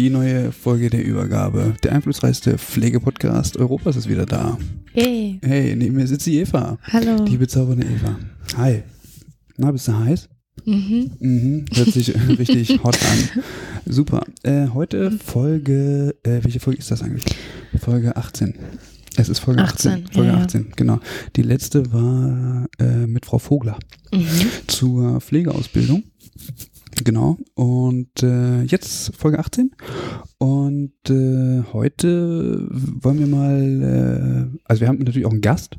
Die neue Folge der Übergabe. Der einflussreichste Pflegepodcast Europas ist wieder da. Hey. Hey, neben mir sitzt die Eva. Hallo. Die bezaubernde Eva. Hi. Na, bist du heiß? Mhm. Mhm, hört sich richtig hot an. Super. Äh, heute Folge, äh, welche Folge ist das eigentlich? Folge 18. Es ist Folge 18. 18, Folge ja, ja. 18, genau. Die letzte war äh, mit Frau Vogler Mhm. zur Pflegeausbildung. Genau. Und äh, jetzt Folge 18. Und äh, heute wollen wir mal, äh, also wir haben natürlich auch einen Gast,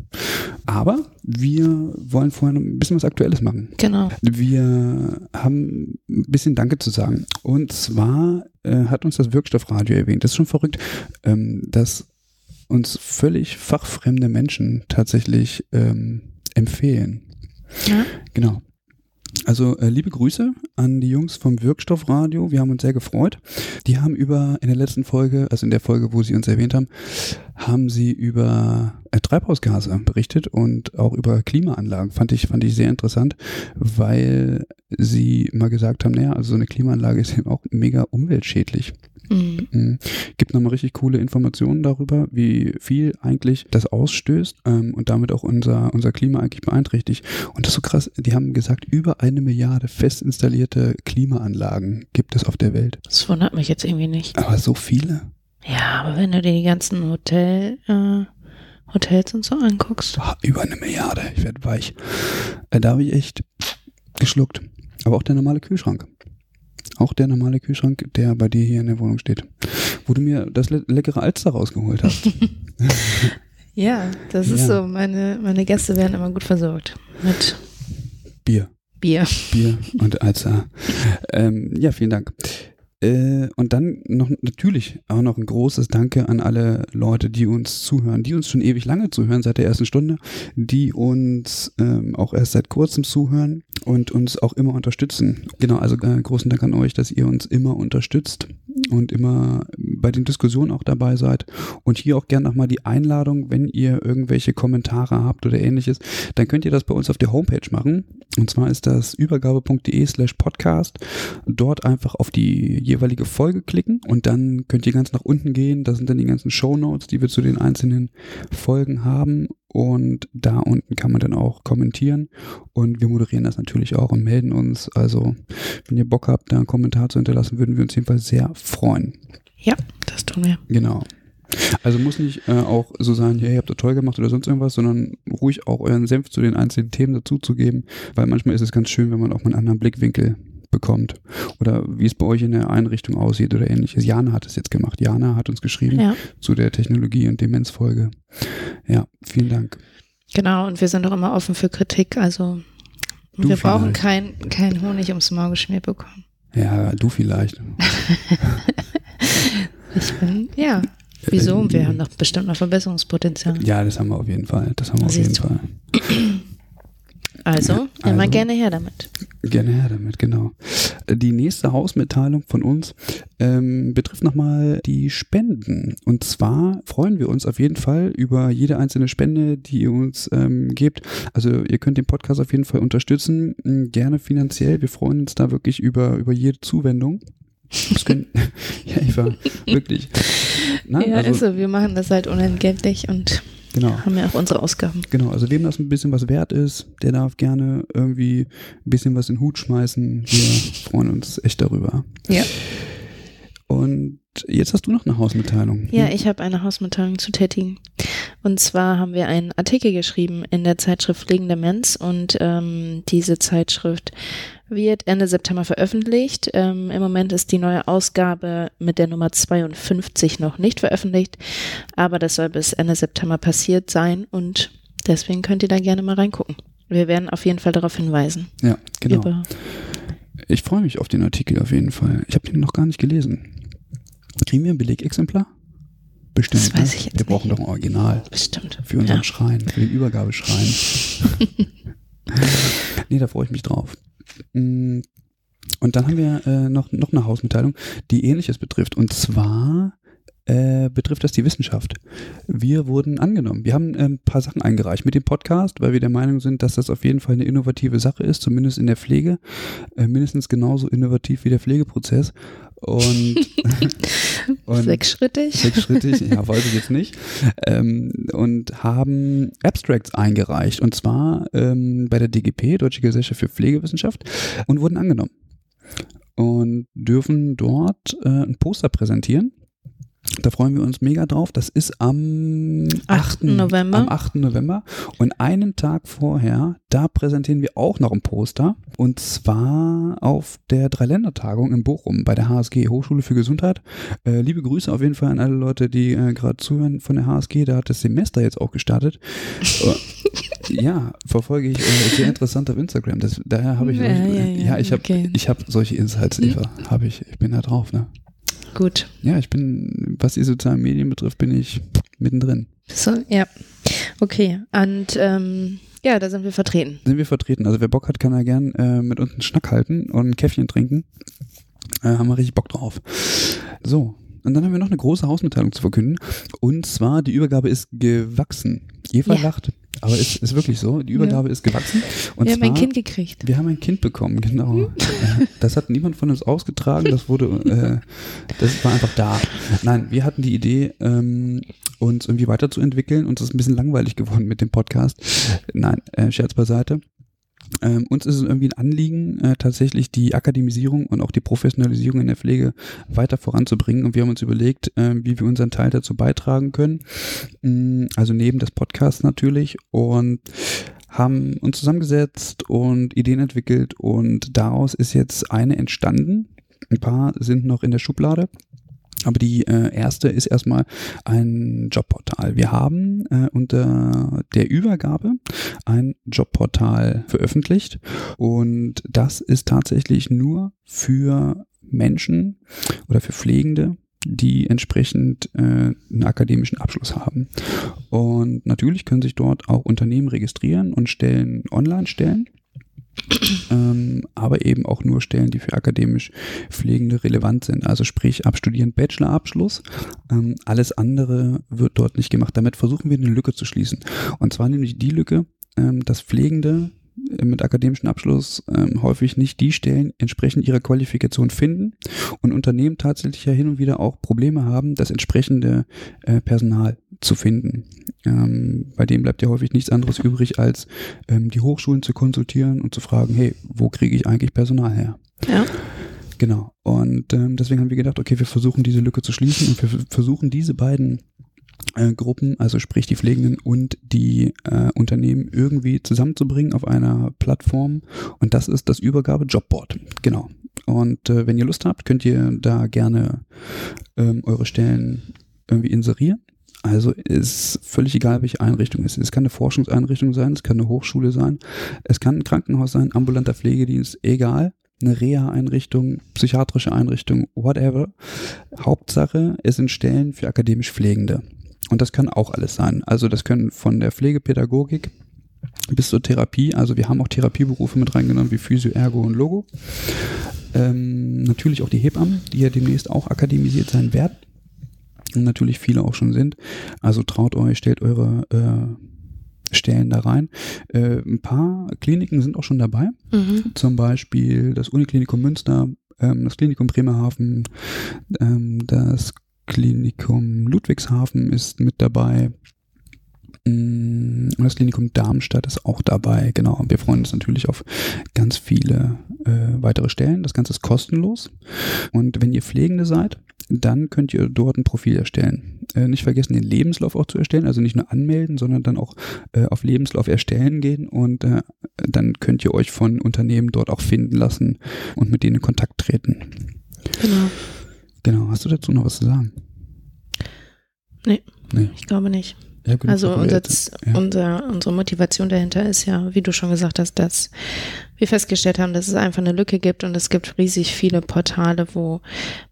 aber wir wollen vorher noch ein bisschen was Aktuelles machen. Genau. Wir haben ein bisschen Danke zu sagen. Und zwar äh, hat uns das Wirkstoffradio erwähnt. Das ist schon verrückt, ähm, dass uns völlig fachfremde Menschen tatsächlich ähm, empfehlen. Ja. Genau. Also äh, liebe Grüße an die Jungs vom Wirkstoffradio. Wir haben uns sehr gefreut. Die haben über in der letzten Folge, also in der Folge, wo sie uns erwähnt haben, haben sie über äh, Treibhausgase berichtet und auch über Klimaanlagen. Fand ich fand ich sehr interessant, weil sie mal gesagt haben, naja, also so eine Klimaanlage ist eben auch mega umweltschädlich. Mhm. Mhm. Gibt nochmal richtig coole Informationen darüber, wie viel eigentlich das ausstößt ähm, und damit auch unser, unser Klima eigentlich beeinträchtigt. Und das ist so krass, die haben gesagt, über eine Milliarde fest installierte Klimaanlagen gibt es auf der Welt. Das wundert mich jetzt irgendwie nicht. Aber so viele? Ja, aber wenn du dir die ganzen Hotel, äh, Hotels und so anguckst. Boah, über eine Milliarde, ich werde weich. Äh, da habe ich echt geschluckt. Aber auch der normale Kühlschrank. Auch der normale Kühlschrank, der bei dir hier in der Wohnung steht. Wo du mir das le leckere Alster rausgeholt hast. Ja, das Ja. ist so. Meine, meine Gäste werden immer gut versorgt. Mit Bier. Bier. Bier und Alster. ähm, ja, vielen Dank. Äh, und dann noch natürlich auch noch ein großes Danke an alle Leute, die uns zuhören, die uns schon ewig lange zuhören, seit der ersten Stunde, die uns ähm, auch erst seit kurzem zuhören und uns auch immer unterstützen. Genau, also äh, großen Dank an euch, dass ihr uns immer unterstützt und immer bei den Diskussionen auch dabei seid. Und hier auch gerne nochmal die Einladung, wenn ihr irgendwelche Kommentare habt oder ähnliches, dann könnt ihr das bei uns auf der Homepage machen. Und zwar ist das übergabe.de slash podcast. Dort einfach auf die jeweilige Folge klicken und dann könnt ihr ganz nach unten gehen. Da sind dann die ganzen Show Notes, die wir zu den einzelnen Folgen haben. Und da unten kann man dann auch kommentieren. Und wir moderieren das natürlich auch und melden uns. Also, wenn ihr Bock habt, da einen Kommentar zu hinterlassen, würden wir uns jedenfalls sehr freuen. Ja, das tun wir. Genau. Also muss nicht äh, auch so sein, ihr habt das toll gemacht oder sonst irgendwas, sondern ruhig auch euren Senf zu den einzelnen Themen dazuzugeben, weil manchmal ist es ganz schön, wenn man auch mal einen anderen Blickwinkel bekommt. Oder wie es bei euch in der Einrichtung aussieht oder ähnliches. Jana hat es jetzt gemacht. Jana hat uns geschrieben Ja, zu der Technologie- und Demenzfolge. Ja, vielen Dank. genau. Und wir sind auch immer offen für Kritik. Also Du wir brauchen vielleicht. kein, Honig ums Maul geschmiert bekommen. Ja, du vielleicht. Ich bin, ja. Wieso? Wir haben doch bestimmt noch Verbesserungspotenzial. Ja, das haben wir auf jeden Fall. Das haben wir auf Siehst jeden du. Fall. Also, Ja, immer also. gerne her damit. Gerne her damit, genau. Die nächste Hausmitteilung von uns ähm, betrifft nochmal die Spenden. Und zwar freuen wir uns auf jeden Fall über jede einzelne Spende, die ihr uns ähm, gebt. Also ihr könnt den Podcast auf jeden Fall unterstützen, gerne finanziell. Wir freuen uns da wirklich über, über jede Zuwendung. Das können, ja, Eva, wirklich. Nein, ja, also, ist so. Wir machen das halt unentgeltlich und genau. haben ja auch unsere Ausgaben. Genau, also wem das ein bisschen was wert ist, der darf gerne irgendwie ein bisschen was in den Hut schmeißen. Wir freuen uns echt darüber. Ja. Und jetzt hast du noch eine Hausmitteilung. Ja, ich habe eine Hausmitteilung zu tätigen. Und zwar haben wir einen Artikel geschrieben in der Zeitschrift Pflegende Mensch und ähm, diese Zeitschrift wird Ende September veröffentlicht. Ähm, Im Moment ist die neue Ausgabe mit der Nummer 52 noch nicht veröffentlicht, aber das soll bis Ende September passiert sein und deswegen könnt ihr da gerne mal reingucken. Wir werden auf jeden Fall darauf hinweisen. Ja, genau. Ich freue mich auf den Artikel auf jeden Fall. Ich habe den noch gar nicht gelesen. Kriegen wir ein Belegexemplar? Bestimmt. Das weiß ne? ich jetzt Wir brauchen nicht. doch ein Original. Bestimmt. Für unseren ja. Schrein, für den Übergabeschrein. nee, da freue ich mich drauf. Mm, und dann haben wir äh, noch, noch eine Hausmitteilung, die ähnliches betrifft. Und zwar äh, betrifft das die Wissenschaft. Wir wurden angenommen. Wir haben ein paar Sachen eingereicht mit dem Podcast, weil wir der Meinung sind, dass das auf jeden Fall eine innovative Sache ist, zumindest in der Pflege, äh, mindestens genauso innovativ wie der Pflegeprozess. Und, und sechsschrittig. Sechsschrittig, ja, weiß ich jetzt nicht. Ähm, und haben Abstracts eingereicht und zwar ähm, bei der DGP, Deutsche Gesellschaft für Pflegewissenschaft, und wurden angenommen. Und dürfen dort äh, ein Poster präsentieren da freuen wir uns mega drauf. Das ist am 8. November. Am 8. November. Und einen Tag vorher, da präsentieren wir auch noch ein Poster. Und zwar auf der Dreiländertagung in Bochum bei der HSG, Hochschule für Gesundheit. Äh, liebe Grüße auf jeden Fall an alle Leute, die äh, gerade zuhören von der HSG. Da hat das Semester jetzt auch gestartet. Äh, ja, verfolge ich äh, sehr interessant auf Instagram. Das, daher habe ich, ja, solche, ja, ja, ja, ich habe okay. ich hab solche Insights, Eva. Habe ich. Ich bin da drauf, ne? Gut. Ja, ich bin, was die sozialen Medien betrifft, bin ich mittendrin. So, ja. Okay. Und ähm, ja, da sind wir vertreten. Sind wir vertreten. Also wer Bock hat, kann ja gern äh, mit uns einen Schnack halten und ein Käffchen trinken. Äh, haben wir richtig Bock drauf. So. Und dann haben wir noch eine große Hausmitteilung zu verkünden. Und zwar, die Übergabe ist gewachsen. Eva ja. lacht. Aber es ist wirklich so, die Übergabe ja. ist gewachsen. Und wir zwar, haben ein Kind gekriegt. Wir haben ein Kind bekommen, genau. Hm. das hat niemand von uns ausgetragen, das wurde, äh, das war einfach da. Nein, wir hatten die Idee, ähm, uns irgendwie weiterzuentwickeln. Uns ist ein bisschen langweilig geworden mit dem Podcast. Nein, äh, Scherz beiseite. Ähm, uns ist es irgendwie ein Anliegen, äh, tatsächlich die Akademisierung und auch die Professionalisierung in der Pflege weiter voranzubringen. Und wir haben uns überlegt, äh, wie wir unseren Teil dazu beitragen können. Ähm, also neben des Podcasts natürlich. Und haben uns zusammengesetzt und Ideen entwickelt. Und daraus ist jetzt eine entstanden. Ein paar sind noch in der Schublade. Aber die äh, erste ist erstmal ein Jobportal. Wir haben äh, unter der Übergabe ein Jobportal veröffentlicht und das ist tatsächlich nur für Menschen oder für Pflegende, die entsprechend äh, einen akademischen Abschluss haben. Und natürlich können sich dort auch Unternehmen registrieren und Stellen online stellen ähm, aber eben auch nur Stellen, die für akademisch Pflegende relevant sind. Also sprich, abstudieren Bachelorabschluss. Ähm, alles andere wird dort nicht gemacht. Damit versuchen wir eine Lücke zu schließen. Und zwar nämlich die Lücke, ähm, dass Pflegende mit akademischem Abschluss ähm, häufig nicht die Stellen entsprechend ihrer Qualifikation finden und Unternehmen tatsächlich ja hin und wieder auch Probleme haben, das entsprechende äh, Personal zu finden. Ähm, bei dem bleibt ja häufig nichts anderes übrig, als ähm, die Hochschulen zu konsultieren und zu fragen, hey, wo kriege ich eigentlich Personal her? Ja. Genau. Und ähm, deswegen haben wir gedacht, okay, wir versuchen diese Lücke zu schließen und wir versuchen diese beiden äh, Gruppen, also sprich die Pflegenden und die äh, Unternehmen irgendwie zusammenzubringen auf einer Plattform. Und das ist das Übergabe Jobboard. Genau. Und äh, wenn ihr Lust habt, könnt ihr da gerne ähm, eure Stellen irgendwie inserieren. Also ist völlig egal, welche Einrichtung es ist. Es kann eine Forschungseinrichtung sein, es kann eine Hochschule sein, es kann ein Krankenhaus sein, ambulanter Pflegedienst, egal. Eine Reha-Einrichtung, psychiatrische Einrichtung, whatever. Hauptsache, es sind Stellen für akademisch Pflegende. Und das kann auch alles sein. Also das können von der Pflegepädagogik bis zur Therapie, also wir haben auch Therapieberufe mit reingenommen wie Physio, Ergo und Logo. Ähm, natürlich auch die Hebammen, die ja demnächst auch akademisiert sein werden. Und natürlich viele auch schon sind. Also traut euch, stellt eure äh, Stellen da rein. Äh, ein paar Kliniken sind auch schon dabei. Mhm. Zum Beispiel das Uniklinikum Münster ähm, das Klinikum Bremerhaven, ähm, das Klinikum Ludwigshafen ist mit dabei. Mm, und das Klinikum Darmstadt ist auch dabei, genau. Und wir freuen uns natürlich auf ganz viele äh, weitere Stellen. Das Ganze ist kostenlos. Und wenn ihr Pflegende seid, dann könnt ihr dort ein Profil erstellen. Äh, nicht vergessen, den Lebenslauf auch zu erstellen, also nicht nur anmelden, sondern dann auch äh, auf Lebenslauf erstellen gehen und äh, dann könnt ihr euch von Unternehmen dort auch finden lassen und mit denen in Kontakt treten. Genau. Genau, hast du dazu noch was zu sagen? Nee, nee. ich glaube nicht. Also unser, ja. unser, unsere Motivation dahinter ist ja, wie du schon gesagt hast, dass wir festgestellt haben, dass es einfach eine Lücke gibt und es gibt riesig viele Portale, wo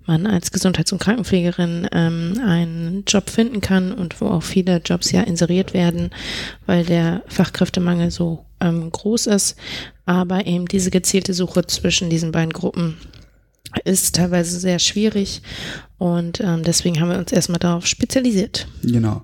man als Gesundheits- und Krankenpflegerin ähm, einen Job finden kann und wo auch viele Jobs ja inseriert werden, weil der Fachkräftemangel so ähm, groß ist. Aber eben diese gezielte Suche zwischen diesen beiden Gruppen ist teilweise sehr schwierig und ähm, deswegen haben wir uns erstmal darauf spezialisiert. Genau.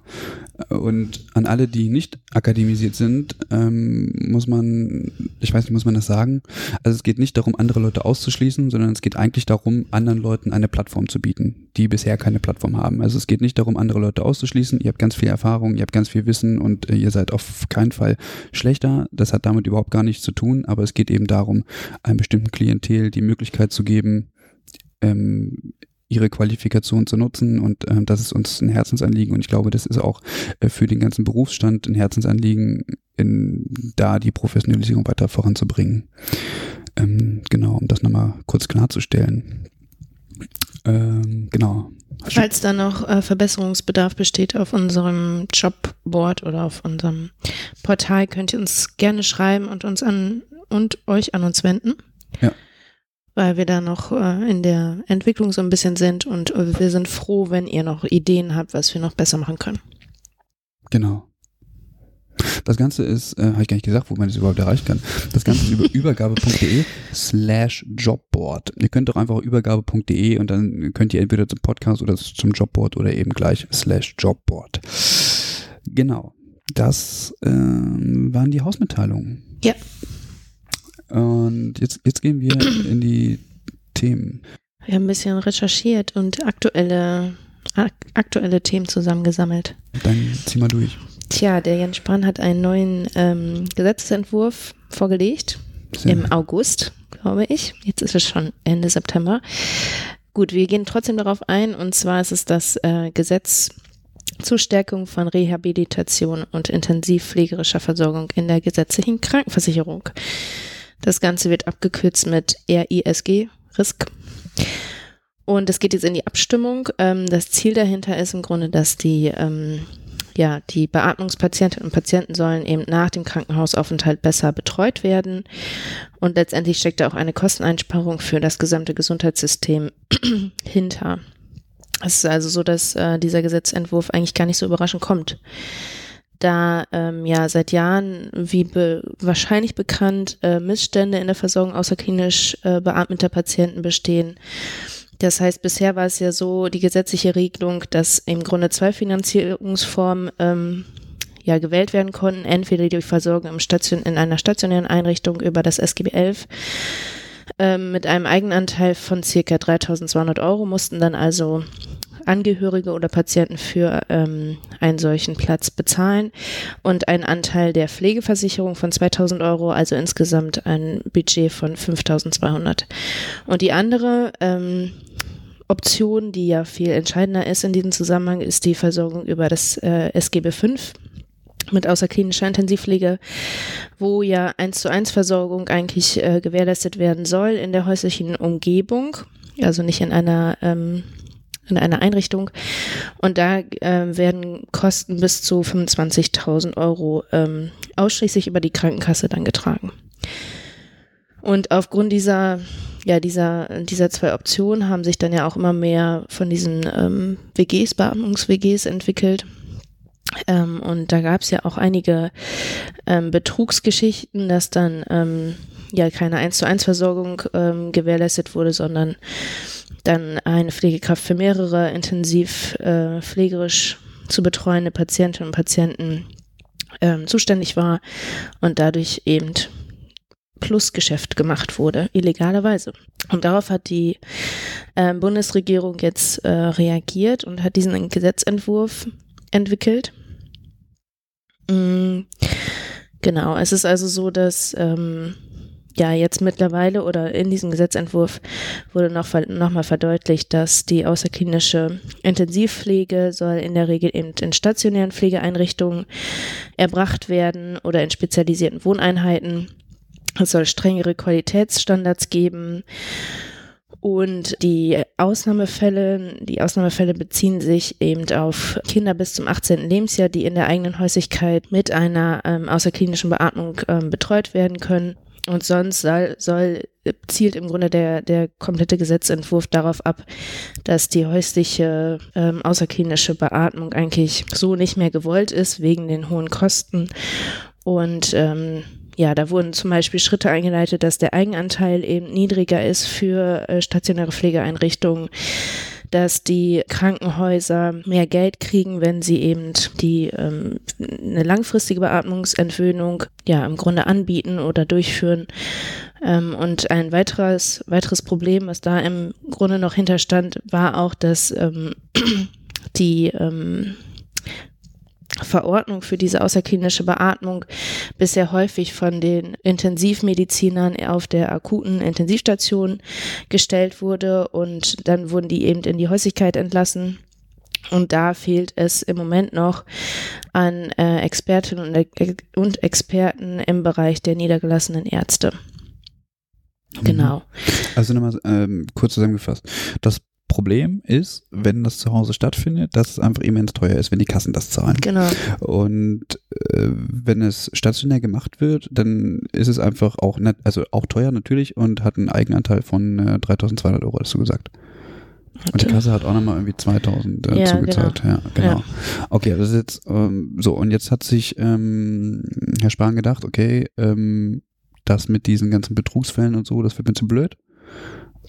Und an alle, die nicht akademisiert sind, ähm, muss man, ich weiß nicht, muss man das sagen? Also es geht nicht darum, andere Leute auszuschließen, sondern es geht eigentlich darum, anderen Leuten eine Plattform zu bieten, die bisher keine Plattform haben. Also es geht nicht darum, andere Leute auszuschließen. Ihr habt ganz viel Erfahrung, ihr habt ganz viel Wissen und äh, ihr seid auf keinen Fall schlechter. Das hat damit überhaupt gar nichts zu tun, aber es geht eben darum, einem bestimmten Klientel die Möglichkeit zu geben, ähm, ihre Qualifikation zu nutzen und äh, das ist uns ein Herzensanliegen und ich glaube, das ist auch äh, für den ganzen Berufsstand ein Herzensanliegen, in, da die Professionalisierung weiter voranzubringen. Ähm, genau, um das nochmal kurz klarzustellen. Ähm, genau. Falls da noch äh, Verbesserungsbedarf besteht auf unserem Jobboard oder auf unserem Portal, könnt ihr uns gerne schreiben und uns an und euch an uns wenden. Ja weil wir da noch äh, in der Entwicklung so ein bisschen sind und äh, wir sind froh, wenn ihr noch Ideen habt, was wir noch besser machen können. Genau. Das Ganze ist, äh, habe ich gar nicht gesagt, wo man das überhaupt erreichen kann. Das Ganze ist über übergabe.de slash Jobboard. Ihr könnt doch einfach übergabe.de und dann könnt ihr entweder zum Podcast oder zum Jobboard oder eben gleich slash Jobboard. Genau. Das ähm, waren die Hausmitteilungen. Ja. Und jetzt, jetzt gehen wir in die Themen. Wir haben ein bisschen recherchiert und aktuelle, aktuelle Themen zusammengesammelt. Dann zieh mal durch. Tja, der Jens Spahn hat einen neuen ähm, Gesetzentwurf vorgelegt Sehr. im August, glaube ich. Jetzt ist es schon Ende September. Gut, wir gehen trotzdem darauf ein und zwar ist es das äh, Gesetz zur Stärkung von Rehabilitation und intensivpflegerischer Versorgung in der gesetzlichen Krankenversicherung. Das Ganze wird abgekürzt mit RISG, RISK. Und es geht jetzt in die Abstimmung. Ähm, das Ziel dahinter ist im Grunde, dass die, ähm, ja, die Beatmungspatientinnen und Patienten sollen eben nach dem Krankenhausaufenthalt besser betreut werden. Und letztendlich steckt da auch eine Kosteneinsparung für das gesamte Gesundheitssystem hinter. Es ist also so, dass äh, dieser Gesetzentwurf eigentlich gar nicht so überraschend kommt da ähm, ja seit Jahren, wie be wahrscheinlich bekannt, äh, Missstände in der Versorgung außerklinisch äh, beatmeter Patienten bestehen. Das heißt, bisher war es ja so, die gesetzliche Regelung, dass im Grunde zwei Finanzierungsformen ähm, ja gewählt werden konnten. Entweder die Versorgung im Station, in einer stationären Einrichtung über das SGB 11 ähm, mit einem Eigenanteil von circa 3200 Euro mussten dann also Angehörige oder Patienten für ähm, einen solchen Platz bezahlen und einen Anteil der Pflegeversicherung von 2000 Euro, also insgesamt ein Budget von 5200. Und die andere ähm, Option, die ja viel entscheidender ist in diesem Zusammenhang, ist die Versorgung über das äh, SGB 5 mit außerklinischer Intensivpflege, wo ja eins zu eins Versorgung eigentlich äh, gewährleistet werden soll in der häuslichen Umgebung, also nicht in einer ähm, in einer Einrichtung. Und da äh, werden Kosten bis zu 25.000 Euro ähm, ausschließlich über die Krankenkasse dann getragen. Und aufgrund dieser, ja, dieser, dieser zwei Optionen haben sich dann ja auch immer mehr von diesen ähm, WGs, Beatmungs-WGs entwickelt. Ähm, und da gab es ja auch einige ähm, Betrugsgeschichten, dass dann ähm, ja keine 1 zu 1 Versorgung ähm, gewährleistet wurde, sondern dann eine Pflegekraft für mehrere intensiv äh, pflegerisch zu betreuende Patientinnen und Patienten ähm, zuständig war und dadurch eben Plusgeschäft gemacht wurde, illegalerweise. Und darauf hat die äh, Bundesregierung jetzt äh, reagiert und hat diesen Gesetzentwurf entwickelt. Mm, genau, es ist also so, dass ähm, ja jetzt mittlerweile oder in diesem Gesetzentwurf wurde noch, noch mal verdeutlicht, dass die außerklinische Intensivpflege soll in der Regel eben in stationären Pflegeeinrichtungen erbracht werden oder in spezialisierten Wohneinheiten. Es soll strengere Qualitätsstandards geben. Und die Ausnahmefälle, die Ausnahmefälle beziehen sich eben auf Kinder bis zum 18. Lebensjahr, die in der eigenen Häuslichkeit mit einer ähm, außerklinischen Beatmung ähm, betreut werden können. Und sonst soll, soll zielt im Grunde der, der komplette Gesetzentwurf darauf ab, dass die häusliche ähm, außerklinische Beatmung eigentlich so nicht mehr gewollt ist, wegen den hohen Kosten. Und ähm, ja, da wurden zum Beispiel Schritte eingeleitet, dass der Eigenanteil eben niedriger ist für äh, stationäre Pflegeeinrichtungen dass die Krankenhäuser mehr Geld kriegen, wenn sie eben die ähm, eine langfristige Beatmungsentwöhnung ja im Grunde anbieten oder durchführen. Ähm, und ein weiteres weiteres Problem, was da im Grunde noch hinterstand, war auch, dass ähm, die ähm, Verordnung für diese außerklinische Beatmung bisher häufig von den Intensivmedizinern auf der akuten Intensivstation gestellt wurde und dann wurden die eben in die Häuslichkeit entlassen. Und da fehlt es im Moment noch an äh, Expertinnen und, äh, und Experten im Bereich der niedergelassenen Ärzte. Mhm. Genau. Also nochmal ähm, kurz zusammengefasst. Das Problem ist, wenn das zu Hause stattfindet, dass es einfach immens teuer ist, wenn die Kassen das zahlen. Genau. Und äh, wenn es stationär gemacht wird, dann ist es einfach auch, nicht, also auch teuer natürlich und hat einen Eigenanteil von äh, 3200 Euro, hast du gesagt. Und die Kasse hat auch nochmal irgendwie 2000 äh, ja, zugezahlt. Genau. Ja, genau. Ja. Okay, das ist jetzt ähm, so. Und jetzt hat sich ähm, Herr Spahn gedacht, okay, ähm, das mit diesen ganzen Betrugsfällen und so, das wird mir zu blöd.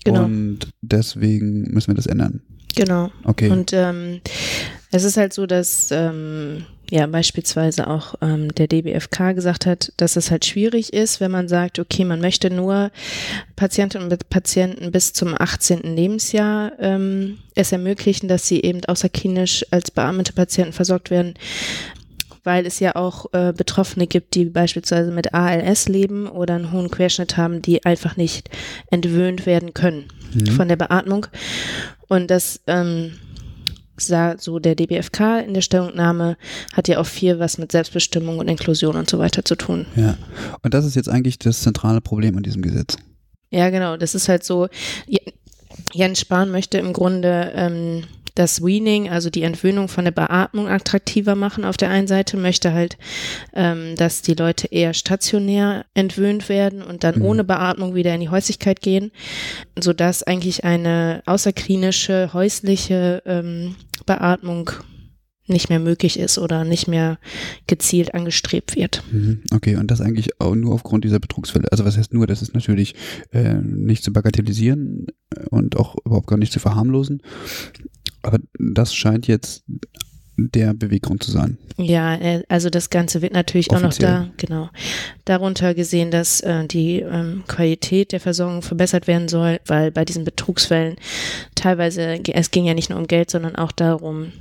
Genau. Und deswegen müssen wir das ändern. Genau. Okay. Und ähm, es ist halt so, dass ähm, ja beispielsweise auch ähm, der DBFK gesagt hat, dass es halt schwierig ist, wenn man sagt, okay, man möchte nur Patientinnen und Patienten bis zum 18. Lebensjahr ähm, es ermöglichen, dass sie eben außerklinisch als bearmete Patienten versorgt werden weil es ja auch äh, Betroffene gibt, die beispielsweise mit ALS leben oder einen hohen Querschnitt haben, die einfach nicht entwöhnt werden können mhm. von der Beatmung. Und das ähm, sah so der DBFK in der Stellungnahme, hat ja auch viel was mit Selbstbestimmung und Inklusion und so weiter zu tun. Ja, und das ist jetzt eigentlich das zentrale Problem an diesem Gesetz. Ja, genau. Das ist halt so. Jens Spahn möchte im Grunde ähm, das Weaning, also die Entwöhnung von der Beatmung attraktiver machen auf der einen Seite, möchte halt, ähm, dass die Leute eher stationär entwöhnt werden und dann mhm. ohne Beatmung wieder in die Häuslichkeit gehen, sodass eigentlich eine außerklinische, häusliche ähm, Beatmung nicht mehr möglich ist oder nicht mehr gezielt angestrebt wird. Mhm. Okay, und das eigentlich auch nur aufgrund dieser Betrugsfälle. Also was heißt nur, das ist natürlich äh, nicht zu bagatellisieren und auch überhaupt gar nicht zu verharmlosen. Aber das scheint jetzt der Beweggrund zu sein. Ja, äh, also das Ganze wird natürlich Offiziell. auch noch da, genau, darunter gesehen, dass äh, die ähm, Qualität der Versorgung verbessert werden soll, weil bei diesen Betrugsfällen teilweise, es ging ja nicht nur um Geld, sondern auch darum,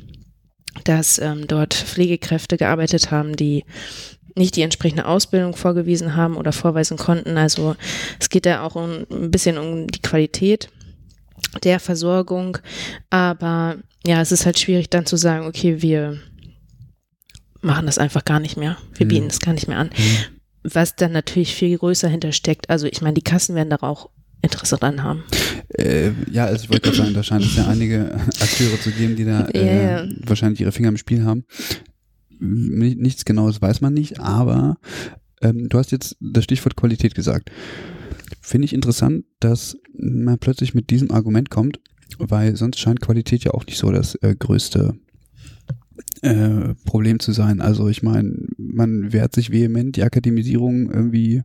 dass ähm, dort Pflegekräfte gearbeitet haben, die nicht die entsprechende Ausbildung vorgewiesen haben oder vorweisen konnten. Also es geht da auch um, ein bisschen um die Qualität der Versorgung. Aber ja, es ist halt schwierig dann zu sagen, okay, wir machen das einfach gar nicht mehr. Wir mhm. bieten es gar nicht mehr an. Mhm. Was dann natürlich viel größer hintersteckt. Also ich meine, die Kassen werden da auch Interesse dran haben. Äh, ja, also ich wollte gerade sagen, da scheint es ja einige Akteure zu geben, die da äh, yeah. wahrscheinlich ihre Finger im Spiel haben. Nichts Genaues weiß man nicht, aber ähm, du hast jetzt das Stichwort Qualität gesagt. Finde ich interessant, dass man plötzlich mit diesem Argument kommt, weil sonst scheint Qualität ja auch nicht so das äh, größte äh, Problem zu sein. Also ich meine, man wehrt sich vehement, die Akademisierung irgendwie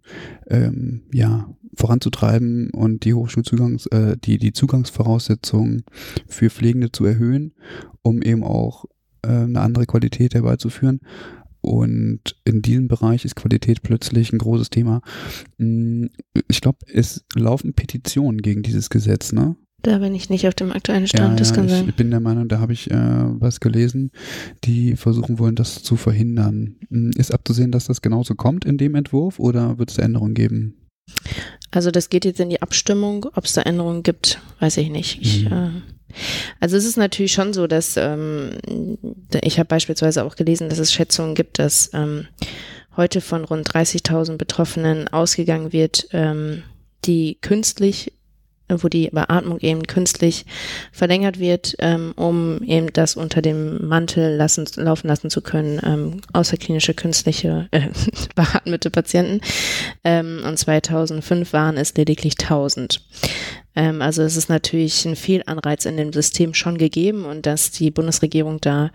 ähm, ja voranzutreiben und die Hochschulzugangs, äh, die, die Zugangsvoraussetzungen für Pflegende zu erhöhen, um eben auch äh, eine andere Qualität herbeizuführen. Und in diesem Bereich ist Qualität plötzlich ein großes Thema. Mm, ich glaube, es laufen Petitionen gegen dieses Gesetz, ne? Da bin ich nicht auf dem aktuellen Stand, ja, das kann ich sein. bin der Meinung, da habe ich äh, was gelesen, die versuchen wollen, das zu verhindern. Mm, Ist abzusehen, dass das genauso kommt in dem Entwurf oder wird es Änderungen geben? Also das geht jetzt in die Abstimmung. Ob es da Änderungen gibt, weiß ich nicht. Ich, Mhm. äh, also es ist natürlich schon so, dass ähm, ich habe beispielsweise auch gelesen, dass es Schätzungen gibt, dass ähm, heute von rund 30.000 Betroffenen ausgegangen wird, ähm, die künstlich wo die Beatmung eben künstlich verlängert wird, ähm, um eben das unter dem Mantel lassen, laufen lassen zu können, ähm, außerklinische künstliche äh, beatmete Patienten. Ähm, und 2005 waren es lediglich 1000. Ähm, also es ist natürlich ein Fehlanreiz in dem System schon gegeben und dass die Bundesregierung da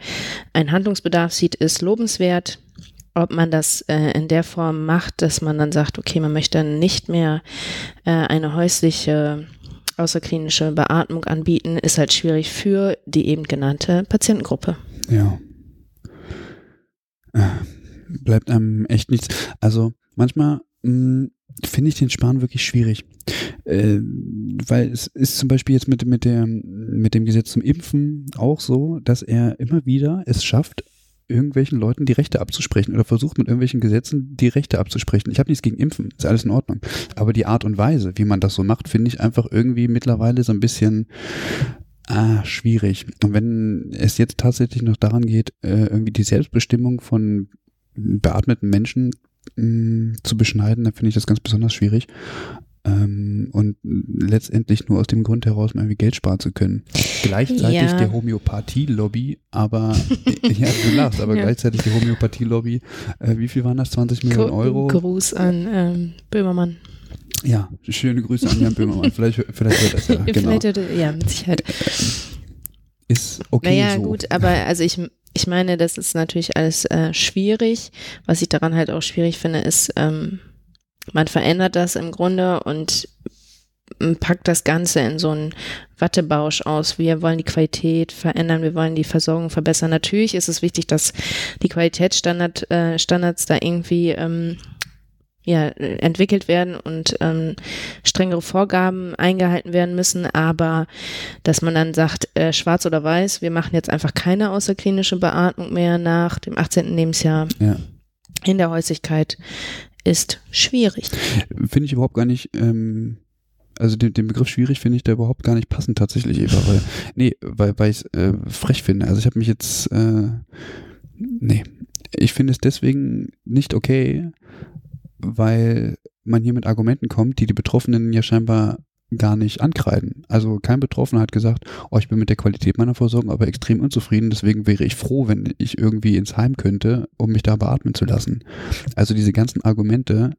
einen Handlungsbedarf sieht, ist lobenswert. Ob man das äh, in der Form macht, dass man dann sagt, okay, man möchte nicht mehr äh, eine häusliche außerklinische Beatmung anbieten, ist halt schwierig für die eben genannte Patientengruppe. Ja. Äh, Bleibt einem echt nichts. Also manchmal mh, finde ich den Sparen wirklich schwierig. Äh, weil es ist zum Beispiel jetzt mit, mit, der, mit dem Gesetz zum Impfen auch so, dass er immer wieder es schafft, irgendwelchen Leuten die Rechte abzusprechen oder versucht mit irgendwelchen Gesetzen die Rechte abzusprechen. Ich habe nichts gegen Impfen, ist alles in Ordnung. Aber die Art und Weise, wie man das so macht, finde ich einfach irgendwie mittlerweile so ein bisschen ah, schwierig. Und wenn es jetzt tatsächlich noch daran geht, äh, irgendwie die Selbstbestimmung von beatmeten Menschen mh, zu beschneiden, dann finde ich das ganz besonders schwierig. Ähm, und letztendlich nur aus dem Grund heraus, mal irgendwie Geld sparen zu können. Gleichzeitig Ja. der Homöopathie-Lobby, aber, ja, du lachst, aber Ja. gleichzeitig die Homöopathie-Lobby, äh, wie viel waren das? 20 Millionen Euro? Gruß an ähm, Böhmermann. Ja, schöne Grüße an Jan Böhmermann. Vielleicht, vielleicht wird das ja, genau. Vielleicht hätte, ja, mit Sicherheit. Ist okay naja, so. gut, aber also ich, ich meine, das ist natürlich alles äh, schwierig. Was ich daran halt auch schwierig finde, ist, ähm, man verändert das im Grunde und m, packt das Ganze in so einen Wattebausch aus. Wir wollen die Qualität verändern, wir wollen die Versorgung verbessern. Natürlich ist es wichtig, dass die Qualitätsstandards äh, Standards da irgendwie ähm, ja, entwickelt werden und ähm, strengere Vorgaben eingehalten werden müssen, aber dass man dann sagt, äh, schwarz oder weiß, wir machen jetzt einfach keine außerklinische Beatmung mehr nach dem 18. Lebensjahr Ja. in der Häuslichkeit, ist schwierig. Finde ich überhaupt gar nicht, ähm, also den, den Begriff schwierig finde ich da überhaupt gar nicht passend tatsächlich, Eva, weil, nee, weil, weil ich es äh, frech finde. Also ich habe mich jetzt, äh, nee, ich finde es deswegen nicht okay, weil man hier mit Argumenten kommt, die die Betroffenen ja scheinbar gar nicht ankreiden. Also kein Betroffener hat gesagt, oh, ich bin mit der Qualität meiner Versorgung aber extrem unzufrieden, deswegen wäre ich froh, wenn ich irgendwie ins Heim könnte, um mich da beatmen zu lassen. Also diese ganzen Argumente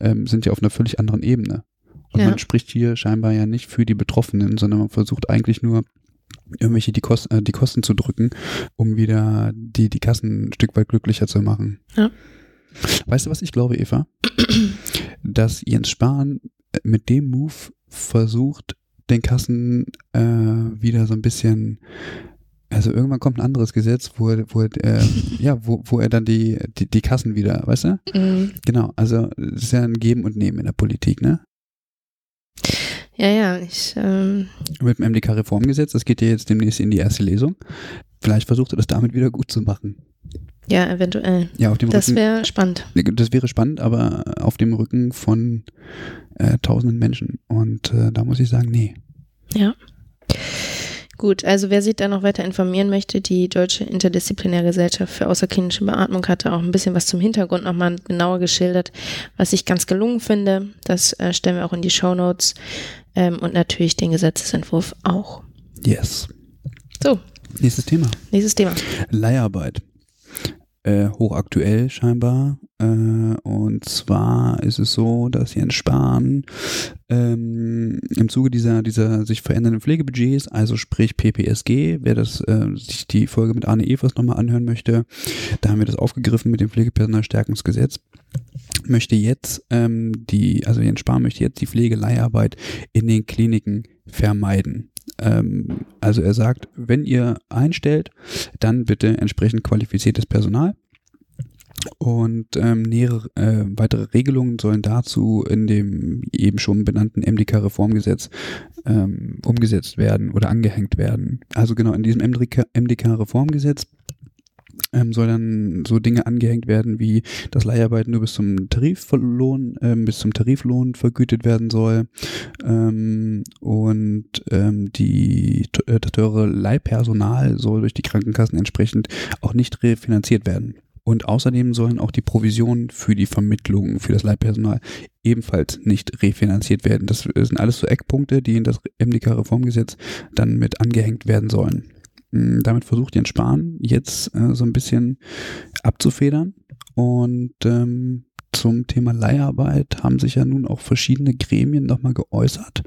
ähm, sind ja auf einer völlig anderen Ebene. Und Ja. man spricht hier scheinbar ja nicht für die Betroffenen, sondern man versucht eigentlich nur irgendwelche die, Kost, äh, die Kosten zu drücken, um wieder die, die Kassen ein Stück weit glücklicher zu machen. Ja. Weißt du, was ich glaube, Eva? Dass Jens Spahn äh, mit dem Move versucht, den Kassen äh, wieder so ein bisschen also irgendwann kommt ein anderes Gesetz, wo er, wo er, äh, ja, wo, wo er dann die, die, die Kassen wieder, weißt du? Mhm. Genau, also es ist ja ein Geben und Nehmen in der Politik, ne? Ja, ja, ich, ähm, Mit dem MDK-Reformgesetz, das geht ja jetzt demnächst in die erste Lesung. Vielleicht versucht er das damit wieder gut zu machen. Ja, eventuell. Ja, auf dem Das wäre spannend. Das wäre spannend, aber auf dem Rücken von äh, tausenden Menschen. Und äh, da muss ich sagen, nee. Ja. Gut, also wer sich da noch weiter informieren möchte, die Deutsche Interdisziplinäre Gesellschaft für außerklinische Beatmung hatte auch ein bisschen was zum Hintergrund nochmal genauer geschildert, was ich ganz gelungen finde. Das äh, stellen wir auch in die Show Notes ähm, und natürlich den Gesetzesentwurf auch. Yes. So, Nächstes Thema. nächstes Thema. Leiharbeit. Äh, hochaktuell scheinbar. Äh, und zwar ist es so, dass Jens Spahn ähm, im Zuge dieser, dieser sich verändernden Pflegebudgets, also sprich PPSG, wer das äh, sich die Folge mit Arne Evers nochmal anhören möchte, da haben wir das aufgegriffen mit dem Pflegepersonalstärkungsgesetz, möchte jetzt ähm, die, also Jens Spahn möchte jetzt die Pflegeleiharbeit in den Kliniken vermeiden. Ähm, also er sagt, wenn ihr einstellt, dann bitte entsprechend qualifiziertes Personal. Und ähm, nähere äh, weitere Regelungen sollen dazu in dem eben schon benannten MDK-Reformgesetz ähm, umgesetzt werden oder angehängt werden. Also genau in diesem MDK-Reformgesetz ähm, soll dann so Dinge angehängt werden, wie dass Leiharbeit nur bis zum Tariflohn, ähm, bis zum Tariflohn vergütet werden soll ähm, und ähm, die äh, das teure Leihpersonal soll durch die Krankenkassen entsprechend auch nicht refinanziert werden. Und außerdem sollen auch die Provisionen für die Vermittlung für das Leihpersonal ebenfalls nicht refinanziert werden. Das sind alles so Eckpunkte, die in das MDK-Reformgesetz dann mit angehängt werden sollen. Hm, damit versucht Jens Spahn jetzt äh, so ein bisschen abzufedern. Und ähm, zum Thema Leiharbeit haben sich ja nun auch verschiedene Gremien nochmal geäußert.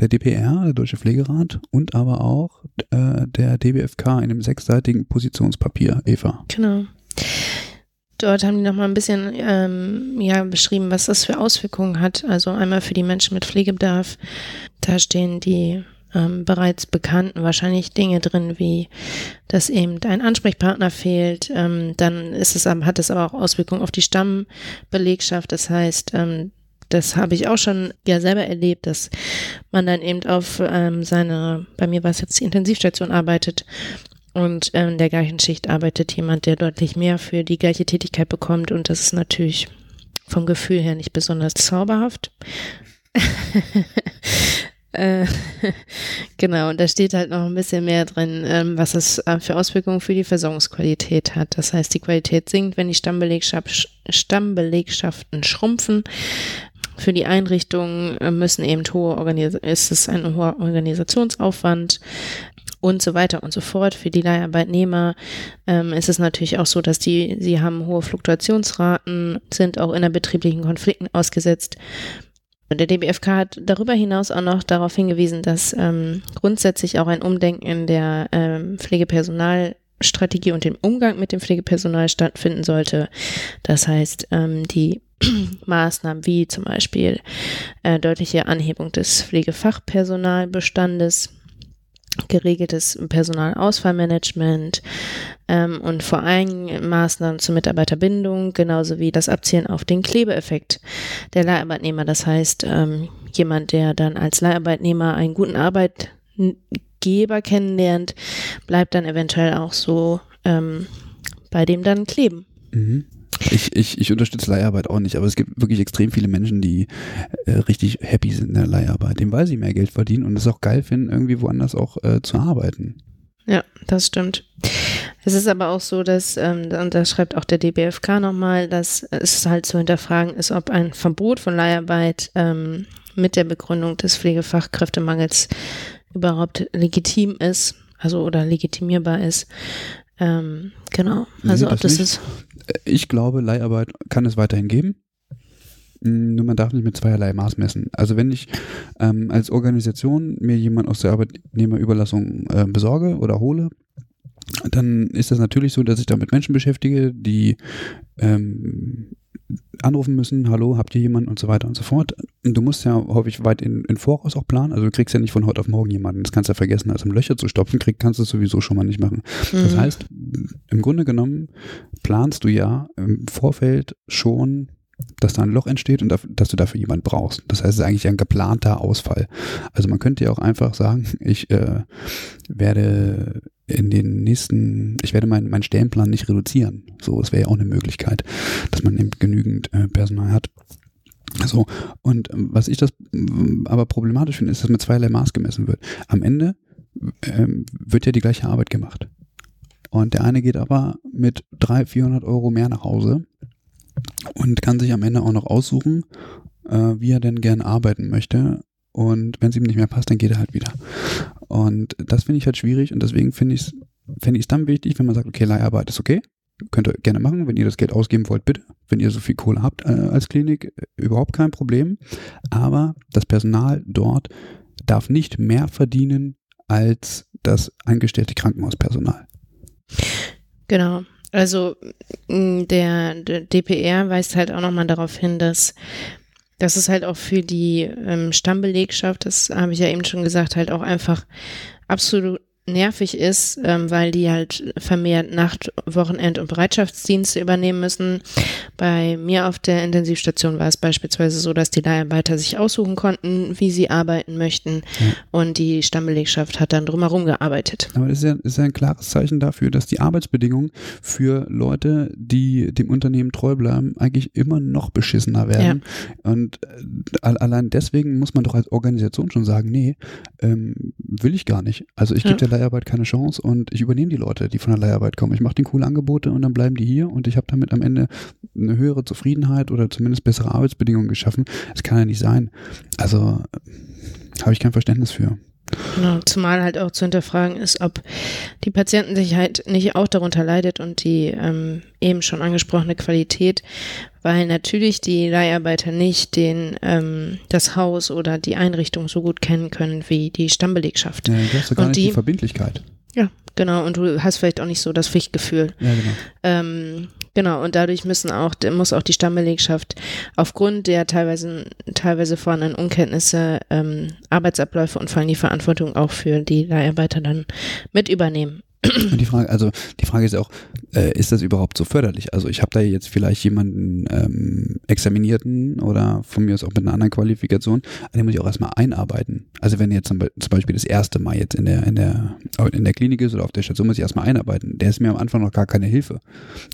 Der DPR, der Deutsche Pflegerat, und aber auch äh, der DBFK in einem sechsseitigen Positionspapier, Eva. Genau. Dort haben die nochmal ein bisschen ähm, ja, beschrieben, was das für Auswirkungen hat. Also einmal für die Menschen mit Pflegebedarf. Da stehen die ähm, bereits bekannten wahrscheinlich Dinge drin, wie dass eben ein Ansprechpartner fehlt. Ähm, dann ist es, hat es aber auch Auswirkungen auf die Stammbelegschaft. Das heißt, ähm, das habe ich auch schon ja selber erlebt, dass man dann eben auf ähm, seine, bei mir war es jetzt die Intensivstation arbeitet und ähm, in der gleichen Schicht arbeitet jemand, der deutlich mehr für die gleiche Tätigkeit bekommt und das ist natürlich vom Gefühl her nicht besonders zauberhaft. Äh, genau, und da steht halt noch ein bisschen mehr drin, ähm, was es äh, für Auswirkungen für die Versorgungsqualität hat. Das heißt, die Qualität sinkt, wenn die Stammbelegschaft, Stammbelegschaften schrumpfen. Für die Einrichtungen äh, müssen eben hohe Organis ist es ein hoher Organisationsaufwand und so weiter und so fort. Für die Leiharbeitnehmer ähm, ist es natürlich auch so, dass die, sie haben hohe Fluktuationsraten, sind auch innerbetrieblichen Konflikten ausgesetzt. Der DBFK hat darüber hinaus auch noch darauf hingewiesen, dass ähm, grundsätzlich auch ein Umdenken in der ähm, Pflegepersonalstrategie und dem Umgang mit dem Pflegepersonal stattfinden sollte. Das heißt, ähm, die Maßnahmen wie zum Beispiel äh, deutliche Anhebung des Pflegefachpersonalbestandes, geregeltes Personalausfallmanagement ähm, und vor allem Maßnahmen zur Mitarbeiterbindung, genauso wie das Abzielen auf den Klebeeffekt der Leiharbeitnehmer. Das heißt, ähm, jemand, der dann als Leiharbeitnehmer einen guten Arbeitgeber kennenlernt, bleibt dann eventuell auch so ähm, bei dem dann kleben. Mhm. Ich, ich, ich unterstütze Leiharbeit auch nicht, aber es gibt wirklich extrem viele Menschen, die äh, richtig happy sind in der Leiharbeit, dem weil sie mehr Geld verdienen und es auch geil finden, irgendwie woanders auch äh, zu arbeiten. Ja, das stimmt. Es ist aber auch so, dass, ähm, und da schreibt auch der DBFK nochmal, dass es halt zu hinterfragen ist, ob ein Verbot von Leiharbeit ähm, mit der Begründung des Pflegefachkräftemangels überhaupt legitim ist, also oder legitimierbar ist. Ähm, genau. Also nee, ob das, das ist. Ich glaube, Leiharbeit kann es weiterhin geben. Hm, nur man darf nicht mit zweierlei Maß messen. Also wenn ich ähm, als Organisation mir jemand aus der Arbeitnehmerüberlassung äh, besorge oder hole, dann ist das natürlich so, dass ich da mit Menschen beschäftige, die ähm, anrufen müssen, hallo, habt ihr jemanden und so weiter und so fort. Du musst ja häufig weit in, in Voraus auch planen. Also du kriegst ja nicht von heute auf morgen jemanden. Das kannst du ja vergessen. Also im Löcher zu stopfen, krieg, kannst du es sowieso schon mal nicht machen. Mhm. Das heißt, im Grunde genommen planst du ja im Vorfeld schon dass da ein Loch entsteht und dass du dafür jemanden brauchst. Das heißt, es ist eigentlich ein geplanter Ausfall. Also man könnte ja auch einfach sagen, ich äh, werde in den nächsten, ich werde meinen mein Stellenplan nicht reduzieren. So, das wäre ja auch eine Möglichkeit, dass man eben genügend äh, Personal hat. So, und ähm, was ich das ähm, aber problematisch finde, ist, dass mit zweierlei Maß gemessen wird. Am Ende ähm, wird ja die gleiche Arbeit gemacht. Und der eine geht aber mit 300, 400 Euro mehr nach Hause und kann sich am Ende auch noch aussuchen, äh, wie er denn gern arbeiten möchte. Und wenn es ihm nicht mehr passt, dann geht er halt wieder. Und das finde ich halt schwierig und deswegen finde ich es fände dann wichtig, wenn man sagt, okay, Leiharbeit ist okay, könnt ihr gerne machen, wenn ihr das Geld ausgeben wollt, bitte. Wenn ihr so viel Kohle habt äh, als Klinik, überhaupt kein Problem. Aber das Personal dort darf nicht mehr verdienen als das angestellte Krankenhauspersonal. Genau. Also der, der DPR weist halt auch nochmal darauf hin, dass das ist halt auch für die ähm, Stammbelegschaft, das habe ich ja eben schon gesagt, halt auch einfach absolut nervig ist, ähm, weil die halt vermehrt Nacht-, Wochenend- und Bereitschaftsdienste übernehmen müssen. Bei mir auf der Intensivstation war es beispielsweise so, dass die Leiharbeiter sich aussuchen konnten, wie sie arbeiten möchten Ja. und die Stammbelegschaft hat dann drumherum gearbeitet. Aber das ist ja, ist ja ein klares Zeichen dafür, dass die Arbeitsbedingungen für Leute, die dem Unternehmen treu bleiben, eigentlich immer noch beschissener werden. Und äh, al- allein deswegen muss man doch als Organisation schon sagen, nee, ähm, will ich gar nicht. Also ich gebe Ja. der Leiharbeit keine Chance und ich übernehme die Leute, die von der Leiharbeit kommen. Ich mache denen coole Angebote und dann bleiben die hier und ich habe damit am Ende eine höhere Zufriedenheit oder zumindest bessere Arbeitsbedingungen geschaffen. Das kann ja nicht sein. Also äh, habe ich kein Verständnis für. Genau, zumal halt auch zu hinterfragen ist, ob die Patientensicherheit nicht auch darunter leidet und die ähm, eben schon angesprochene Qualität, weil natürlich die Leiharbeiter nicht den, ähm, das Haus oder die Einrichtung so gut kennen können wie die Stammbelegschaft. Ja, du hast ja gar Und nicht die, die- Verbindlichkeit. Ja, genau, und du hast vielleicht auch nicht so das Pflichtgefühl. Ja, genau. Ähm, genau, und dadurch müssen auch, muss auch die Stammbelegschaft aufgrund der teilweise, teilweise vorhandenen Unkenntnisse ähm, Arbeitsabläufe und vor allem die Verantwortung auch für die Leiharbeiter dann mit übernehmen. Und die Frage, also die Frage ist auch, äh, ist das überhaupt so förderlich? Also ich habe da jetzt vielleicht jemanden ähm, Examinierten oder von mir aus auch mit einer anderen Qualifikation, an den muss ich auch erstmal einarbeiten. Also wenn jetzt zum, Be zum Beispiel das erste Mal jetzt in der, in der, in der Klinik ist oder auf der Station, muss ich erstmal einarbeiten. Der ist mir am Anfang noch gar keine Hilfe.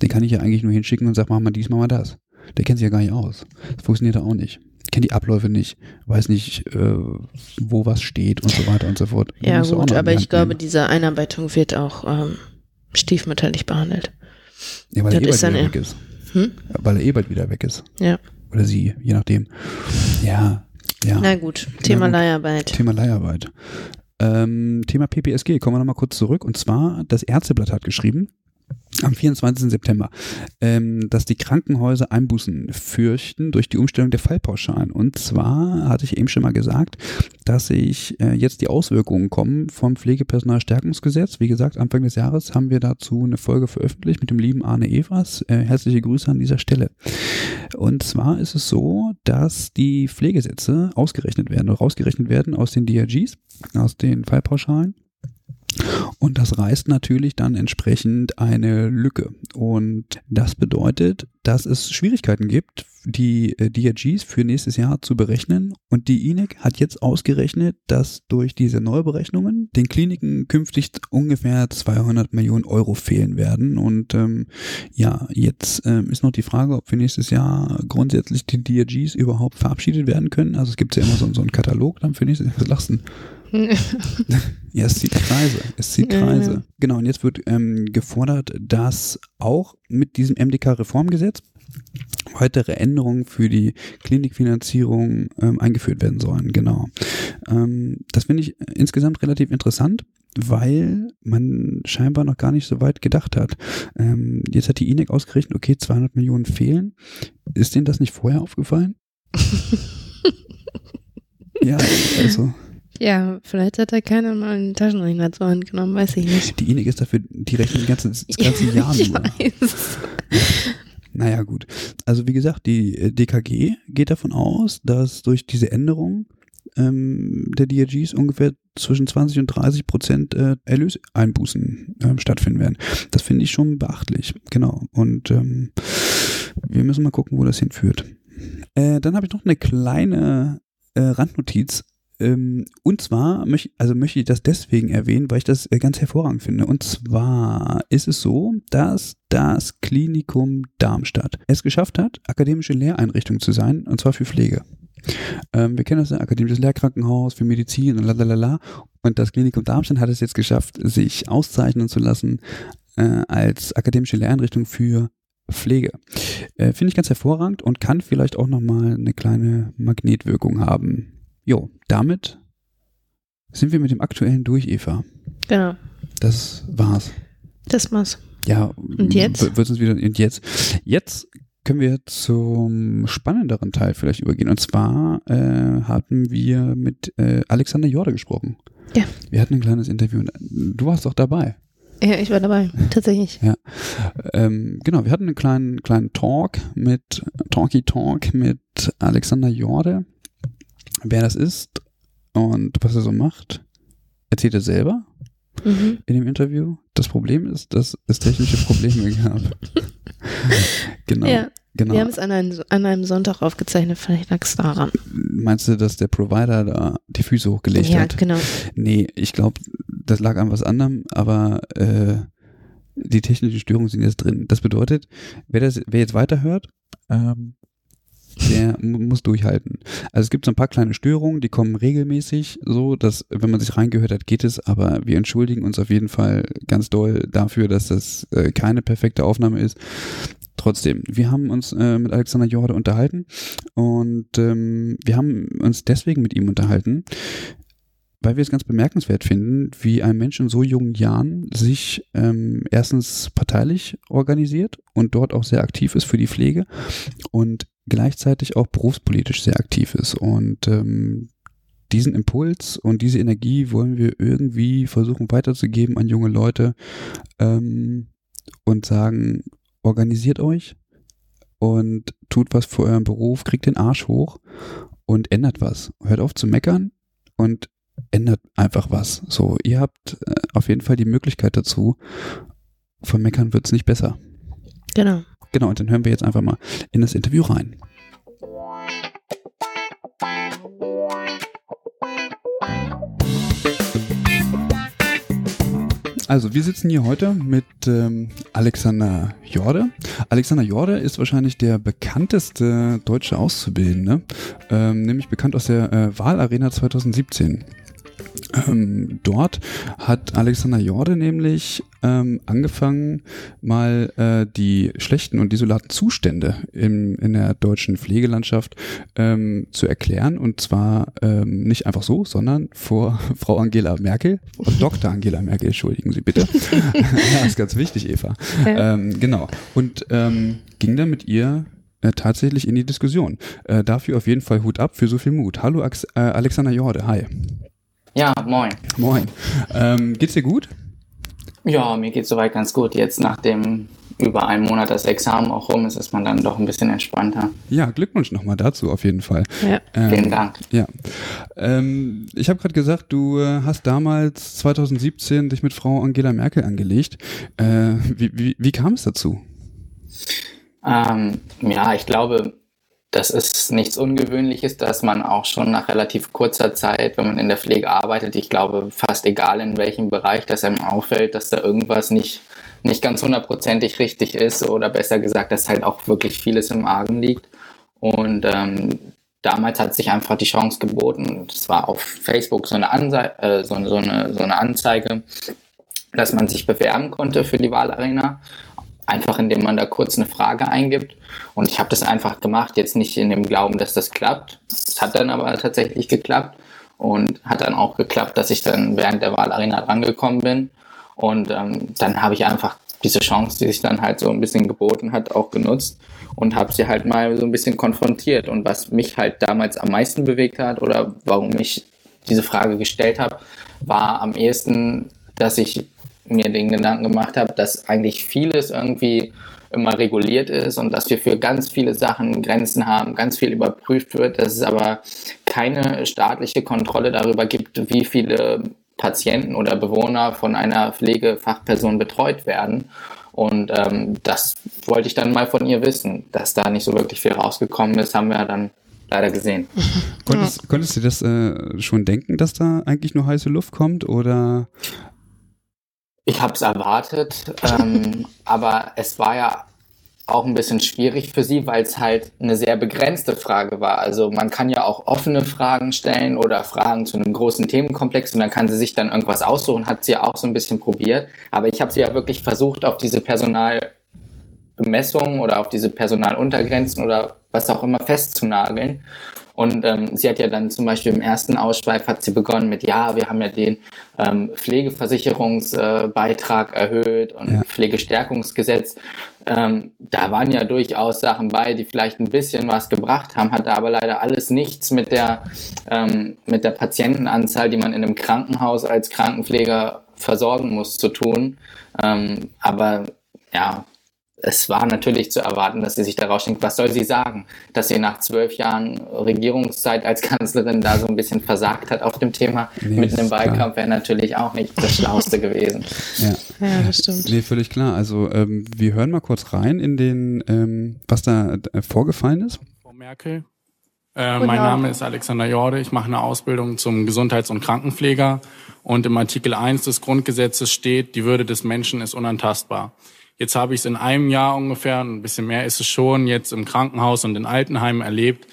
Den kann ich ja eigentlich nur hinschicken und sag, mach mal dies, mach mal das. Der kennt sich ja gar nicht aus. Das funktioniert ja auch nicht. Kennt die Abläufe nicht, weiß nicht, äh, wo was steht und so weiter und so fort. Den Ja gut, aber ich glaube, nehmen. diese Einarbeitung wird auch ähm, stiefmütterlich behandelt. ja, weil er das eh ist bald wieder weg ist. Hm? Weil er eh bald wieder weg ist. Ja. Oder sie, je nachdem. Ja, ja. Na gut, Thema gut. Leiharbeit. Thema Leiharbeit. Ähm, Thema PPSG, kommen wir nochmal kurz zurück. Und zwar, das Ärzteblatt hat geschrieben, am 24. September, ähm, dass die Krankenhäuser Einbußen fürchten durch die Umstellung der Fallpauschalen. Und zwar hatte ich eben schon mal gesagt, dass sich äh, jetzt die Auswirkungen kommen vom Pflegepersonalstärkungsgesetz. Wie gesagt, Anfang des Jahres haben wir dazu eine Folge veröffentlicht mit dem lieben Arne Evers. Äh, herzliche Grüße an dieser Stelle. Und zwar ist es so, dass die Pflegesätze ausgerechnet werden oder rausgerechnet werden aus den DRGs, aus den Fallpauschalen. Und das reißt natürlich dann entsprechend eine Lücke. Und das bedeutet, dass es Schwierigkeiten gibt, die äh, DRGs für nächstes Jahr zu berechnen. Und die INEC hat jetzt ausgerechnet, dass durch diese Neuberechnungen den Kliniken künftig ungefähr 200 Millionen Euro fehlen werden. Und ähm, ja, jetzt ähm, ist noch die Frage, ob für nächstes Jahr grundsätzlich die DRGs überhaupt verabschiedet werden können. Also es gibt ja immer so, so einen Katalog dann für nächstes Jahr. Was lachst du? Ja, es zieht Kreise. Es zieht Kreise. ja. Genau, und jetzt wird ähm, gefordert, dass auch mit diesem MDK-Reformgesetz weitere Änderungen für die Klinikfinanzierung ähm, eingeführt werden sollen. Genau. Ähm, das finde ich insgesamt relativ interessant, weil man scheinbar noch gar nicht so weit gedacht hat. Ähm, jetzt hat die INEC ausgerechnet, okay, 200 Millionen fehlen. Ist denen das nicht vorher aufgefallen? ja, also. Ja, vielleicht hat da keiner mal einen Taschenrechner zur Hand genommen, weiß ich nicht. Die INEC ist dafür, die rechnet das ganze, das ganze Jahr ich nur. weiß. Naja, gut. Also wie gesagt, die äh, DKG geht davon aus, dass durch diese Änderung ähm, der DRGs ungefähr zwischen 20 und 30 Prozent äh, Erlöseinbußen ähm, stattfinden werden. Das finde ich schon beachtlich. Genau. Und ähm, wir müssen mal gucken, wo das hinführt. Äh, dann habe ich noch eine kleine äh, Randnotiz. Ähm, und zwar möchte also möchte ich das deswegen erwähnen, weil ich das äh, ganz hervorragend finde. Und zwar ist es so, dass das Klinikum Darmstadt es geschafft hat, akademische Lehreinrichtung zu sein, und zwar für Pflege. Ähm, wir kennen das, ja, akademisches Lehrkrankenhaus für Medizin und lalalala. Und das Klinikum Darmstadt hat es jetzt geschafft, sich auszeichnen zu lassen äh, als akademische Lehreinrichtung für Pflege. Äh, Finde ich ganz hervorragend und kann vielleicht auch nochmal eine kleine Magnetwirkung haben. Jo, damit sind wir mit dem aktuellen durch, Eva. Genau, Das war's. das war's. Ja. Und jetzt? w- Wird's uns wieder, und jetzt? Jetzt können wir zum spannenderen Teil vielleicht übergehen. Und zwar äh, hatten wir mit äh, Alexander Jorde gesprochen. Ja. Wir hatten ein kleines Interview. und Du warst doch dabei. Ja, ich war dabei, tatsächlich. Ähm, genau, wir hatten einen kleinen, kleinen Talk mit, Talky Talk mit Alexander Jorde. Wer das ist und was er so macht, erzählt er selber. mhm. in dem Interview. Das Problem ist, dass es technische Probleme gab. genau. Ja. Genau. Wir haben es an einem, an einem Sonntag aufgezeichnet, vielleicht lag es daran. Meinst du, dass der Provider da die Füße hochgelegt ja, hat? Ja, genau. Nee, ich glaube, das lag an was anderem, aber äh, die technischen Störungen sind jetzt drin. Das bedeutet, wer, das, wer jetzt weiterhört, ähm, der muss durchhalten. Also es gibt so ein paar kleine Störungen, die kommen regelmäßig so, dass wenn man sich reingehört hat, geht es, aber wir entschuldigen uns auf jeden Fall ganz doll dafür, dass das äh, keine perfekte Aufnahme ist. Trotzdem, wir haben uns äh, mit Alexander Jorde unterhalten und ähm, wir haben uns deswegen mit ihm unterhalten, weil wir es ganz bemerkenswert finden, wie ein Mensch in so jungen Jahren sich ähm, erstens parteilich organisiert und dort auch sehr aktiv ist für die Pflege und gleichzeitig auch berufspolitisch sehr aktiv ist. Und ähm, diesen Impuls und diese Energie wollen wir irgendwie versuchen weiterzugeben an junge Leute ähm, und sagen, organisiert euch und tut was für euren Beruf, kriegt den Arsch hoch und ändert was. Hört auf zu meckern und ändert einfach was. So, ihr habt äh, auf jeden Fall die Möglichkeit dazu. Von Meckern wird es nicht besser. Genau. Genau, und dann hören wir jetzt einfach mal in das Interview rein. Also, wir sitzen hier heute mit ähm, Alexander Jorde. Alexander Jorde ist wahrscheinlich der bekannteste deutsche Auszubildende, ähm, nämlich bekannt aus der äh, Wahlarena 2017. Ähm, dort hat Alexander Jorde nämlich ähm, angefangen, mal äh, die schlechten und desolaten Zustände im, in der deutschen Pflegelandschaft ähm, zu erklären. Und zwar ähm, nicht einfach so, sondern vor Frau Angela Merkel, Dr. Angela Merkel, entschuldigen Sie bitte. ja, ist ganz wichtig, Eva. Ja. Ähm, genau. Und ähm, ging dann mit ihr äh, tatsächlich in die Diskussion. Äh, dafür auf jeden Fall Hut ab für so viel Mut. Hallo Ax äh, Alexander Jorde, hi. Ja, moin. Moin. Ähm, geht's dir gut? Ja, mir geht's soweit ganz gut. Jetzt nach dem über einen Monat das Examen auch rum ist, ist man dann doch ein bisschen entspannter. Ja, Glückwunsch nochmal dazu auf jeden Fall. Ja. Ähm, Vielen Dank. Ja. Ähm, ich habe gerade gesagt, du äh, hast damals 2017 dich mit Frau Angela Merkel angelegt. Äh, wie, wie, wie kam es dazu? Ähm, ja, ich glaube, das ist nichts Ungewöhnliches, dass man auch schon nach relativ kurzer Zeit, wenn man in der Pflege arbeitet, ich glaube, fast egal in welchem Bereich, dass einem auffällt, dass da irgendwas nicht, nicht ganz hundertprozentig richtig ist oder besser gesagt, dass halt auch wirklich vieles im Argen liegt. Und ähm, damals hat sich einfach die Chance geboten, es war auf Facebook so eine, Anze äh, so, so, eine, so eine Anzeige, dass man sich bewerben konnte für die Wahlarena einfach indem man da kurz eine Frage eingibt. Und ich habe das einfach gemacht, jetzt nicht in dem Glauben, dass das klappt. Es hat dann aber tatsächlich geklappt und hat dann auch geklappt, dass ich dann während der Wahlarena rangekommen bin. Und ähm, dann habe ich einfach diese Chance, die sich dann halt so ein bisschen geboten hat, auch genutzt und habe sie halt mal so ein bisschen konfrontiert. Und was mich halt damals am meisten bewegt hat oder warum ich diese Frage gestellt habe, war am ehesten, dass ich mir den Gedanken gemacht habe, dass eigentlich vieles irgendwie immer reguliert ist und dass wir für ganz viele Sachen Grenzen haben, ganz viel überprüft wird, dass es aber keine staatliche Kontrolle darüber gibt, wie viele Patienten oder Bewohner von einer Pflegefachperson betreut werden. Und ähm, das wollte ich dann mal von ihr wissen. Dass da nicht so wirklich viel rausgekommen ist, haben wir dann leider gesehen. Konntest, konntest du das äh, schon denken, dass da eigentlich nur heiße Luft kommt? Oder ich habe es erwartet, ähm, aber es war ja auch ein bisschen schwierig für sie, weil es halt eine sehr begrenzte Frage war. Also man kann ja auch offene Fragen stellen oder Fragen zu einem großen Themenkomplex und dann kann sie sich dann irgendwas aussuchen, hat sie ja auch so ein bisschen probiert. Aber ich habe sie ja wirklich versucht, auf diese Personalbemessungen oder auf diese Personaluntergrenzen oder was auch immer festzunageln. Und ähm, sie hat ja dann zum Beispiel im ersten Ausschweif hat sie begonnen mit, ja, wir haben ja den ähm, Pflegeversicherungsbeitrag äh, erhöht und ja. Pflegestärkungsgesetz. Ähm, da waren ja durchaus Sachen bei, die vielleicht ein bisschen was gebracht haben, hatte aber leider alles nichts mit der, ähm, mit der Patientenanzahl, die man in einem Krankenhaus als Krankenpfleger versorgen muss, zu tun. Ähm, aber ja, es war natürlich zu erwarten, dass sie sich daraus denkt, was soll sie sagen? Dass sie nach zwölf Jahren Regierungszeit als Kanzlerin da so ein bisschen versagt hat auf dem Thema nee, mit einem Wahlkampf wäre natürlich auch nicht das Schlauste gewesen. Ja. ja, das stimmt. Nee, völlig klar. Also ähm, wir hören mal kurz rein in den, ähm, was da äh, vorgefallen ist. Frau Merkel, äh, mein Name ist Alexander Jorde. Ich mache eine Ausbildung zum Gesundheits- und Krankenpfleger. Und im Artikel 1 des Grundgesetzes steht, die Würde des Menschen ist unantastbar. Jetzt habe ich es in einem Jahr ungefähr, ein bisschen mehr ist es schon, jetzt im Krankenhaus und in Altenheimen erlebt,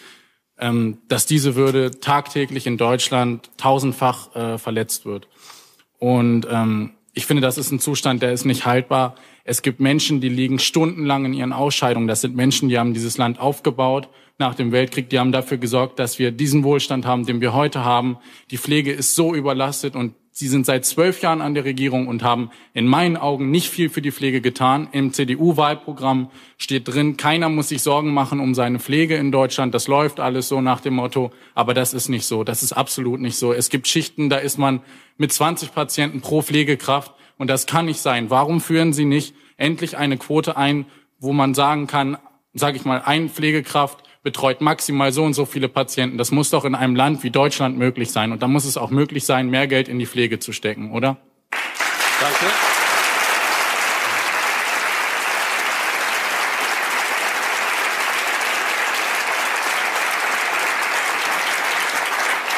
ähm, dass diese Würde tagtäglich in Deutschland tausendfach äh, verletzt wird. Und ähm, ich finde, das ist ein Zustand, der ist nicht haltbar. Es gibt Menschen, die liegen stundenlang in ihren Ausscheidungen. Das sind Menschen, die haben dieses Land aufgebaut nach dem Weltkrieg. Die haben dafür gesorgt, dass wir diesen Wohlstand haben, den wir heute haben. Die Pflege ist so überlastet und Sie sind seit zwölf Jahren an der Regierung und haben in meinen Augen nicht viel für die Pflege getan. Im CDU-Wahlprogramm steht drin, keiner muss sich Sorgen machen um seine Pflege in Deutschland. Das läuft alles so nach dem Motto. Aber das ist nicht so. Das ist absolut nicht so. Es gibt Schichten, da ist man mit 20 Patienten pro Pflegekraft. Und das kann nicht sein. Warum führen Sie nicht endlich eine Quote ein, wo man sagen kann, sage ich mal, ein Pflegekraft betreut maximal so und so viele Patienten. Das muss doch in einem Land wie Deutschland möglich sein. Und da muss es auch möglich sein, mehr Geld in die Pflege zu stecken, oder? Danke.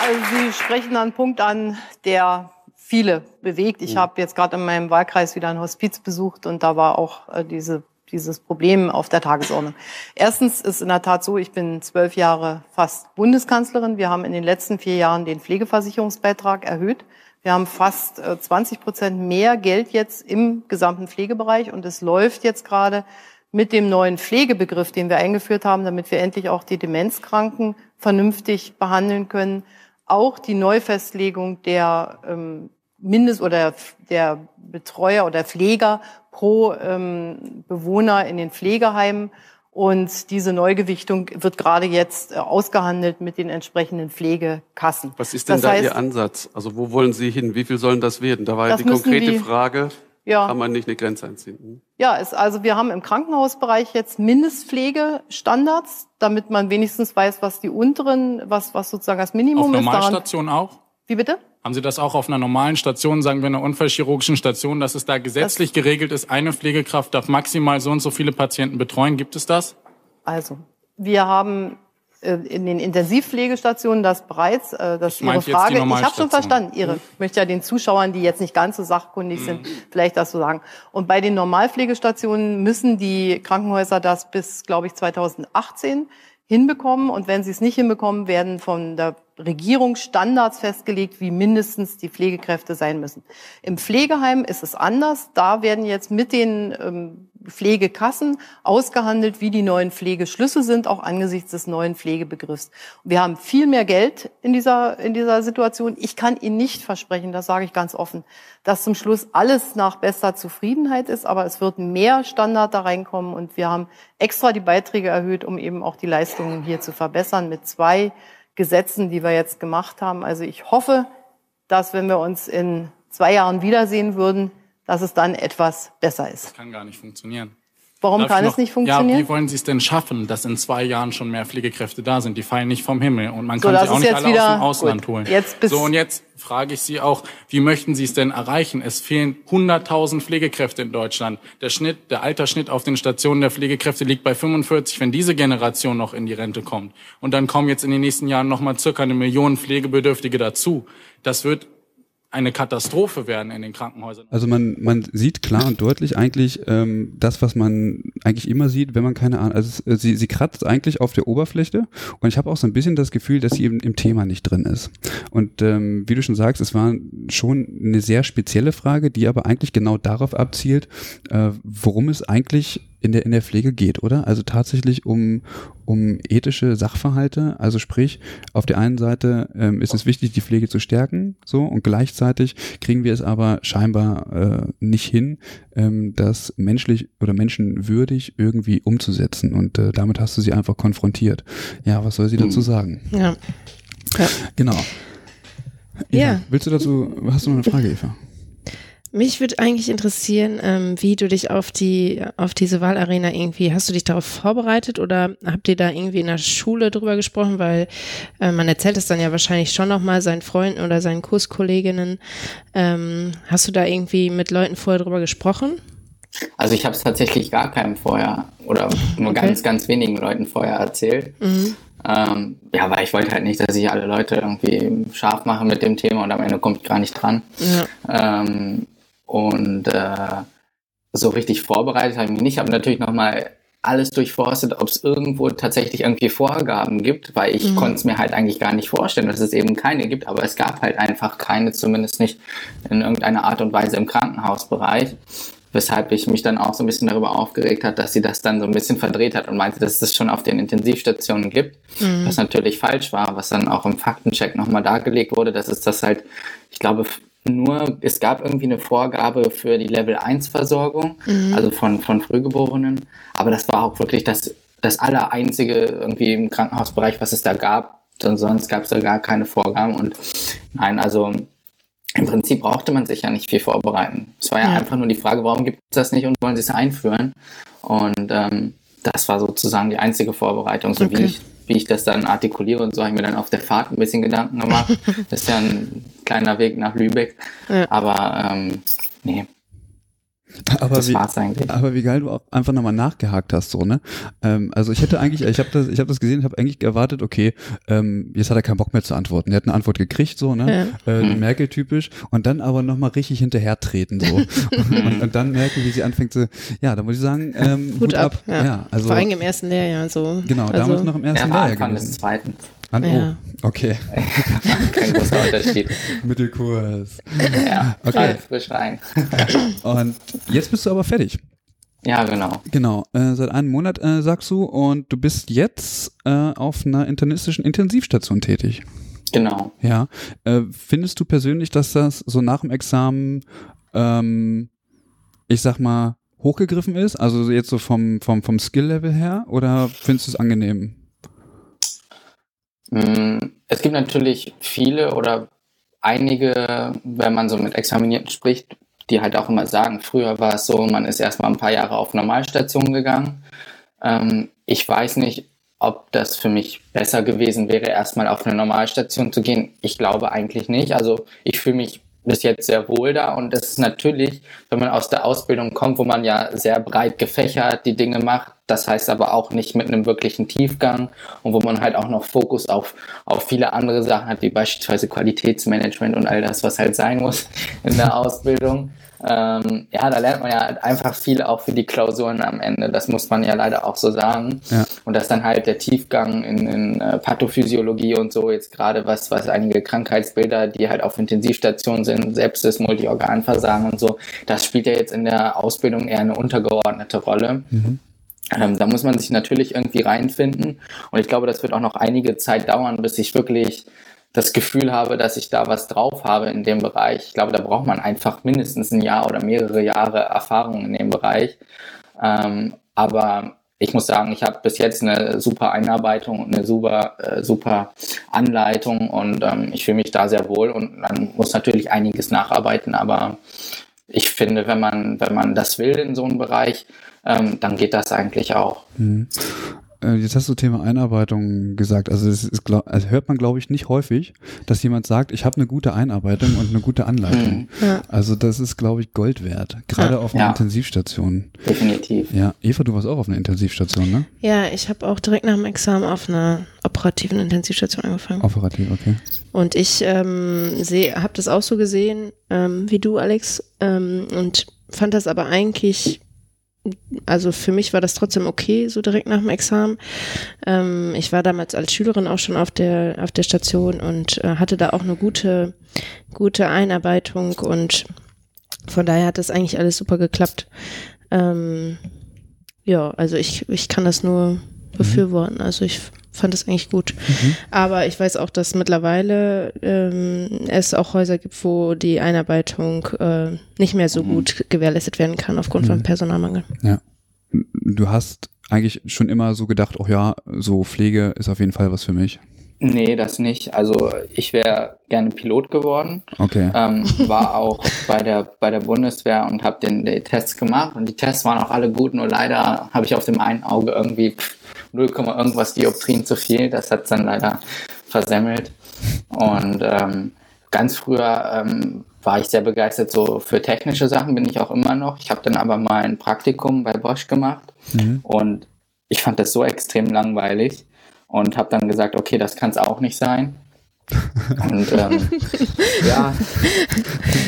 Also Sie sprechen einen Punkt an, der viele bewegt. Ich mhm. habe jetzt gerade in meinem Wahlkreis wieder ein Hospiz besucht und da war auch äh, diese dieses Problem auf der Tagesordnung. Erstens ist in der Tat so, ich bin zwölf Jahre fast Bundeskanzlerin. Wir haben in den letzten vier Jahren den Pflegeversicherungsbeitrag erhöht. Wir haben fast 20 äh, Prozent mehr Geld jetzt im gesamten Pflegebereich und es läuft jetzt gerade mit dem neuen Pflegebegriff, den wir eingeführt haben, damit wir endlich auch die Demenzkranken vernünftig behandeln können, auch die Neufestlegung der ähm, Mindest- oder der Betreuer oder Pfleger pro ähm, Bewohner in den Pflegeheimen. Und diese Neugewichtung wird gerade jetzt äh, ausgehandelt mit den entsprechenden Pflegekassen. Was ist denn das da heißt, Ihr Ansatz? Also wo wollen Sie hin? Wie viel sollen das werden? Da war ja die konkrete die, Frage. Ja. Kann man nicht eine Grenze einziehen? Hm? Ja, es, also wir haben im Krankenhausbereich jetzt Mindestpflegestandards, damit man wenigstens weiß, was die unteren, was, was sozusagen das Minimum Auf ist. Auf Normalstation auch? Wie bitte? Haben Sie das auch auf einer normalen Station, sagen wir einer unfallchirurgischen Station, dass es da gesetzlich das geregelt ist, eine Pflegekraft darf maximal so und so viele Patienten betreuen? Gibt es das? Also, wir haben äh, in den Intensivpflegestationen das bereits, äh, das ich Ihre Frage. Ich habe schon verstanden. Ihre, ich möchte ja den Zuschauern, die jetzt nicht ganz so sachkundig mhm. sind, vielleicht das so sagen. Und bei den Normalpflegestationen müssen die Krankenhäuser das bis, glaube ich, 2018 hinbekommen. Und wenn sie es nicht hinbekommen, werden von der Regierung Standards festgelegt, wie mindestens die Pflegekräfte sein müssen. Im Pflegeheim ist es anders. Da werden jetzt mit den ähm, Pflegekassen ausgehandelt, wie die neuen Pflegeschlüsse sind, auch angesichts des neuen Pflegebegriffs. Wir haben viel mehr Geld in dieser, in dieser Situation. Ich kann Ihnen nicht versprechen, das sage ich ganz offen, dass zum Schluss alles nach bester Zufriedenheit ist, aber es wird mehr Standard da reinkommen und wir haben extra die Beiträge erhöht, um eben auch die Leistungen hier zu verbessern mit zwei Gesetzen, die wir jetzt gemacht haben. Also ich hoffe, dass wenn wir uns in zwei Jahren wiedersehen würden, dass es dann etwas besser ist. Das kann gar nicht funktionieren. Warum Darf kann noch, es nicht funktionieren? Ja, wie wollen Sie es denn schaffen, dass in zwei Jahren schon mehr Pflegekräfte da sind? Die fallen nicht vom Himmel und man kann so, sie auch nicht alle aus dem Ausland gut. holen. Jetzt so, und jetzt frage ich Sie auch, wie möchten Sie es denn erreichen? Es fehlen 100.000 Pflegekräfte in Deutschland. Der Schnitt, der Altersschnitt auf den Stationen der Pflegekräfte liegt bei 45, wenn diese Generation noch in die Rente kommt. Und dann kommen jetzt in den nächsten Jahren nochmal circa eine Million Pflegebedürftige dazu. Das wird eine Katastrophe werden in den Krankenhäusern. Also man, man sieht klar und deutlich eigentlich ähm, das, was man eigentlich immer sieht, wenn man keine Ahnung, also es, sie, sie kratzt eigentlich auf der Oberfläche und ich habe auch so ein bisschen das Gefühl, dass sie eben im Thema nicht drin ist. Und ähm, wie du schon sagst, es war schon eine sehr spezielle Frage, die aber eigentlich genau darauf abzielt, äh, worum es eigentlich in der, in der Pflege geht, oder? Also tatsächlich um, um ethische Sachverhalte. Also sprich, auf der einen Seite ähm, ist es wichtig, die Pflege zu stärken, so, und gleichzeitig kriegen wir es aber scheinbar äh, nicht hin, ähm, das menschlich oder menschenwürdig irgendwie umzusetzen. Und äh, damit hast du sie einfach konfrontiert. Ja, was soll sie dazu hm. sagen? Ja. ja. Genau. Eva, ja. Willst du dazu, hast du noch eine Frage, Eva? Mich würde eigentlich interessieren, ähm, wie du dich auf die auf diese Wahlarena irgendwie hast du dich darauf vorbereitet oder habt ihr da irgendwie in der Schule drüber gesprochen, weil äh, man erzählt es dann ja wahrscheinlich schon noch mal seinen Freunden oder seinen Kurskolleginnen. Ähm, hast du da irgendwie mit Leuten vorher drüber gesprochen? Also ich habe es tatsächlich gar keinem vorher oder nur okay. ganz ganz wenigen Leuten vorher erzählt. Mhm. Ähm, ja, weil ich wollte halt nicht, dass ich alle Leute irgendwie scharf mache mit dem Thema und am Ende kommt ich gar nicht dran. Ja. Ähm, und äh, so richtig vorbereitet habe ich mich nicht. Ich habe natürlich nochmal alles durchforstet, ob es irgendwo tatsächlich irgendwie Vorgaben gibt, weil ich mhm. konnte es mir halt eigentlich gar nicht vorstellen, dass es eben keine gibt, aber es gab halt einfach keine, zumindest nicht in irgendeiner Art und Weise im Krankenhausbereich. Weshalb ich mich dann auch so ein bisschen darüber aufgeregt hat, dass sie das dann so ein bisschen verdreht hat und meinte, dass es das schon auf den Intensivstationen gibt, mhm. was natürlich falsch war, was dann auch im Faktencheck nochmal dargelegt wurde, dass es das halt, ich glaube, nur, es gab irgendwie eine Vorgabe für die Level 1 Versorgung, mhm. also von, von Frühgeborenen. Aber das war auch wirklich das, das aller einzige irgendwie im Krankenhausbereich, was es da gab. Und sonst gab es da gar keine Vorgaben. Und nein, also im Prinzip brauchte man sich ja nicht viel vorbereiten. Es war ja, ja. einfach nur die Frage, warum gibt es das nicht und wollen sie es einführen? Und ähm, das war sozusagen die einzige Vorbereitung, so okay. wie ich wie ich das dann artikuliere und so habe ich mir dann auf der Fahrt ein bisschen Gedanken gemacht. Das ist ja ein kleiner Weg nach Lübeck. Ja. Aber ähm, nee, aber das wie, war's eigentlich. Aber wie geil du auch einfach nochmal nachgehakt hast, so, ne? Ähm, also ich hätte eigentlich, ich habe das, ich habe das gesehen, ich habe eigentlich erwartet, okay, ähm, jetzt hat er keinen Bock mehr zu antworten. Er hat eine Antwort gekriegt, so, ne? Ja. Äh. Merkel-typisch. Und dann aber nochmal richtig hinterher treten, so. und, und, dann merken, wie sie anfängt, so, ja, da muss ich sagen, ähm, Hut, Hut ab. ab. Ja. ja. also, Vor allem im ersten Lehrjahr, so. Genau, also, damals noch im ersten Lehrjahr. Anfang des zweiten. An, ja. Oh, okay. Kein großer Unterschied. Mittelkurs. Ja, okay. frisch rein. Und jetzt bist du aber fertig. Ja, genau. Genau, äh, seit einem Monat äh, sagst du und du bist jetzt äh, auf einer internistischen Intensivstation tätig. Genau. Ja. Äh, findest du persönlich, dass das so nach dem Examen, ähm, ich sag mal, hochgegriffen ist? Also jetzt so vom, vom, vom Skill-Level her? Oder findest du es angenehm? Mm, es gibt natürlich viele oder einige, wenn man so mit Examinierten spricht, die halt auch immer sagen, früher war es so, man ist erstmal ein paar Jahre auf Normalstation gegangen. Ähm, ich weiß nicht, ob das für mich besser gewesen wäre, erstmal auf eine Normalstation zu gehen. Ich glaube eigentlich nicht. Also ich fühle mich bis jetzt sehr wohl da und das ist natürlich, wenn man aus der Ausbildung kommt, wo man ja sehr breit gefächert die Dinge macht, das heißt aber auch nicht mit einem wirklichen Tiefgang und wo man halt auch noch Fokus auf, auf viele andere Sachen hat, wie beispielsweise Qualitätsmanagement und all das, was halt sein muss in der Ausbildung. Ähm, ja, da lernt man ja einfach viel auch für die Klausuren am Ende. Das muss man ja leider auch so sagen. Ja. Und dass dann halt der Tiefgang in, in äh, Pathophysiologie und so jetzt gerade was, was einige Krankheitsbilder, die halt auf Intensivstationen sind, Sepsis, Multiorganversagen und so, das spielt ja jetzt in der Ausbildung eher eine untergeordnete Rolle. Mhm. Ähm, da muss man sich natürlich irgendwie reinfinden. Und ich glaube, das wird auch noch einige Zeit dauern, bis ich wirklich das Gefühl habe, dass ich da was drauf habe in dem Bereich. Ich glaube, da braucht man einfach mindestens ein Jahr oder mehrere Jahre Erfahrung in dem Bereich. Ähm, aber ich muss sagen, ich habe bis jetzt eine super Einarbeitung und eine super, äh, super Anleitung und ähm, ich fühle mich da sehr wohl und man muss natürlich einiges nacharbeiten, aber ich finde, wenn man, wenn man das will in so einem Bereich, ähm, dann geht das eigentlich auch. Mhm. Äh, jetzt hast du Thema Einarbeitung gesagt. Also das ist, also hört man, glaube ich, nicht häufig, dass jemand sagt, ich habe eine gute Einarbeitung und eine gute Anleitung. Mhm. Ja. Also das ist, glaube ich, Gold wert. Gerade ja. auf einer ja. Intensivstation. Definitiv. Ja, Eva, du warst auch auf einer Intensivstation, ne? Ja, ich habe auch direkt nach dem Examen auf einer operativen Intensivstation angefangen. Operativ, okay. Und ich ähm, habe das auch so gesehen ähm, wie du, Alex, ähm, und fand das aber eigentlich also für mich war das trotzdem okay, so direkt nach dem Examen. Ähm, ich war damals als Schülerin auch schon auf der, auf der Station und äh, hatte da auch eine gute, gute Einarbeitung und von daher hat das eigentlich alles super geklappt. Ähm, ja, also ich, ich kann das nur befürworten. Also ich fand das eigentlich gut. Mhm. Aber ich weiß auch, dass mittlerweile ähm, es auch Häuser gibt, wo die Einarbeitung äh, nicht mehr so mhm. gut gewährleistet werden kann aufgrund mhm. von Personalmangel. Ja. Du hast eigentlich schon immer so gedacht, oh ja, so Pflege ist auf jeden Fall was für mich. Nee, das nicht. Also ich wäre gerne Pilot geworden. Okay. Ähm, war auch bei der bei der Bundeswehr und habe den, den Tests gemacht und die Tests waren auch alle gut, nur leider habe ich auf dem einen Auge irgendwie 0, irgendwas Dioptrien zu viel. Das hat dann leider versemmelt. Und ähm, ganz früher ähm, war ich sehr begeistert so für technische Sachen, bin ich auch immer noch. Ich habe dann aber mal ein Praktikum bei Bosch gemacht mhm. und ich fand das so extrem langweilig und habe dann gesagt, okay, das kann es auch nicht sein. Und ähm, ja,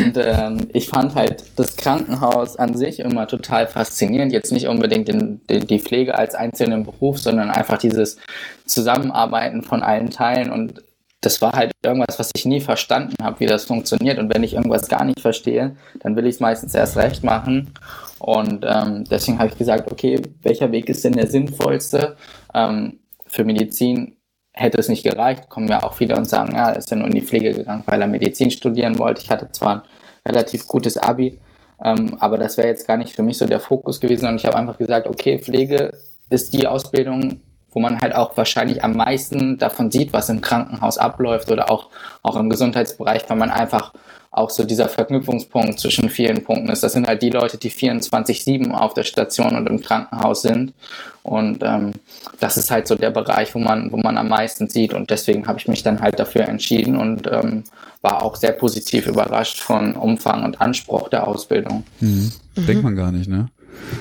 und, ähm, ich fand halt das Krankenhaus an sich immer total faszinierend. Jetzt nicht unbedingt den, den, die Pflege als einzelnen Beruf, sondern einfach dieses Zusammenarbeiten von allen Teilen. Und das war halt irgendwas, was ich nie verstanden habe, wie das funktioniert. Und wenn ich irgendwas gar nicht verstehe, dann will ich es meistens erst recht machen. Und ähm, deswegen habe ich gesagt, okay, welcher Weg ist denn der sinnvollste? Ähm, für Medizin hätte es nicht gereicht, kommen ja auch viele und sagen, ja, er ist ja nur in die Pflege gegangen, weil er Medizin studieren wollte. Ich hatte zwar ein relativ gutes Abi, ähm, aber das wäre jetzt gar nicht für mich so der Fokus gewesen und ich habe einfach gesagt, okay, Pflege ist die Ausbildung, wo man halt auch wahrscheinlich am meisten davon sieht, was im Krankenhaus abläuft oder auch, auch im Gesundheitsbereich, weil man einfach auch so dieser Verknüpfungspunkt zwischen vielen Punkten ist. Das sind halt die Leute, die 24-7 auf der Station und im Krankenhaus sind. Und ähm, das ist halt so der Bereich, wo man, wo man am meisten sieht. Und deswegen habe ich mich dann halt dafür entschieden und ähm, war auch sehr positiv überrascht von Umfang und Anspruch der Ausbildung. Mhm. Mhm. Denkt man gar nicht, ne?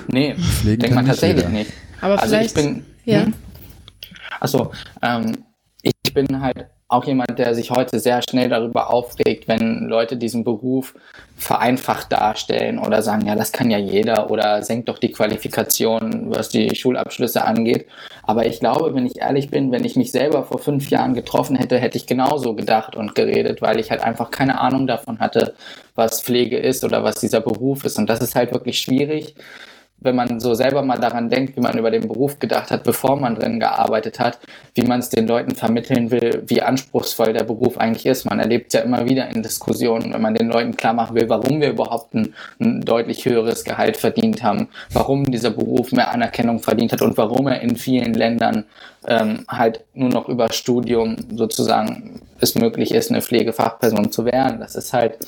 Nee, Pflegen denkt man tatsächlich jeder. nicht. Aber also vielleicht, ich bin. Ja. Hm? Achso, ähm, ich bin halt auch jemand, der sich heute sehr schnell darüber aufregt, wenn Leute diesen Beruf vereinfacht darstellen oder sagen, ja, das kann ja jeder oder senkt doch die Qualifikation, was die Schulabschlüsse angeht. Aber ich glaube, wenn ich ehrlich bin, wenn ich mich selber vor fünf Jahren getroffen hätte, hätte ich genauso gedacht und geredet, weil ich halt einfach keine Ahnung davon hatte, was Pflege ist oder was dieser Beruf ist. Und das ist halt wirklich schwierig wenn man so selber mal daran denkt, wie man über den Beruf gedacht hat, bevor man drin gearbeitet hat, wie man es den Leuten vermitteln will, wie anspruchsvoll der Beruf eigentlich ist. Man erlebt ja immer wieder in Diskussionen, wenn man den Leuten klar machen will, warum wir überhaupt ein, ein deutlich höheres Gehalt verdient haben, warum dieser Beruf mehr Anerkennung verdient hat und warum er in vielen Ländern ähm, halt nur noch über Studium sozusagen es möglich ist, eine Pflegefachperson zu werden. Das ist halt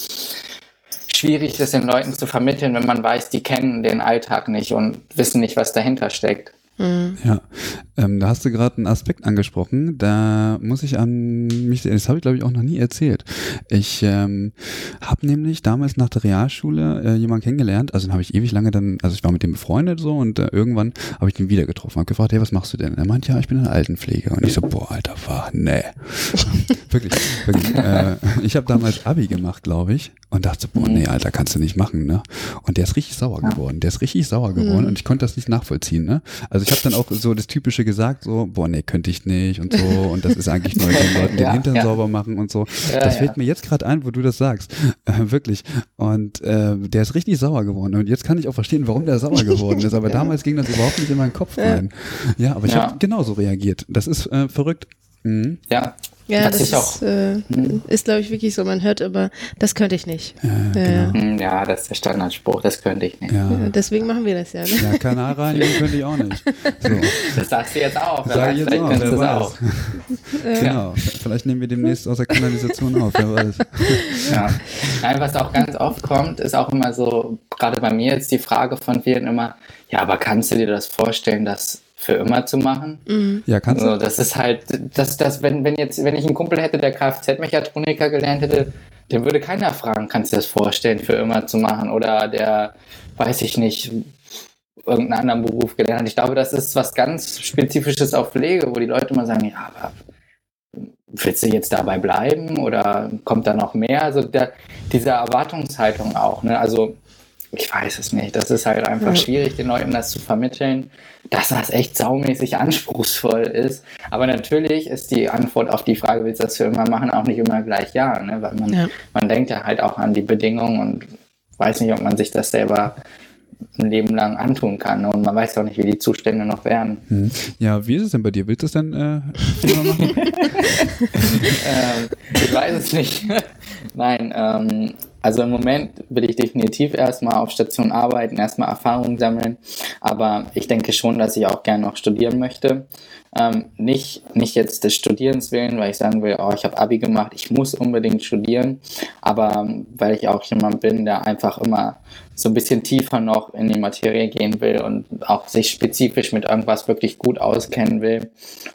schwierig, das den Leuten zu vermitteln, wenn man weiß, die kennen den Alltag nicht und wissen nicht, was dahinter steckt. Mhm. Ja, ähm, da hast du gerade einen Aspekt angesprochen. Da muss ich an mich, das habe ich glaube ich auch noch nie erzählt. Ich ähm, habe nämlich damals nach der Realschule äh, jemanden kennengelernt. Also den habe ich ewig lange dann, also ich war mit dem befreundet so und äh, irgendwann habe ich den wieder getroffen. Habe gefragt, hey, was machst du denn? Er meint, ja, ich bin in der Altenpflege. Und ich so, boah, Alter, war, nee. wirklich, wirklich. Äh, ich habe damals Abi gemacht, glaube ich, und dachte, boah, nee, Alter, kannst du nicht machen, ne? Und der ist richtig sauer geworden. Der ist richtig sauer geworden mhm. und ich konnte das nicht nachvollziehen, ne? Also ich habe dann auch so das Typische gesagt, so, boah, nee, könnte ich nicht und so. Und das ist eigentlich nur den Leuten den ja, Hintern ja. sauber machen und so. Ja, das fällt mir jetzt gerade ein, wo du das sagst. Äh, wirklich. Und äh, der ist richtig sauer geworden. Und jetzt kann ich auch verstehen, warum der sauer geworden ist. Aber damals ging das überhaupt nicht in meinen Kopf rein. Ja, aber ich habe genauso reagiert. Das ist äh, verrückt. Mhm. Ja, ja, das ist, äh, hm. ist glaube ich, wirklich so. Man hört immer, das könnte ich nicht. Ja, genau. ja, das ist der Standardspruch, das könnte ich nicht. Ja. deswegen machen wir das ja. Ne? Ja, Kanalreinigung könnte ich auch nicht. So. Das sagst du jetzt auch. Sag ich jetzt auch, wer weiß. Auch. genau, vielleicht nehmen wir demnächst aus der Kanalisation auf, wer weiß. Ja. Nein, was auch ganz oft kommt, ist auch immer so, gerade bei mir jetzt die Frage von vielen immer, ja, aber kannst du dir das vorstellen, dass für immer zu machen. Mhm. Ja, kannst du. Also, das ist halt, das, das, wenn, wenn jetzt, wenn ich einen Kumpel hätte, der Kfz-Mechatroniker gelernt hätte, den würde keiner fragen, kannst du dir das vorstellen, für immer zu machen? Oder der, weiß ich nicht, irgendeinen anderen Beruf gelernt hat. Ich glaube, das ist was ganz Spezifisches auf Pflege, wo die Leute immer sagen, ja, aber willst du jetzt dabei bleiben oder kommt da noch mehr? Also der, diese Erwartungshaltung auch. Ne? Also ich weiß es nicht. Das ist halt einfach schwierig, den Leuten das zu vermitteln, dass das echt saumäßig anspruchsvoll ist. Aber natürlich ist die Antwort auf die Frage, willst du das für immer machen, auch nicht immer gleich ja. Ne? Weil man, ja. man denkt ja halt auch an die Bedingungen und weiß nicht, ob man sich das selber ein Leben lang antun kann. Und man weiß auch nicht, wie die Zustände noch werden. Hm. Ja, wie ist es denn bei dir? Willst du es denn äh, immer machen? ähm, ich weiß es nicht. Nein, ähm, Also im Moment will ich definitiv erstmal auf Station arbeiten, erstmal Erfahrungen sammeln. Aber ich denke schon, dass ich auch gerne noch studieren möchte. Ähm, nicht, nicht jetzt des Studierens willen, weil ich sagen will, oh, ich habe Abi gemacht, ich muss unbedingt studieren, aber ähm, weil ich auch jemand bin, der einfach immer so ein bisschen tiefer noch in die Materie gehen will und auch sich spezifisch mit irgendwas wirklich gut auskennen will.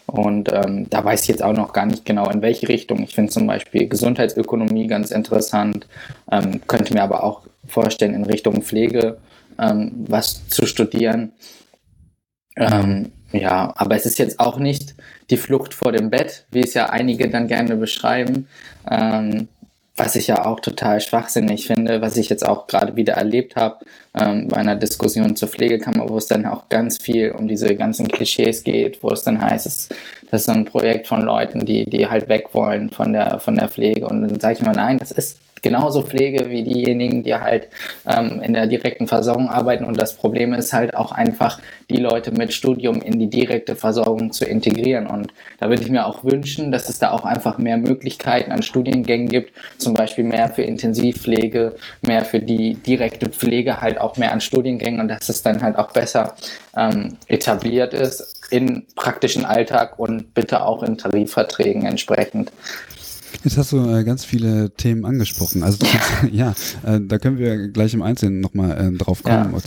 Und ähm, da weiß ich jetzt auch noch gar nicht genau, in welche Richtung. Ich finde zum Beispiel Gesundheitsökonomie ganz interessant, ähm, könnte mir aber auch vorstellen, in Richtung Pflege ähm, was zu studieren. Ähm, ja, aber es ist jetzt auch nicht die Flucht vor dem Bett, wie es ja einige dann gerne beschreiben, ähm, was ich ja auch total schwachsinnig finde, was ich jetzt auch gerade wieder erlebt habe ähm, bei einer Diskussion zur Pflegekammer, wo es dann auch ganz viel um diese ganzen Klischees geht, wo es dann heißt, es, das ist ein Projekt von Leuten, die, die halt weg wollen von der, von der Pflege. Und dann sage ich immer, nein, das ist genauso Pflege wie diejenigen, die halt ähm, in der direkten Versorgung arbeiten. Und das Problem ist halt auch einfach, die Leute mit Studium in die direkte Versorgung zu integrieren. Und da würde ich mir auch wünschen, dass es da auch einfach mehr Möglichkeiten an Studiengängen gibt, zum Beispiel mehr für Intensivpflege, mehr für die direkte Pflege, halt auch mehr an Studiengängen und dass es dann halt auch besser ähm, etabliert ist in praktischen Alltag und bitte auch in Tarifverträgen entsprechend. Jetzt hast du äh, ganz viele Themen angesprochen. Also kannst, ja, äh, da können wir gleich im Einzelnen nochmal äh, drauf kommen. Ja.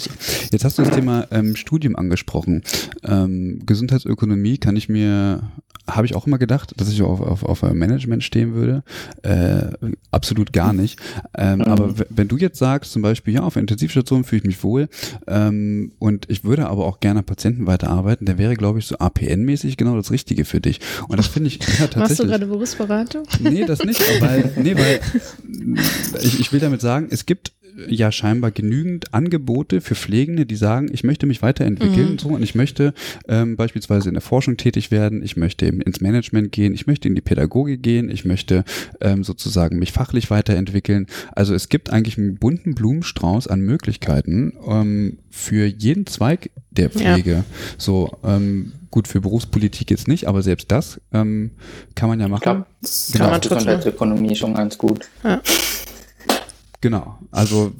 Jetzt hast du das Thema ähm, Studium angesprochen. Ähm, Gesundheitsökonomie kann ich mir habe ich auch immer gedacht, dass ich auf, auf, auf Management stehen würde. Äh, absolut gar nicht. Ähm, mhm. Aber wenn du jetzt sagst, zum Beispiel, ja, auf der Intensivstation fühle ich mich wohl ähm, und ich würde aber auch gerne Patienten weiterarbeiten, dann wäre, glaube ich, so APN-mäßig genau das Richtige für dich. Und das finde ich ja, tatsächlich. Machst du gerade Berufsberatung? Nee, das nicht, weil, nee, weil ich, ich will damit sagen, es gibt ja scheinbar genügend Angebote für Pflegende, die sagen, ich möchte mich weiterentwickeln mhm. so, und ich möchte ähm, beispielsweise in der Forschung tätig werden, ich möchte eben ins Management gehen, ich möchte in die Pädagogik gehen, ich möchte ähm, sozusagen mich fachlich weiterentwickeln. Also es gibt eigentlich einen bunten Blumenstrauß an Möglichkeiten ähm, für jeden Zweig der Pflege. Ja. So ähm, gut für Berufspolitik jetzt nicht, aber selbst das ähm, kann man ja machen. Ich glaube, das genau. kann man trotzdem. Ökonomie schon ganz gut. Ja. Genau. Also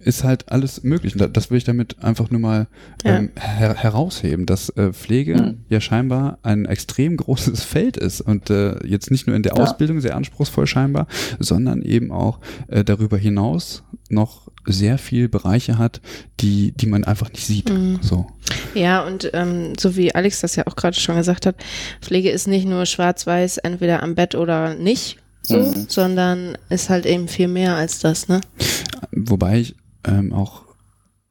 ist halt alles möglich. Das will ich damit einfach nur mal ja. ähm, her herausheben, dass äh, Pflege mhm. ja scheinbar ein extrem großes Feld ist und äh, jetzt nicht nur in der ja. Ausbildung sehr anspruchsvoll scheinbar, sondern eben auch äh, darüber hinaus noch sehr viel Bereiche hat, die, die man einfach nicht sieht. Mhm. So. Ja, und ähm, so wie Alex das ja auch gerade schon gesagt hat, Pflege ist nicht nur schwarz-weiß, entweder am Bett oder nicht, so, mhm. sondern ist halt eben viel mehr als das, ne? Wobei ich ähm, auch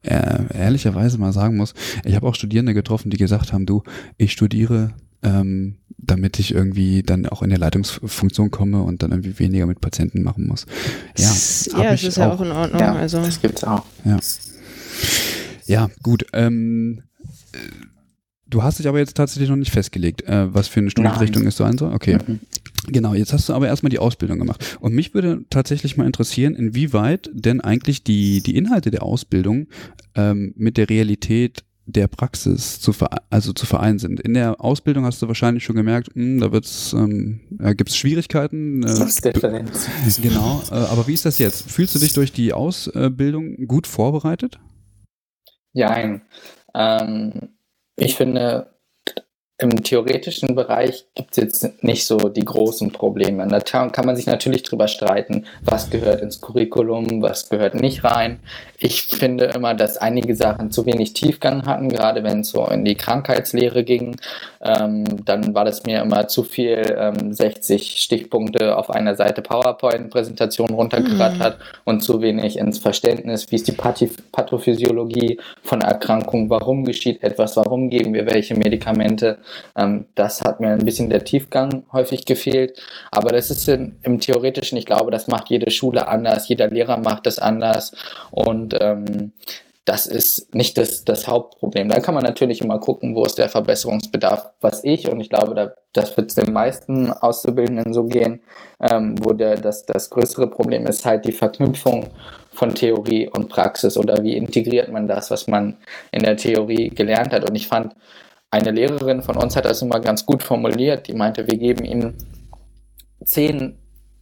äh, ehrlicherweise mal sagen muss, ich habe auch Studierende getroffen, die gesagt haben, du, ich studiere, ähm, damit ich irgendwie dann auch in der Leitungsfunktion komme und dann irgendwie weniger mit Patienten machen muss. Ja, ja das ist ja auch in Ordnung. Ja, also. Das gibt's auch. Ja, ja gut. Ähm, Du hast dich aber jetzt tatsächlich noch nicht festgelegt, äh, was für eine Studienrichtung es sein soll. Okay. Mhm. Genau, jetzt hast du aber erstmal die Ausbildung gemacht. Und mich würde tatsächlich mal interessieren, inwieweit denn eigentlich die, die Inhalte der Ausbildung ähm, mit der Realität der Praxis zu also zu vereinen sind. In der Ausbildung hast du wahrscheinlich schon gemerkt, mh, hm, da wird's, ähm, äh, gibt es Schwierigkeiten. Äh, das ist Genau, äh, aber wie ist das jetzt? Fühlst du dich durch die Ausbildung gut vorbereitet? Ja, ähm, ich finde, im theoretischen Bereich gibt es jetzt nicht so die großen Probleme. Da kann man sich natürlich drüber streiten, was gehört ins Curriculum, was gehört nicht rein. Ich finde immer, dass einige Sachen zu wenig Tiefgang hatten, gerade wenn es so in die Krankheitslehre ging. Ähm, dann war das mir immer zu viel ähm, 60 Stichpunkte auf einer Seite PowerPoint-Präsentation runtergerattert mhm. und zu wenig ins Verständnis, wie ist die Pathophysiologie von Erkrankungen, warum geschieht etwas, warum geben wir welche Medikamente. Ähm, das hat mir ein bisschen der Tiefgang häufig gefehlt. Aber das ist in, im Theoretischen, ich glaube, das macht jede Schule anders, jeder Lehrer macht das anders. Und ähm, das ist nicht das, das Hauptproblem. Da kann man natürlich immer gucken, wo ist der Verbesserungsbedarf, was ich, und ich glaube, da, das wird den meisten Auszubildenden so gehen, ähm, wo der, das, das größere Problem ist halt die Verknüpfung von Theorie und Praxis oder wie integriert man das, was man in der Theorie gelernt hat. Und ich fand, eine Lehrerin von uns hat das immer ganz gut formuliert. Die meinte, wir geben ihnen zehn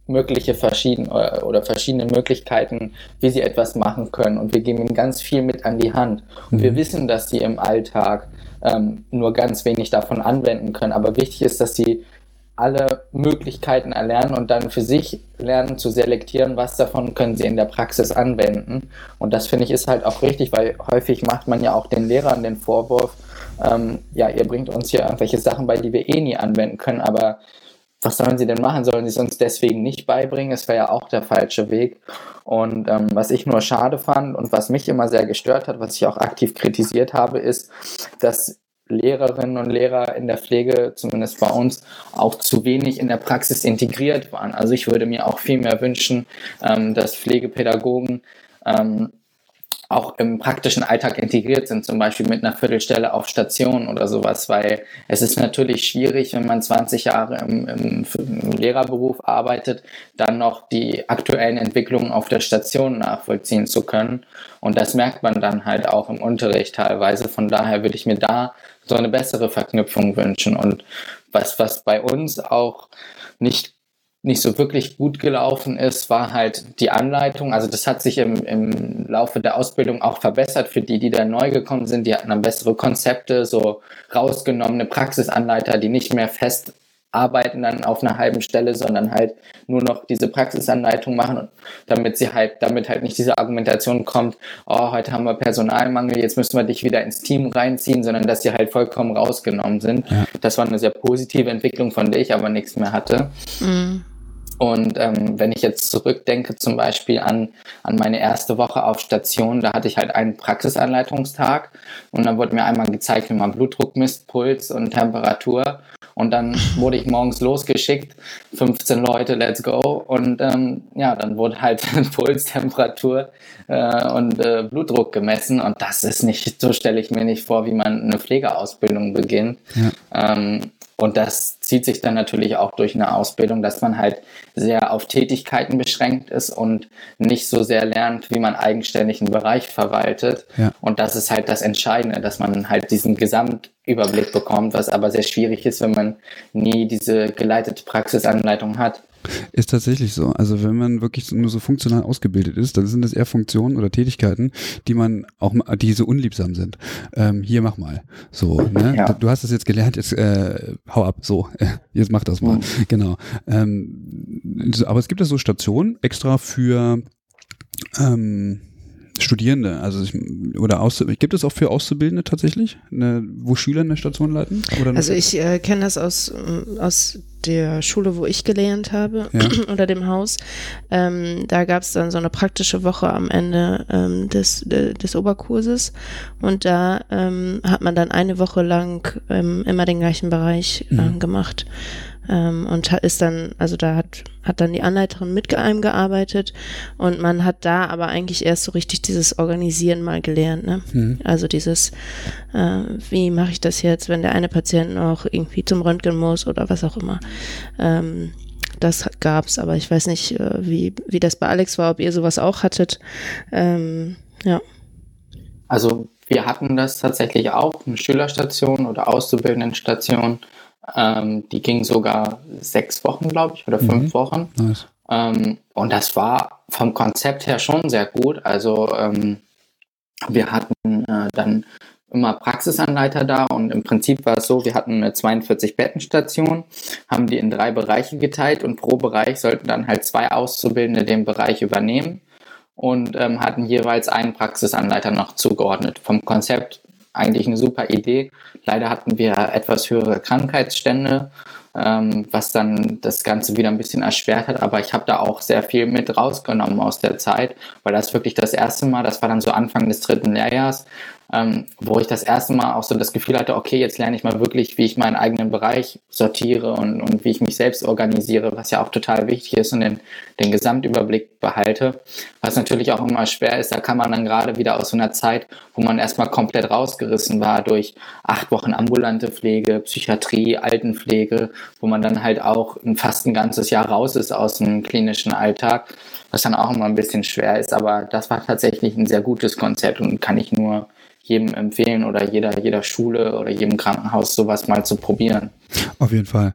mögliche verschiedene oder verschiedene Möglichkeiten, wie sie etwas machen können. Und wir geben ihnen ganz viel mit an die Hand. Und mhm. wir wissen, dass sie im Alltag ähm, nur ganz wenig davon anwenden können. Aber wichtig ist, dass sie alle Möglichkeiten erlernen und dann für sich lernen zu selektieren, was davon können sie in der Praxis anwenden. Und das finde ich ist halt auch richtig, weil häufig macht man ja auch den Lehrern den Vorwurf, ähm, ja, ihr bringt uns hier irgendwelche Sachen bei, die wir eh nie anwenden können, aber was sollen sie denn machen? Sollen sie es uns deswegen nicht beibringen? Es wäre ja auch der falsche Weg. Und ähm, was ich nur schade fand und was mich immer sehr gestört hat, was ich auch aktiv kritisiert habe, ist, dass Lehrerinnen und Lehrer in der Pflege, zumindest bei uns, auch zu wenig in der Praxis integriert waren. Also ich würde mir auch viel mehr wünschen, ähm, dass Pflegepädagogen ähm, auch im praktischen Alltag integriert sind, zum Beispiel mit einer Viertelstelle auf Station oder sowas, weil es ist natürlich schwierig, wenn man 20 Jahre im, im, im, Lehrerberuf arbeitet, dann noch die aktuellen Entwicklungen auf der Station nachvollziehen zu können. Und das merkt man dann halt auch im Unterricht teilweise. Von daher würde ich mir da so eine bessere Verknüpfung wünschen. Und was, was bei uns auch nicht nicht so wirklich gut gelaufen ist, war halt die Anleitung. Also das hat sich im, im Laufe der Ausbildung auch verbessert für die, die da neu gekommen sind. Die hatten dann bessere Konzepte, so rausgenommene Praxisanleiter, die nicht mehr fest arbeiten dann auf einer halben Stelle, sondern halt nur noch diese Praxisanleitung machen, damit sie halt, damit halt nicht diese Argumentation kommt, oh, heute haben wir Personalmangel, jetzt müssen wir dich wieder ins Team reinziehen, sondern dass sie halt vollkommen rausgenommen sind. Ja. Das war eine sehr positive Entwicklung, von der ich aber nichts mehr hatte. Mhm. Und ähm, wenn ich jetzt zurückdenke, zum Beispiel an, an meine erste Woche auf Station, da hatte ich halt einen Praxisanleitungstag und dann wurde mir einmal gezeigt, wie man Blutdruck misst, Puls und Temperatur. Und dann wurde ich morgens losgeschickt, 15 Leute, let's go. Und ähm, ja, dann wurde halt Puls, Temperatur äh, und äh, Blutdruck gemessen. Und das ist nicht, so stelle ich mir nicht vor, wie man eine Pflegeausbildung beginnt. Ja. Ähm, und das zieht sich dann natürlich auch durch eine Ausbildung, dass man halt sehr auf Tätigkeiten beschränkt ist und nicht so sehr lernt, wie man eigenständig einen Bereich verwaltet. Ja. Und das ist halt das Entscheidende, dass man halt diesen Gesamtüberblick bekommt, was aber sehr schwierig ist, wenn man nie diese geleitete Praxisanleitung hat. Ist tatsächlich so. Also wenn man wirklich nur so funktional ausgebildet ist, dann sind das eher Funktionen oder Tätigkeiten, die man auch, die so unliebsam sind. Ähm, hier mach mal. So, ne? Ja. Du hast das jetzt gelernt, jetzt äh, hau ab. So, jetzt mach das mal. Mhm. Genau. Ähm, aber es gibt ja so Stationen extra für ähm, Studierende, also ich, oder Aus, gibt es auch für Auszubildende tatsächlich, eine, wo Schüler eine Station leiten? also ich äh, kenne das aus, äh, aus der Schule, wo ich gelernt habe, ja. oder dem Haus. Ähm, da gab es dann so eine praktische Woche am Ende ähm, des, de, des Oberkurses und da ähm, hat man dann eine Woche lang ähm, immer den gleichen Bereich äh, mhm. gemacht. Ähm, und ist dann, also da hat, hat dann die Anleiterin mit einem gearbeitet und man hat da aber eigentlich erst so richtig dieses Organisieren mal gelernt. Ne? Mhm. Also dieses, äh, wie mache ich das jetzt, wenn der eine Patient noch irgendwie zum Röntgen muss oder was auch immer. Ähm, das gab's, aber ich weiß nicht, äh, wie, wie das bei Alex war, ob ihr sowas auch hattet. Ähm, ja. Also wir hatten das tatsächlich auch, eine Schülerstation oder Auszubildendenstation. Ähm, die ging sogar sechs Wochen, glaube ich, oder fünf mhm. Wochen. Nice. Ähm, und das war vom Konzept her schon sehr gut. Also ähm, wir hatten äh, dann immer Praxisanleiter da und im Prinzip war es so, wir hatten eine 42 Bettenstation, haben die in drei Bereiche geteilt und pro Bereich sollten dann halt zwei Auszubildende den Bereich übernehmen und ähm, hatten jeweils einen Praxisanleiter noch zugeordnet. Vom Konzept eigentlich eine super Idee. Leider hatten wir etwas höhere Krankheitsstände, ähm, was dann das Ganze wieder ein bisschen erschwert hat. Aber ich habe da auch sehr viel mit rausgenommen aus der Zeit, weil das wirklich das erste Mal, das war dann so Anfang des dritten Lehrjahres, ähm, wo ich das erste Mal auch so das Gefühl hatte, okay, jetzt lerne ich mal wirklich, wie ich meinen eigenen Bereich sortiere und, und wie ich mich selbst organisiere, was ja auch total wichtig ist und den, den Gesamtüberblick behalte. Was natürlich auch immer schwer ist, da kann man dann gerade wieder aus so einer Zeit, wo man erstmal komplett rausgerissen war durch acht Wochen ambulante Pflege, Psychiatrie, Altenpflege, wo man dann halt auch fast ein ganzes Jahr raus ist aus dem klinischen Alltag, was dann auch immer ein bisschen schwer ist. Aber das war tatsächlich ein sehr gutes Konzept und kann ich nur jedem empfehlen oder jeder, jeder Schule oder jedem Krankenhaus sowas mal zu probieren. Auf jeden Fall.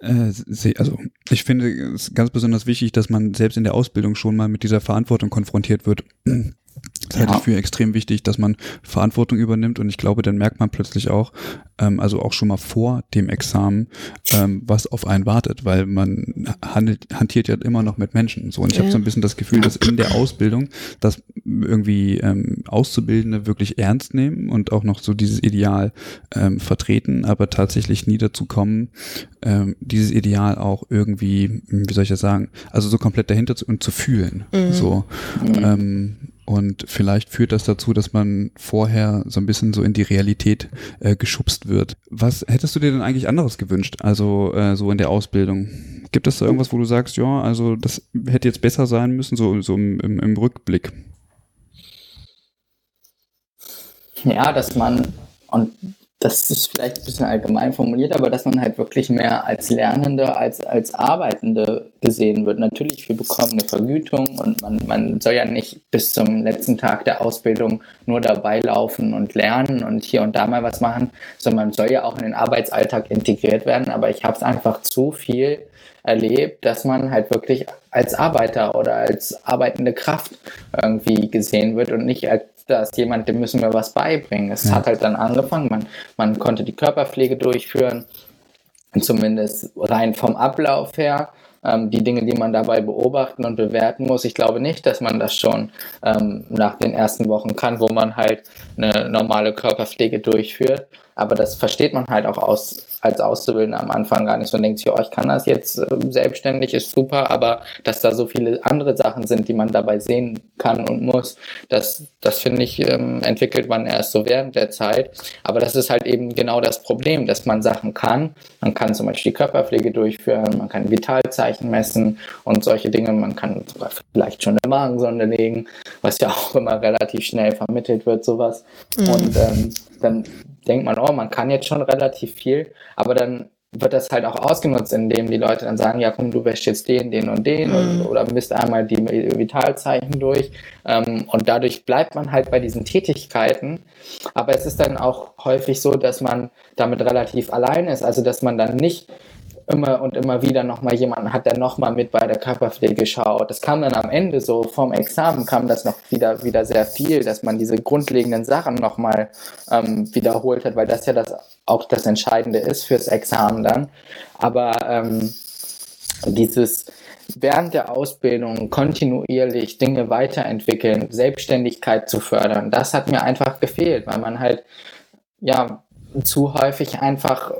Äh, also ich finde es ganz besonders wichtig, dass man selbst in der Ausbildung schon mal mit dieser Verantwortung konfrontiert wird. Das halte ja. ich für extrem wichtig, dass man Verantwortung übernimmt und ich glaube, dann merkt man plötzlich auch, ähm, also auch schon mal vor dem Examen, ähm, was auf einen wartet, weil man handelt, hantiert ja immer noch mit Menschen. So und ich ja. habe so ein bisschen das Gefühl, dass in der Ausbildung, dass irgendwie ähm, Auszubildende wirklich ernst nehmen und auch noch so dieses Ideal ähm, vertreten, aber tatsächlich nie dazu kommen, ähm, dieses Ideal auch irgendwie, wie soll ich das sagen, also so komplett dahinter zu, und zu fühlen. Mhm. So. Mhm. Ähm, und vielleicht führt das dazu, dass man vorher so ein bisschen so in die Realität äh, geschubst wird. Was hättest du dir denn eigentlich anderes gewünscht? Also äh, so in der Ausbildung. Gibt es da irgendwas, wo du sagst, ja, also das hätte jetzt besser sein müssen, so, so im, im, im Rückblick? Ja, dass man, und das ist vielleicht ein bisschen allgemein formuliert, aber dass man halt wirklich mehr als Lernende, als, als Arbeitende gesehen wird. Natürlich, wir bekommen eine Vergütung und man, man soll ja nicht bis zum letzten Tag der Ausbildung nur dabei laufen und lernen und hier und da mal was machen, sondern man soll ja auch in den Arbeitsalltag integriert werden. Aber ich habe es einfach zu viel erlebt, dass man halt wirklich als Arbeiter oder als arbeitende Kraft irgendwie gesehen wird und nicht als da ist jemand, dem müssen wir was beibringen. Es ja. hat halt dann angefangen, man, man konnte die Körperpflege durchführen, zumindest rein vom Ablauf her. Ähm, die Dinge, die man dabei beobachten und bewerten muss. Ich glaube nicht, dass man das schon ähm, nach den ersten Wochen kann, wo man halt eine normale Körperpflege durchführt. Aber das versteht man halt auch aus, als Auszubildender am Anfang gar nicht und denkt sich, oh, ich kann das jetzt äh, selbstständig, ist super, aber dass da so viele andere Sachen sind, die man dabei sehen kann und muss, das, das finde ich, ähm, entwickelt man erst so während der Zeit. Aber das ist halt eben genau das Problem, dass man Sachen kann. Man kann zum Beispiel die Körperpflege durchführen, man kann Vitalzeichen messen und solche Dinge. Man kann sogar vielleicht schon eine Magensonde legen, was ja auch immer relativ schnell vermittelt wird, sowas. Mhm. Und ähm, dann denkt man, oh, man kann jetzt schon relativ viel, aber dann wird das halt auch ausgenutzt, indem die Leute dann sagen, ja komm, du wäschst jetzt den, den und den mhm. und, oder misst einmal die Vitalzeichen durch. Ähm, und dadurch bleibt man halt bei diesen Tätigkeiten, aber es ist dann auch häufig so, dass man damit relativ allein ist, also dass man dann nicht immer und immer wieder nochmal jemanden hat, der nochmal mit bei der Körperpflege schaut. Das kam dann am Ende so vom Examen kam das noch wieder, wieder sehr viel, dass man diese grundlegenden Sachen nochmal ähm, wiederholt hat, weil das ja das auch das Entscheidende ist fürs Examen dann. Aber ähm, dieses während der Ausbildung kontinuierlich Dinge weiterentwickeln, Selbstständigkeit zu fördern, das hat mir einfach gefehlt, weil man halt ja zu häufig einfach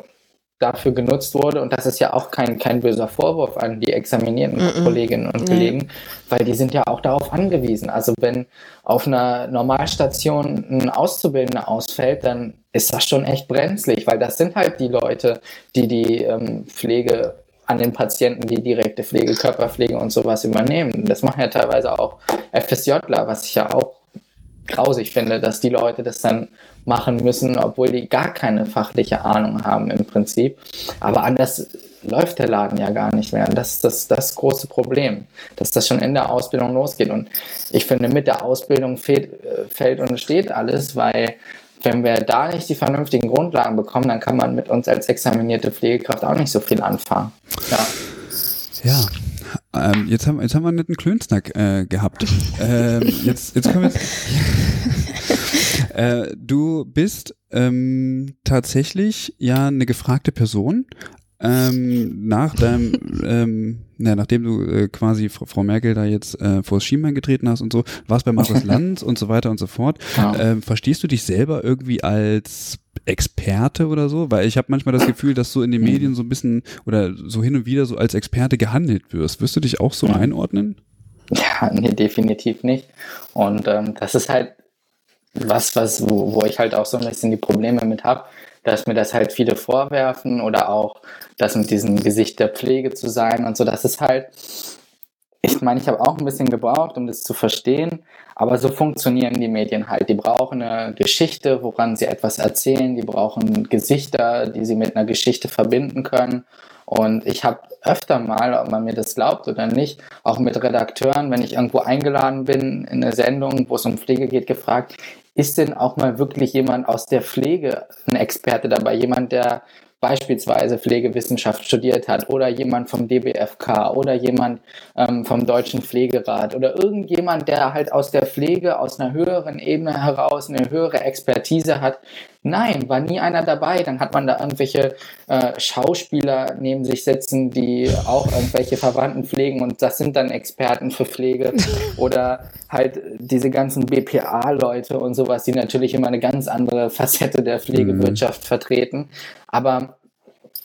dafür genutzt wurde. Und das ist ja auch kein, kein böser Vorwurf an die examinierten mm -mm. Kolleginnen und Kollegen, nee. weil die sind ja auch darauf angewiesen. Also wenn auf einer Normalstation ein Auszubildender ausfällt, dann ist das schon echt brenzlig, weil das sind halt die Leute, die die ähm, Pflege an den Patienten, die direkte Pflege, Körperpflege und sowas übernehmen. Das machen ja teilweise auch FSJler, was ich ja auch grausig finde, dass die Leute das dann machen müssen, obwohl die gar keine fachliche Ahnung haben im Prinzip. Aber anders läuft der Laden ja gar nicht mehr. Und das ist das, das große Problem, dass das schon in der Ausbildung losgeht. Und ich finde, mit der Ausbildung fehlt, äh, fällt und steht alles, weil wenn wir da nicht die vernünftigen Grundlagen bekommen, dann kann man mit uns als examinierte Pflegekraft auch nicht so viel anfangen. Ja. Ja, ähm, jetzt, haben, jetzt haben wir einen netten Klönsnack äh, gehabt. ähm, jetzt, jetzt können wir. äh, du bist ähm, tatsächlich ja eine gefragte Person. Ähm, nach deinem, ähm, na, nachdem du äh, quasi Frau Merkel da jetzt äh, vor das Schienbein getreten hast und so, warst bei Markus Lanz und so weiter und so fort. Ja. Ähm, verstehst du dich selber irgendwie als Experte oder so? Weil ich habe manchmal das Gefühl, dass du in den Medien so ein bisschen oder so hin und wieder so als Experte gehandelt wirst. Wirst du dich auch so einordnen? Ja, nee, definitiv nicht. Und ähm, das ist halt was, was, wo, wo ich halt auch so ein bisschen die Probleme mit habe, dass mir das halt viele vorwerfen oder auch das mit diesem Gesicht der Pflege zu sein und so. Das ist halt, ich meine, ich habe auch ein bisschen gebraucht, um das zu verstehen, aber so funktionieren die Medien halt. Die brauchen eine Geschichte, woran sie etwas erzählen, die brauchen Gesichter, die sie mit einer Geschichte verbinden können. Und ich habe öfter mal, ob man mir das glaubt oder nicht, auch mit Redakteuren, wenn ich irgendwo eingeladen bin in eine Sendung, wo es um Pflege geht, gefragt, ist denn auch mal wirklich jemand aus der Pflege ein Experte dabei? Jemand, der beispielsweise Pflegewissenschaft studiert hat oder jemand vom DBFK oder jemand ähm, vom Deutschen Pflegerat oder irgendjemand, der halt aus der Pflege, aus einer höheren Ebene heraus eine höhere Expertise hat. Nein, war nie einer dabei. Dann hat man da irgendwelche äh, Schauspieler neben sich sitzen, die auch irgendwelche Verwandten pflegen und das sind dann Experten für Pflege oder halt diese ganzen BPA-Leute und sowas, die natürlich immer eine ganz andere Facette der Pflegewirtschaft mhm. vertreten. Aber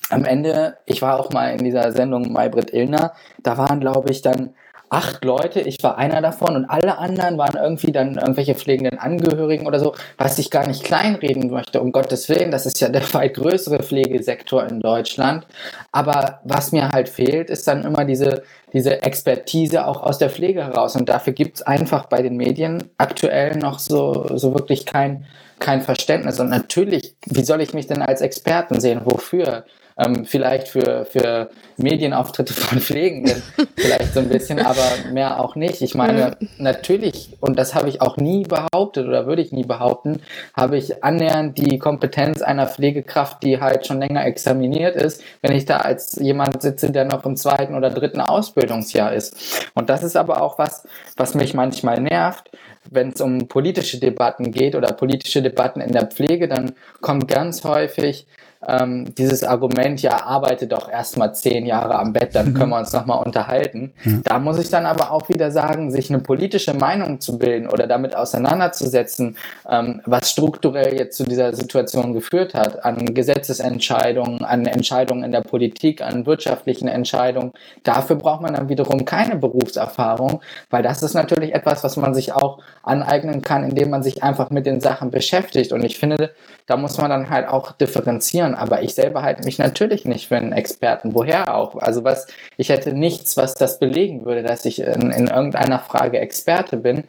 am Ende, ich war auch mal in dieser Sendung Maybrit Illner, da waren, glaube ich, dann acht Leute, ich war einer davon und alle anderen waren irgendwie dann irgendwelche pflegenden Angehörigen oder so, was ich gar nicht kleinreden möchte, um Gottes Willen, das ist ja der weit größere Pflegesektor in Deutschland. Aber was mir halt fehlt, ist dann immer diese, diese Expertise auch aus der Pflege heraus. Und dafür gibt es einfach bei den Medien aktuell noch so, so wirklich kein, kein Verständnis. Und natürlich, wie soll ich mich denn als Experten sehen? Wofür? Ähm, vielleicht für, für Medienauftritte von Pflegenden vielleicht so ein bisschen, aber mehr auch nicht. Ich meine, natürlich, und das habe ich auch nie behauptet oder würde ich nie behaupten, habe ich annähernd die Kompetenz einer Pflegekraft, die halt schon länger examiniert ist, wenn ich da als jemand sitze, der noch im zweiten oder dritten Ausbildungsjahr ist. Und das ist aber auch was, was mich manchmal nervt, wenn es um politische Debatten geht oder politische Debatten in der Pflege, dann kommt ganz häufig ähm, dieses Argument, ja, arbeite doch erstmal zehn Jahre am Bett, dann können mhm. wir uns nochmal unterhalten. Mhm. Da muss ich dann aber auch wieder sagen, sich eine politische Meinung zu bilden oder damit auseinanderzusetzen, ähm, was strukturell jetzt zu dieser Situation geführt hat, an Gesetzesentscheidungen, an Entscheidungen in der Politik, an wirtschaftlichen Entscheidungen. Dafür braucht man dann wiederum keine Berufserfahrung, weil das ist natürlich etwas, was man sich auch aneignen kann, indem man sich einfach mit den Sachen beschäftigt. Und ich finde, da muss man dann halt auch differenzieren. Aber ich selber halte mich natürlich nicht für einen Experten. Woher auch? Also was, ich hätte nichts, was das belegen würde, dass ich in, in irgendeiner Frage Experte bin.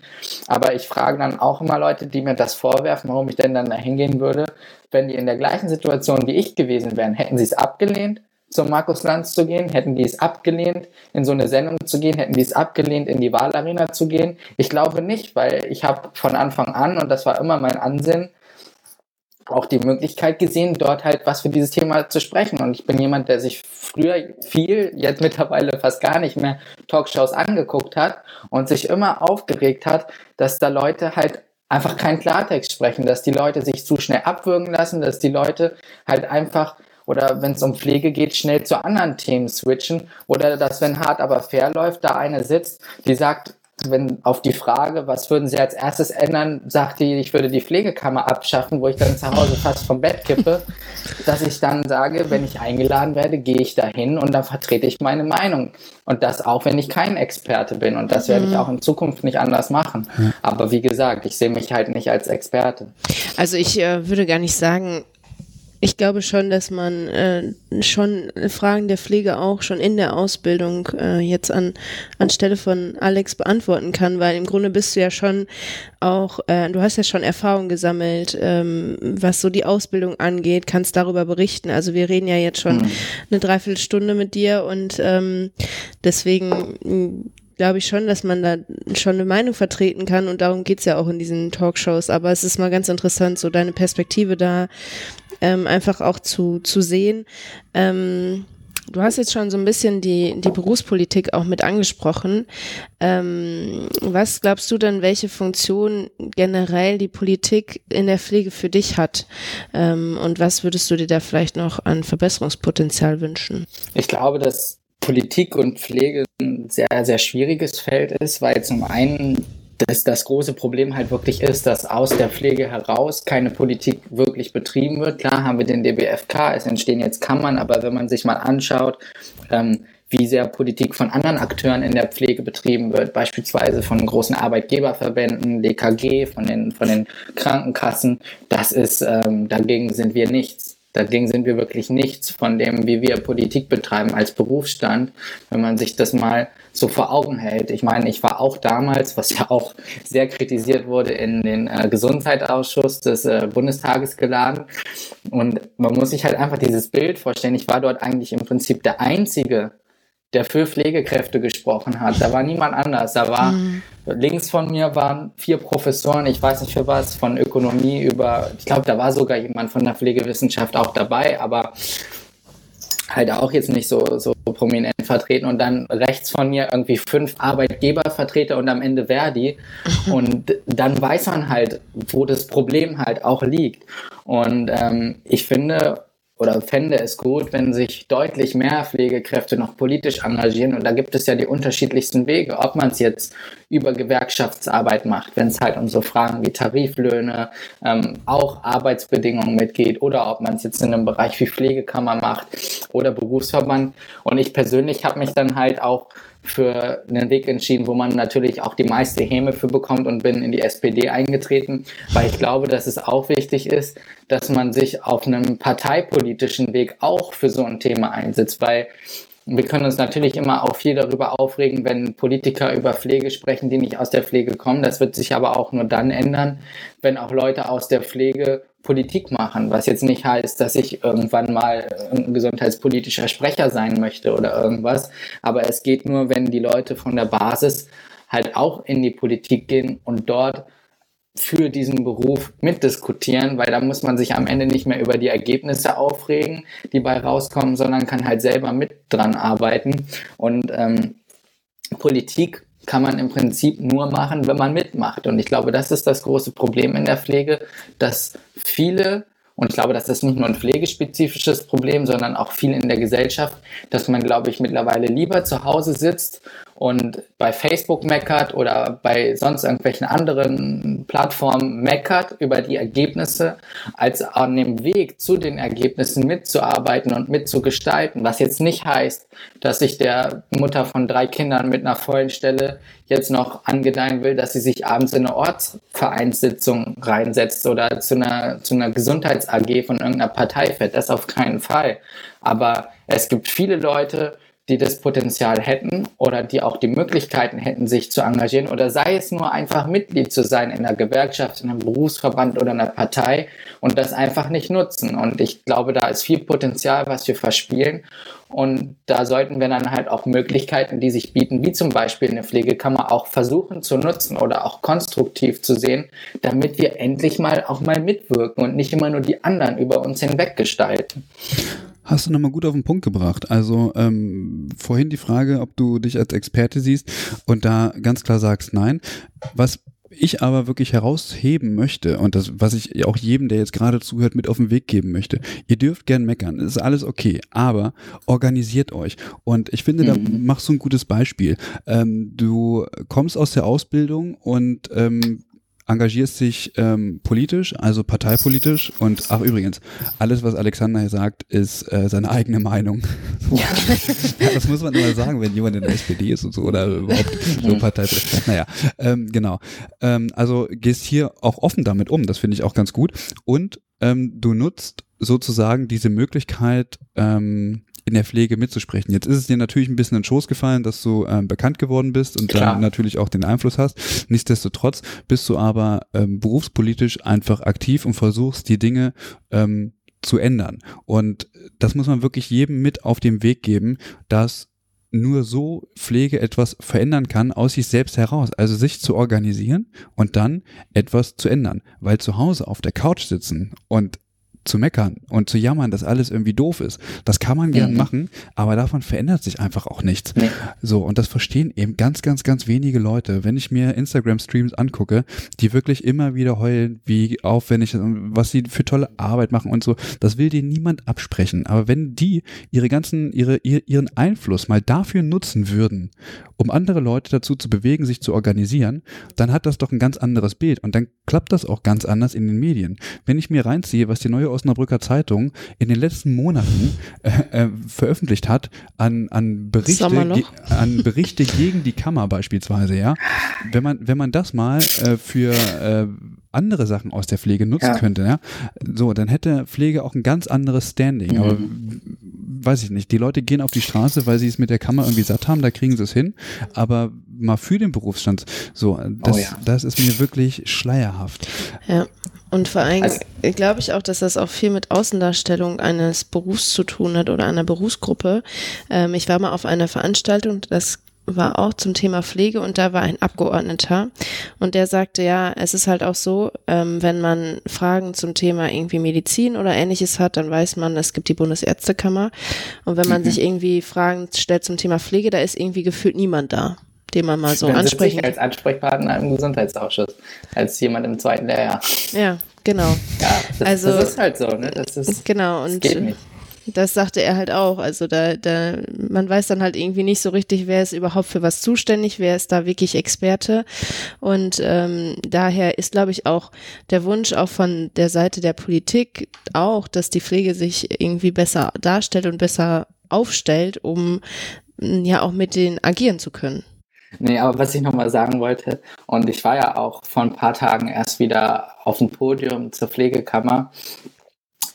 Aber ich frage dann auch immer Leute, die mir das vorwerfen, warum ich denn dann da hingehen würde. Wenn die in der gleichen Situation wie ich gewesen wären, hätten sie es abgelehnt? zum Markus Lanz zu gehen? Hätten die es abgelehnt, in so eine Sendung zu gehen? Hätten die es abgelehnt, in die Wahlarena zu gehen? Ich glaube nicht, weil ich habe von Anfang an, und das war immer mein Ansinn, auch die Möglichkeit gesehen, dort halt was für dieses Thema zu sprechen. Und ich bin jemand, der sich früher viel, jetzt mittlerweile fast gar nicht mehr Talkshows angeguckt hat und sich immer aufgeregt hat, dass da Leute halt einfach keinen Klartext sprechen, dass die Leute sich zu schnell abwürgen lassen, dass die Leute halt einfach oder wenn es um Pflege geht, schnell zu anderen Themen switchen oder dass, wenn hart aber fair läuft, da eine sitzt, die sagt, wenn auf die Frage, was würden Sie als erstes ändern, sagt die, ich würde die Pflegekammer abschaffen, wo ich dann zu Hause fast vom Bett kippe, dass ich dann sage, wenn ich eingeladen werde, gehe ich dahin und dann vertrete ich meine Meinung. Und das auch, wenn ich kein Experte bin. Und das werde ich mhm. auch in Zukunft nicht anders machen. Aber wie gesagt, ich sehe mich halt nicht als Experte. Also ich äh, würde gar nicht sagen, ich glaube schon, dass man äh, schon Fragen der Pflege auch schon in der Ausbildung äh, jetzt an anstelle von Alex beantworten kann, weil im Grunde bist du ja schon auch, äh, du hast ja schon Erfahrung gesammelt, ähm, was so die Ausbildung angeht, kannst darüber berichten. Also wir reden ja jetzt schon mhm. eine Dreiviertelstunde mit dir und ähm, deswegen glaube ich schon, dass man da schon eine Meinung vertreten kann und darum geht's ja auch in diesen Talkshows. Aber es ist mal ganz interessant, so deine Perspektive da ähm, einfach auch zu, zu sehen. Ähm, Du hast jetzt schon so ein bisschen die, die Berufspolitik auch mit angesprochen. Ähm, was glaubst du denn, welche Funktion generell die Politik in der Pflege für dich hat? Ähm, und was würdest du dir da vielleicht noch an Verbesserungspotenzial wünschen? Ich glaube, dass Politik und Pflege ein sehr, sehr schwieriges Feld ist, weil zum einen dass das große Problem halt wirklich ist, dass aus der Pflege heraus keine Politik wirklich betrieben wird. Klar haben wir den DBFK, es entstehen jetzt Kammern, aber wenn man sich mal anschaut, ähm, wie sehr Politik von anderen Akteuren in der Pflege betrieben wird, beispielsweise von großen Arbeitgeberverbänden, DKG, von den, von den Krankenkassen, das ist, ähm, dagegen sind wir nichts. Dagegen sind wir wirklich nichts von dem, wie wir Politik betreiben als Berufsstand, wenn man sich das mal so vor Augen hält. Ich meine, ich war auch damals, was ja auch sehr kritisiert wurde, in den äh, Gesundheitsausschuss des äh, Bundestages geladen. Und man muss sich halt einfach dieses Bild vorstellen. Ich war dort eigentlich im Prinzip der Einzige, der für Pflegekräfte gesprochen hat. Da war niemand anders. Da war mhm. Links von mir waren vier Professoren, ich weiß nicht für was, von Ökonomie über, ich glaube, da war sogar jemand von der Pflegewissenschaft auch dabei, aber halt auch jetzt nicht so, so prominent vertreten. Und dann rechts von mir irgendwie fünf Arbeitgebervertreter und am Ende Verdi. Und dann weiß man halt, wo das Problem halt auch liegt. Und ähm, ich finde oder fände es gut, wenn sich deutlich mehr Pflegekräfte noch politisch engagieren. Und da gibt es ja die unterschiedlichsten Wege, ob man es jetzt über Gewerkschaftsarbeit macht, wenn es halt um so Fragen wie Tariflöhne, ähm, auch Arbeitsbedingungen mitgeht, oder ob man es jetzt in einem Bereich wie Pflegekammer macht oder Berufsverband. Und ich persönlich habe mich dann halt auch für einen Weg entschieden, wo man natürlich auch die meiste Häme für bekommt und bin in die SPD eingetreten, weil ich glaube, dass es auch wichtig ist, dass man sich auf einem parteipolitischen Weg auch für so ein Thema einsetzt, weil wir können uns natürlich immer auch viel darüber aufregen, wenn Politiker über Pflege sprechen, die nicht aus der Pflege kommen. Das wird sich aber auch nur dann ändern, wenn auch Leute aus der Pflege Politik machen, was jetzt nicht heißt, dass ich irgendwann mal ein gesundheitspolitischer Sprecher sein möchte oder irgendwas. Aber es geht nur, wenn die Leute von der Basis halt auch in die Politik gehen und dort für diesen Beruf mitdiskutieren, weil da muss man sich am Ende nicht mehr über die Ergebnisse aufregen, die bei rauskommen, sondern kann halt selber mit dran arbeiten. Und ähm, Politik kann man im Prinzip nur machen, wenn man mitmacht. Und ich glaube, das ist das große Problem in der Pflege, dass viele, und ich glaube, das ist nicht nur ein pflegespezifisches Problem, sondern auch viel in der Gesellschaft, dass man, glaube ich, mittlerweile lieber zu Hause sitzt und bei Facebook meckert oder bei sonst irgendwelchen anderen Plattformen meckert über die Ergebnisse, als an dem Weg zu den Ergebnissen mitzuarbeiten und mitzugestalten. Was jetzt nicht heißt, dass ich der Mutter von drei Kindern mit einer vollen Stelle jetzt noch angedeihen will, dass sie sich abends in eine Ortsvereinssitzung reinsetzt oder zu einer, zu einer Gesundheits-AG von irgendeiner Partei fährt. Das auf keinen Fall. Aber es gibt viele Leute, die das Potenzial hätten oder die auch die Möglichkeiten hätten, sich zu engagieren oder sei es nur einfach Mitglied zu sein in einer Gewerkschaft, in einem Berufsverband oder einer Partei und das einfach nicht nutzen. Und ich glaube, da ist viel Potenzial, was wir verspielen. Und da sollten wir dann halt auch Möglichkeiten, die sich bieten, wie zum Beispiel eine Pflegekammer, auch versuchen zu nutzen oder auch konstruktiv zu sehen, damit wir endlich mal auch mal mitwirken und nicht immer nur die anderen über uns hinweg gestalten. Hast du nochmal gut auf den Punkt gebracht. Also ähm, vorhin die Frage, ob du dich als Experte siehst und da ganz klar sagst, nein. Was ich aber wirklich herausheben möchte und das, was ich auch jedem, der jetzt gerade zuhört, mit auf den Weg geben möchte. Ihr dürft gern meckern, ist alles okay, aber organisiert euch. Und ich finde, da mhm. machst du ein gutes Beispiel. Ähm, du kommst aus der Ausbildung und ähm, engagierst dich ähm, politisch, also parteipolitisch und ach übrigens, alles, was Alexander hier sagt, ist äh, seine eigene Meinung. ja. das muss man immer sagen, wenn jemand in der SPD ist und so oder überhaupt so parteipolitisch. Naja, ähm, genau. Ähm, also gehst hier auch offen damit um, das finde ich auch ganz gut. Und ähm, du nutzt sozusagen diese Möglichkeit, ähm, in der Pflege mitzusprechen. Jetzt ist es dir natürlich ein bisschen in den Schoß gefallen, dass du ähm, bekannt geworden bist und Klar. dann natürlich auch den Einfluss hast. Nichtsdestotrotz bist du aber ähm, berufspolitisch einfach aktiv und versuchst die Dinge ähm, zu ändern. Und das muss man wirklich jedem mit auf den Weg geben, dass nur so Pflege etwas verändern kann aus sich selbst heraus. Also sich zu organisieren und dann etwas zu ändern. Weil zu Hause auf der Couch sitzen und zu meckern und zu jammern, dass alles irgendwie doof ist. Das kann man gern mhm. machen, aber davon verändert sich einfach auch nichts. Nee. So, und das verstehen eben ganz, ganz, ganz wenige Leute. Wenn ich mir Instagram-Streams angucke, die wirklich immer wieder heulen, wie aufwendig, was sie für tolle Arbeit machen und so, das will dir niemand absprechen. Aber wenn die ihre ganzen, ihre, ihren Einfluss mal dafür nutzen würden, um andere Leute dazu zu bewegen, sich zu organisieren, dann hat das doch ein ganz anderes Bild und dann klappt das auch ganz anders in den Medien. Wenn ich mir reinziehe, was die neue Osnabrücker Zeitung in den letzten Monaten äh, äh, veröffentlicht hat an, an, Berichte, an Berichte gegen die Kammer beispielsweise, ja. Wenn man, wenn man das mal äh, für äh, andere Sachen aus der Pflege nutzen ja. könnte, ja, so, dann hätte Pflege auch ein ganz anderes Standing. Mhm. Aber weiß ich nicht, die Leute gehen auf die Straße, weil sie es mit der Kammer irgendwie satt haben, da kriegen sie es hin. Aber mal für den Berufsstand, so, das, oh ja. das ist mir wirklich schleierhaft. Ja. Und vor allem also, glaube ich auch, dass das auch viel mit Außendarstellung eines Berufs zu tun hat oder einer Berufsgruppe. Ähm, ich war mal auf einer Veranstaltung, das war auch zum Thema Pflege und da war ein Abgeordneter und der sagte, ja, es ist halt auch so, ähm, wenn man Fragen zum Thema irgendwie Medizin oder ähnliches hat, dann weiß man, es gibt die Bundesärztekammer und wenn man mhm. sich irgendwie Fragen stellt zum Thema Pflege, da ist irgendwie gefühlt niemand da den man mal so dann ansprechen kann. als Ansprechpartner im Gesundheitsausschuss, als jemand im zweiten Lehrjahr. Ja, genau. Ja, das, also, das ist halt so, ne? Das ist, genau, und das. Das sagte er halt auch. Also da, da, man weiß dann halt irgendwie nicht so richtig, wer ist überhaupt für was zuständig, wer ist da wirklich Experte. Und ähm, daher ist, glaube ich, auch der Wunsch auch von der Seite der Politik auch, dass die Pflege sich irgendwie besser darstellt und besser aufstellt, um ja auch mit denen agieren zu können. Nee, aber was ich nochmal sagen wollte, und ich war ja auch vor ein paar Tagen erst wieder auf dem Podium zur Pflegekammer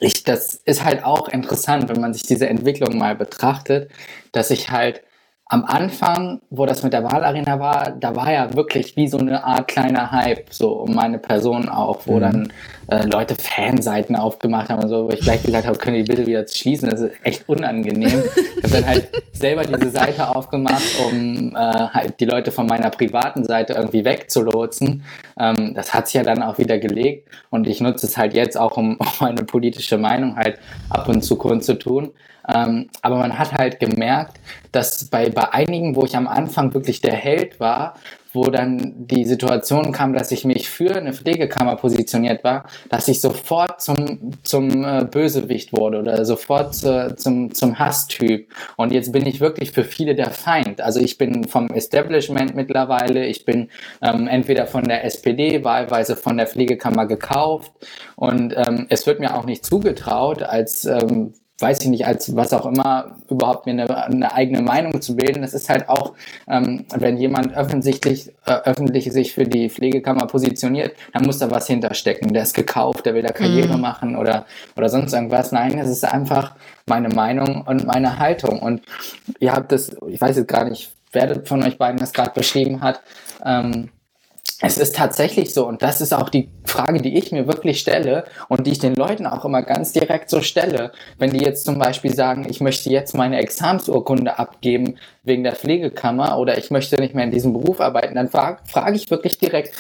ich, das ist halt auch interessant, wenn man sich diese Entwicklung mal betrachtet, dass ich halt am Anfang, wo das mit der Wahlarena war, da war ja wirklich wie so eine Art kleiner Hype, so um meine Person auch, wo mhm. dann äh, Leute Fanseiten aufgemacht haben und so, wo ich gleich gesagt habe, können die bitte wieder schließen, das ist echt unangenehm. ich habe dann halt selber diese Seite aufgemacht, um äh, halt die Leute von meiner privaten Seite irgendwie wegzulotsen. Ähm, das hat sich ja dann auch wieder gelegt und ich nutze es halt jetzt auch, um, um meine politische Meinung halt ab und zu kundzutun. Ähm, aber man hat halt gemerkt, dass bei, bei einigen, wo ich am Anfang wirklich der Held war, wo dann die Situation kam, dass ich mich für eine Pflegekammer positioniert war, dass ich sofort zum, zum äh, Bösewicht wurde oder sofort zu, zum, zum Hasstyp. Und jetzt bin ich wirklich für viele der Feind. Also ich bin vom Establishment mittlerweile, ich bin ähm, entweder von der SPD, wahlweise von der Pflegekammer gekauft. Und ähm, es wird mir auch nicht zugetraut, als ähm, weiß ich nicht, als was auch immer, überhaupt mir eine, eine eigene Meinung zu bilden. Das ist halt auch, ähm, wenn jemand öffentlich, äh, öffentlich sich für die Pflegekammer positioniert, dann muss da was hinterstecken. Der ist gekauft, der will da Karriere mhm. machen oder, oder sonst irgendwas. Nein, es ist einfach meine Meinung und meine Haltung. Und ihr habt das, ich weiß jetzt gar nicht, wer von euch beiden das gerade beschrieben hat, ähm, es ist tatsächlich so, und das ist auch die Frage, die ich mir wirklich stelle und die ich den Leuten auch immer ganz direkt so stelle. Wenn die jetzt zum Beispiel sagen, ich möchte jetzt meine Examsurkunde abgeben wegen der Pflegekammer oder ich möchte nicht mehr in diesem Beruf arbeiten, dann frage frag ich wirklich direkt,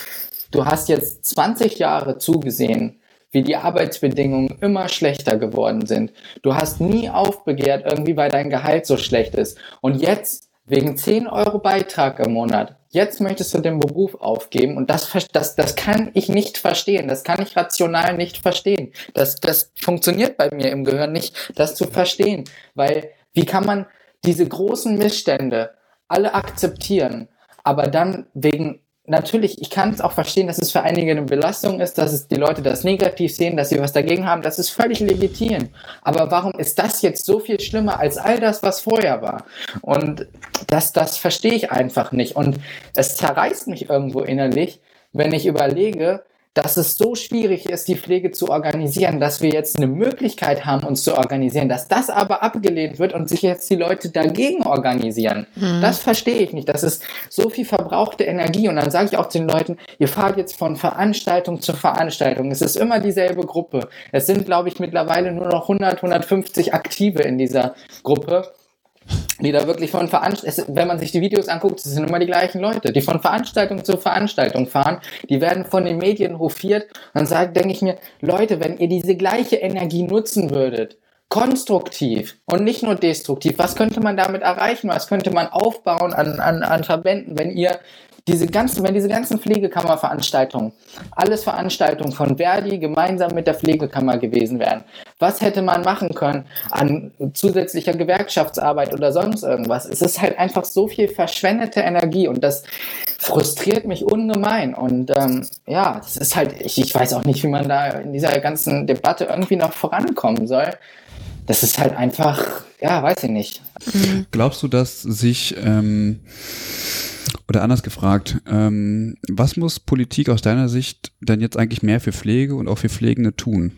du hast jetzt 20 Jahre zugesehen, wie die Arbeitsbedingungen immer schlechter geworden sind. Du hast nie aufbegehrt, irgendwie weil dein Gehalt so schlecht ist. Und jetzt wegen 10 Euro Beitrag im Monat jetzt möchtest du den Beruf aufgeben und das, das, das kann ich nicht verstehen, das kann ich rational nicht verstehen. Das, das funktioniert bei mir im Gehirn nicht, das zu verstehen, weil wie kann man diese großen Missstände alle akzeptieren, aber dann wegen natürlich, ich kann es auch verstehen, dass es für einige eine Belastung ist, dass es die Leute das negativ sehen, dass sie was dagegen haben. Das ist völlig legitim. Aber warum ist das jetzt so viel schlimmer als all das, was vorher war? Und das, das verstehe ich einfach nicht. Und es zerreißt mich irgendwo innerlich, wenn ich überlege, dass es so schwierig ist, die Pflege zu organisieren, dass wir jetzt eine Möglichkeit haben, uns zu organisieren, dass das aber abgelehnt wird und sich jetzt die Leute dagegen organisieren. Mhm. Das verstehe ich nicht. Das ist so viel verbrauchte Energie. Und dann sage ich auch den Leuten, ihr fahrt jetzt von Veranstaltung zu Veranstaltung. Es ist immer dieselbe Gruppe. Es sind, glaube ich, mittlerweile nur noch 100, 150 Aktive in dieser Gruppe die da wirklich von Veranstaltungen, wenn man sich die Videos anguckt, das sind immer die gleichen Leute, die von Veranstaltung zu Veranstaltung fahren, die werden von den Medien hofiert. Dann sage, denke ich mir, Leute, wenn ihr diese gleiche Energie nutzen würdet, konstruktiv und nicht nur destruktiv, was könnte man damit erreichen? Was könnte man aufbauen an, an, an Verbänden, wenn ihr diese ganzen, wenn diese ganzen Pflegekammerveranstaltungen, alles Veranstaltungen von Verdi gemeinsam mit der Pflegekammer gewesen wären, was hätte man machen können an zusätzlicher Gewerkschaftsarbeit oder sonst irgendwas? Es ist halt einfach so viel verschwendete Energie und das frustriert mich ungemein. Und ähm, ja, das ist halt, ich, ich weiß auch nicht, wie man da in dieser ganzen Debatte irgendwie noch vorankommen soll. Das ist halt einfach, ja, weiß ich nicht. Glaubst du, dass sich ähm, oder anders gefragt, ähm, was muss Politik aus deiner Sicht denn jetzt eigentlich mehr für Pflege und auch für Pflegende tun?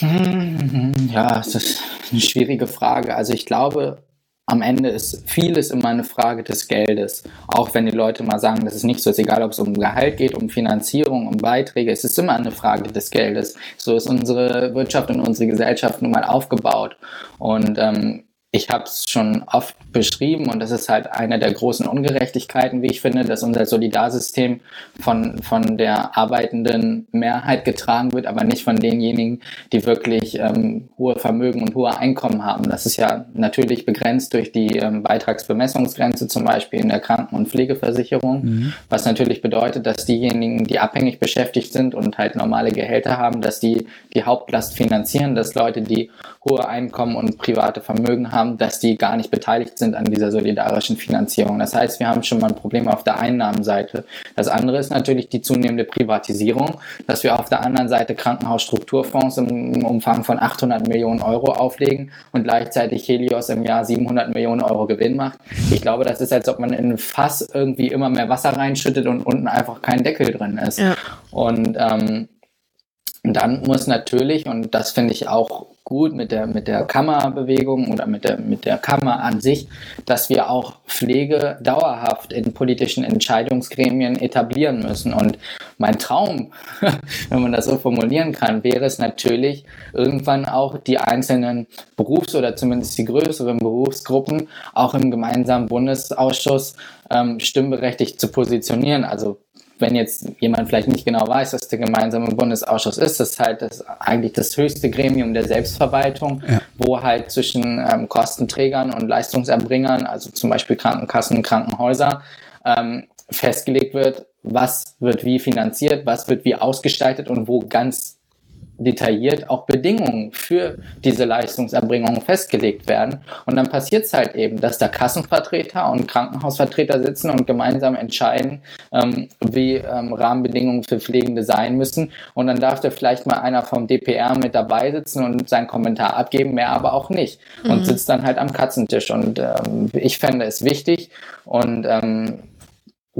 Ja, das ist eine schwierige Frage. Also ich glaube, am Ende ist vieles immer eine Frage des Geldes. Auch wenn die Leute mal sagen, das ist nicht so, ist egal, ob es um Gehalt geht, um Finanzierung, um Beiträge, es ist immer eine Frage des Geldes. So ist unsere Wirtschaft und unsere Gesellschaft nun mal aufgebaut. Und ähm, ich habe es schon oft beschrieben und das ist halt eine der großen Ungerechtigkeiten, wie ich finde, dass unser Solidarsystem von, von der arbeitenden Mehrheit getragen wird, aber nicht von denjenigen, die wirklich ähm, hohe Vermögen und hohe Einkommen haben. Das ist ja natürlich begrenzt durch die ähm, Beitragsbemessungsgrenze zum Beispiel in der Kranken- und Pflegeversicherung, mhm. was natürlich bedeutet, dass diejenigen, die abhängig beschäftigt sind und halt normale Gehälter haben, dass die die Hauptlast finanzieren, dass Leute, die hohe Einkommen und private Vermögen haben, dass die gar nicht beteiligt sind an dieser solidarischen Finanzierung. Das heißt, wir haben schon mal ein Problem auf der Einnahmenseite. Das andere ist natürlich die zunehmende Privatisierung, dass wir auf der anderen Seite Krankenhausstrukturfonds im Umfang von 800 Millionen Euro auflegen und gleichzeitig Helios im Jahr 700 Millionen Euro Gewinn macht. Ich glaube, das ist, als ob man in ein Fass irgendwie immer mehr Wasser reinschüttet und unten einfach kein Deckel drin ist. Ja. Und ähm, dann muss natürlich, und das finde ich auch gut mit der, mit der Kammerbewegung oder mit der, mit der Kammer an sich, dass wir auch Pflege dauerhaft in politischen Entscheidungsgremien etablieren müssen. Und mein Traum, wenn man das so formulieren kann, wäre es natürlich, irgendwann auch die einzelnen Berufs- oder zumindest die größeren Berufsgruppen auch im gemeinsamen Bundesausschuss ähm, stimmberechtigt zu positionieren. Also wenn jetzt jemand vielleicht nicht genau weiß, was der gemeinsame Bundesausschuss ist, das ist halt das, eigentlich das höchste Gremium der Selbstverwaltung, ja. wo halt zwischen ähm, Kostenträgern und Leistungserbringern, also zum Beispiel Krankenkassen, Krankenhäuser, ähm, festgelegt wird, was wird wie finanziert, was wird wie ausgestaltet und wo ganz detailliert auch Bedingungen für diese Leistungserbringung festgelegt werden. Und dann passiert es halt eben, dass da Kassenvertreter und Krankenhausvertreter sitzen und gemeinsam entscheiden, ähm, wie ähm, Rahmenbedingungen für Pflegende sein müssen. Und dann darf da vielleicht mal einer vom DPR mit dabei sitzen und seinen Kommentar abgeben, mehr aber auch nicht. Und mhm. sitzt dann halt am Katzentisch. Und ähm, ich fände es wichtig und ähm,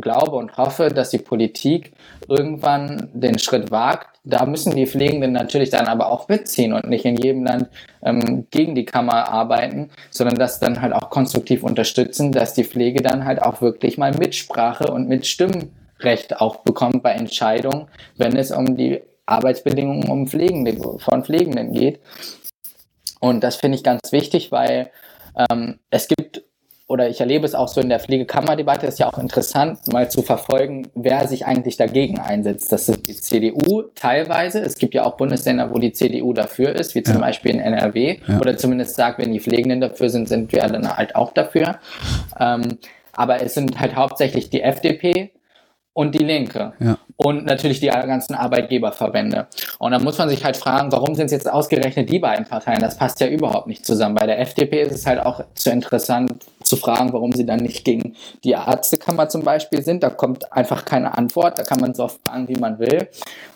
glaube und hoffe, dass die Politik irgendwann den Schritt wagt. Da müssen die Pflegenden natürlich dann aber auch mitziehen und nicht in jedem Land ähm, gegen die Kammer arbeiten, sondern das dann halt auch konstruktiv unterstützen, dass die Pflege dann halt auch wirklich mal Mitsprache und Mitstimmrecht auch bekommt bei Entscheidungen, wenn es um die Arbeitsbedingungen um Pflegende, von Pflegenden geht. Und das finde ich ganz wichtig, weil ähm, es gibt oder ich erlebe es auch so in der Pflegekammerdebatte, ist ja auch interessant, mal zu verfolgen, wer sich eigentlich dagegen einsetzt. Das ist die CDU teilweise. Es gibt ja auch Bundesländer, wo die CDU dafür ist, wie zum ja. Beispiel in NRW, ja. oder zumindest sagt, wenn die Pflegenden dafür sind, sind wir dann halt auch dafür. Ähm, aber es sind halt hauptsächlich die FDP, und die Linke. Ja. Und natürlich die ganzen Arbeitgeberverbände. Und da muss man sich halt fragen, warum sind es jetzt ausgerechnet die beiden Parteien? Das passt ja überhaupt nicht zusammen. Bei der FDP ist es halt auch zu interessant zu fragen, warum sie dann nicht gegen die Ärztekammer zum Beispiel sind. Da kommt einfach keine Antwort. Da kann man so oft fragen, wie man will.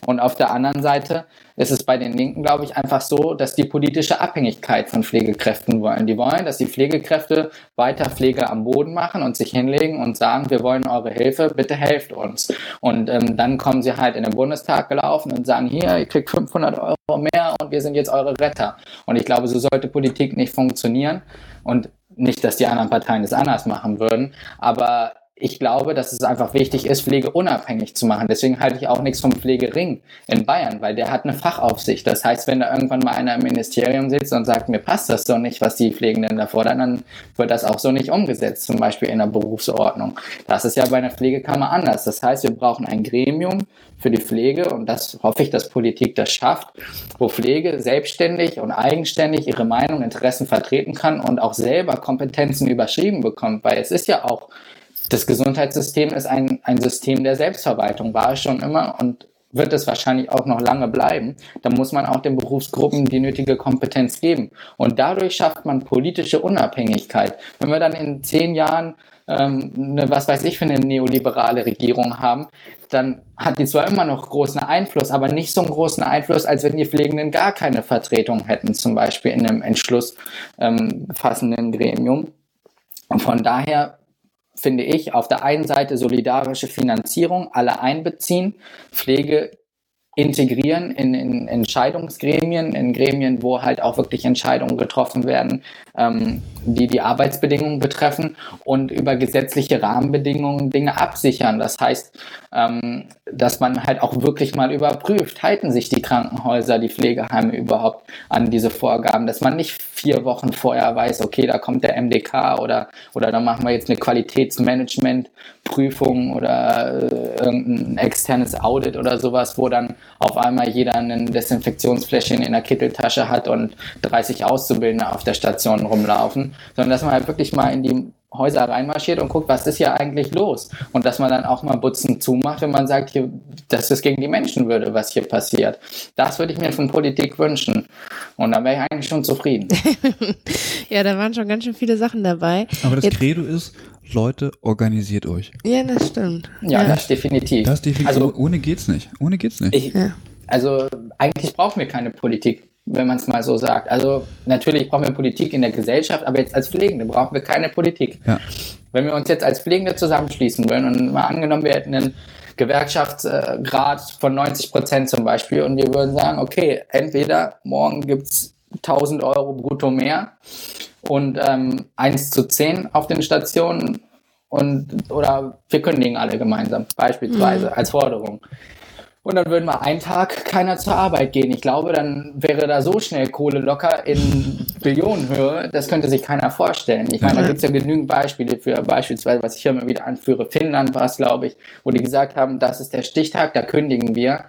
Und auf der anderen Seite ist es bei den Linken, glaube ich, einfach so, dass die politische Abhängigkeit von Pflegekräften wollen. Die wollen, dass die Pflegekräfte weiter Pflege am Boden machen und sich hinlegen und sagen, wir wollen eure Hilfe, bitte helft uns. Und ähm, dann kommen sie halt in den Bundestag gelaufen und sagen, hier, ihr kriegt 500 Euro mehr und wir sind jetzt eure Retter. Und ich glaube, so sollte Politik nicht funktionieren. Und nicht, dass die anderen Parteien es anders machen würden, aber ich glaube, dass es einfach wichtig ist, Pflege unabhängig zu machen. Deswegen halte ich auch nichts vom Pflegering in Bayern, weil der hat eine Fachaufsicht. Das heißt, wenn da irgendwann mal einer im Ministerium sitzt und sagt, mir passt das so nicht, was die Pflegenden da fordern, dann wird das auch so nicht umgesetzt, zum Beispiel in der Berufsordnung. Das ist ja bei einer Pflegekammer anders. Das heißt, wir brauchen ein Gremium für die Pflege und das hoffe ich, dass Politik das schafft, wo Pflege selbstständig und eigenständig ihre Meinung, Interessen vertreten kann und auch selber Kompetenzen überschrieben bekommt, weil es ist ja auch das Gesundheitssystem ist ein, ein System der Selbstverwaltung, war es schon immer und wird es wahrscheinlich auch noch lange bleiben. Da muss man auch den Berufsgruppen die nötige Kompetenz geben. Und dadurch schafft man politische Unabhängigkeit. Wenn wir dann in zehn Jahren ähm, eine, was weiß ich, für eine neoliberale Regierung haben, dann hat die zwar immer noch großen Einfluss, aber nicht so einen großen Einfluss, als wenn die Pflegenden gar keine Vertretung hätten, zum Beispiel in einem Entschluss ähm, Gremium. Und von daher finde ich, auf der einen Seite solidarische Finanzierung, alle einbeziehen. Pflege integrieren in, in Entscheidungsgremien, in Gremien, wo halt auch wirklich Entscheidungen getroffen werden, ähm, die die Arbeitsbedingungen betreffen und über gesetzliche Rahmenbedingungen Dinge absichern. Das heißt, ähm, dass man halt auch wirklich mal überprüft, halten sich die Krankenhäuser, die Pflegeheime überhaupt an diese Vorgaben, dass man nicht vier Wochen vorher weiß, okay, da kommt der MDK oder, oder da machen wir jetzt eine Qualitätsmanagementprüfung oder äh, irgendein externes Audit oder sowas, wo dann auf einmal jeder ein Desinfektionsfläschchen in der Kitteltasche hat und 30 Auszubildende auf der Station rumlaufen, sondern dass man halt wirklich mal in die Häuser reinmarschiert und guckt, was ist hier eigentlich los? Und dass man dann auch mal Butzen zumacht, wenn man sagt, hier, dass es gegen die Menschenwürde, was hier passiert. Das würde ich mir von Politik wünschen. Und dann wäre ich eigentlich schon zufrieden. ja, da waren schon ganz schön viele Sachen dabei. Aber das Jetzt, Credo ist, Leute, organisiert euch. Ja, das stimmt. Ja, ja. das definitiv. Das definitiv. Also, ohne geht's nicht. Ohne geht's nicht. Ich, ja. Also eigentlich brauchen wir keine Politik wenn man es mal so sagt. Also natürlich brauchen wir Politik in der Gesellschaft, aber jetzt als Pflegende brauchen wir keine Politik. Ja. Wenn wir uns jetzt als Pflegende zusammenschließen würden und mal angenommen, wir hätten einen Gewerkschaftsgrad von 90 Prozent zum Beispiel und wir würden sagen, okay, entweder morgen gibt es 1000 Euro brutto mehr und ähm, 1 zu 10 auf den Stationen und oder wir kündigen alle gemeinsam, beispielsweise mhm. als Forderung. Und dann würden wir einen Tag keiner zur Arbeit gehen. Ich glaube, dann wäre da so schnell Kohle locker in Billionenhöhe, das könnte sich keiner vorstellen. Ich meine, da gibt es ja genügend Beispiele für, beispielsweise, was ich hier immer wieder anführe, Finnland war es, glaube ich, wo die gesagt haben, das ist der Stichtag, da kündigen wir.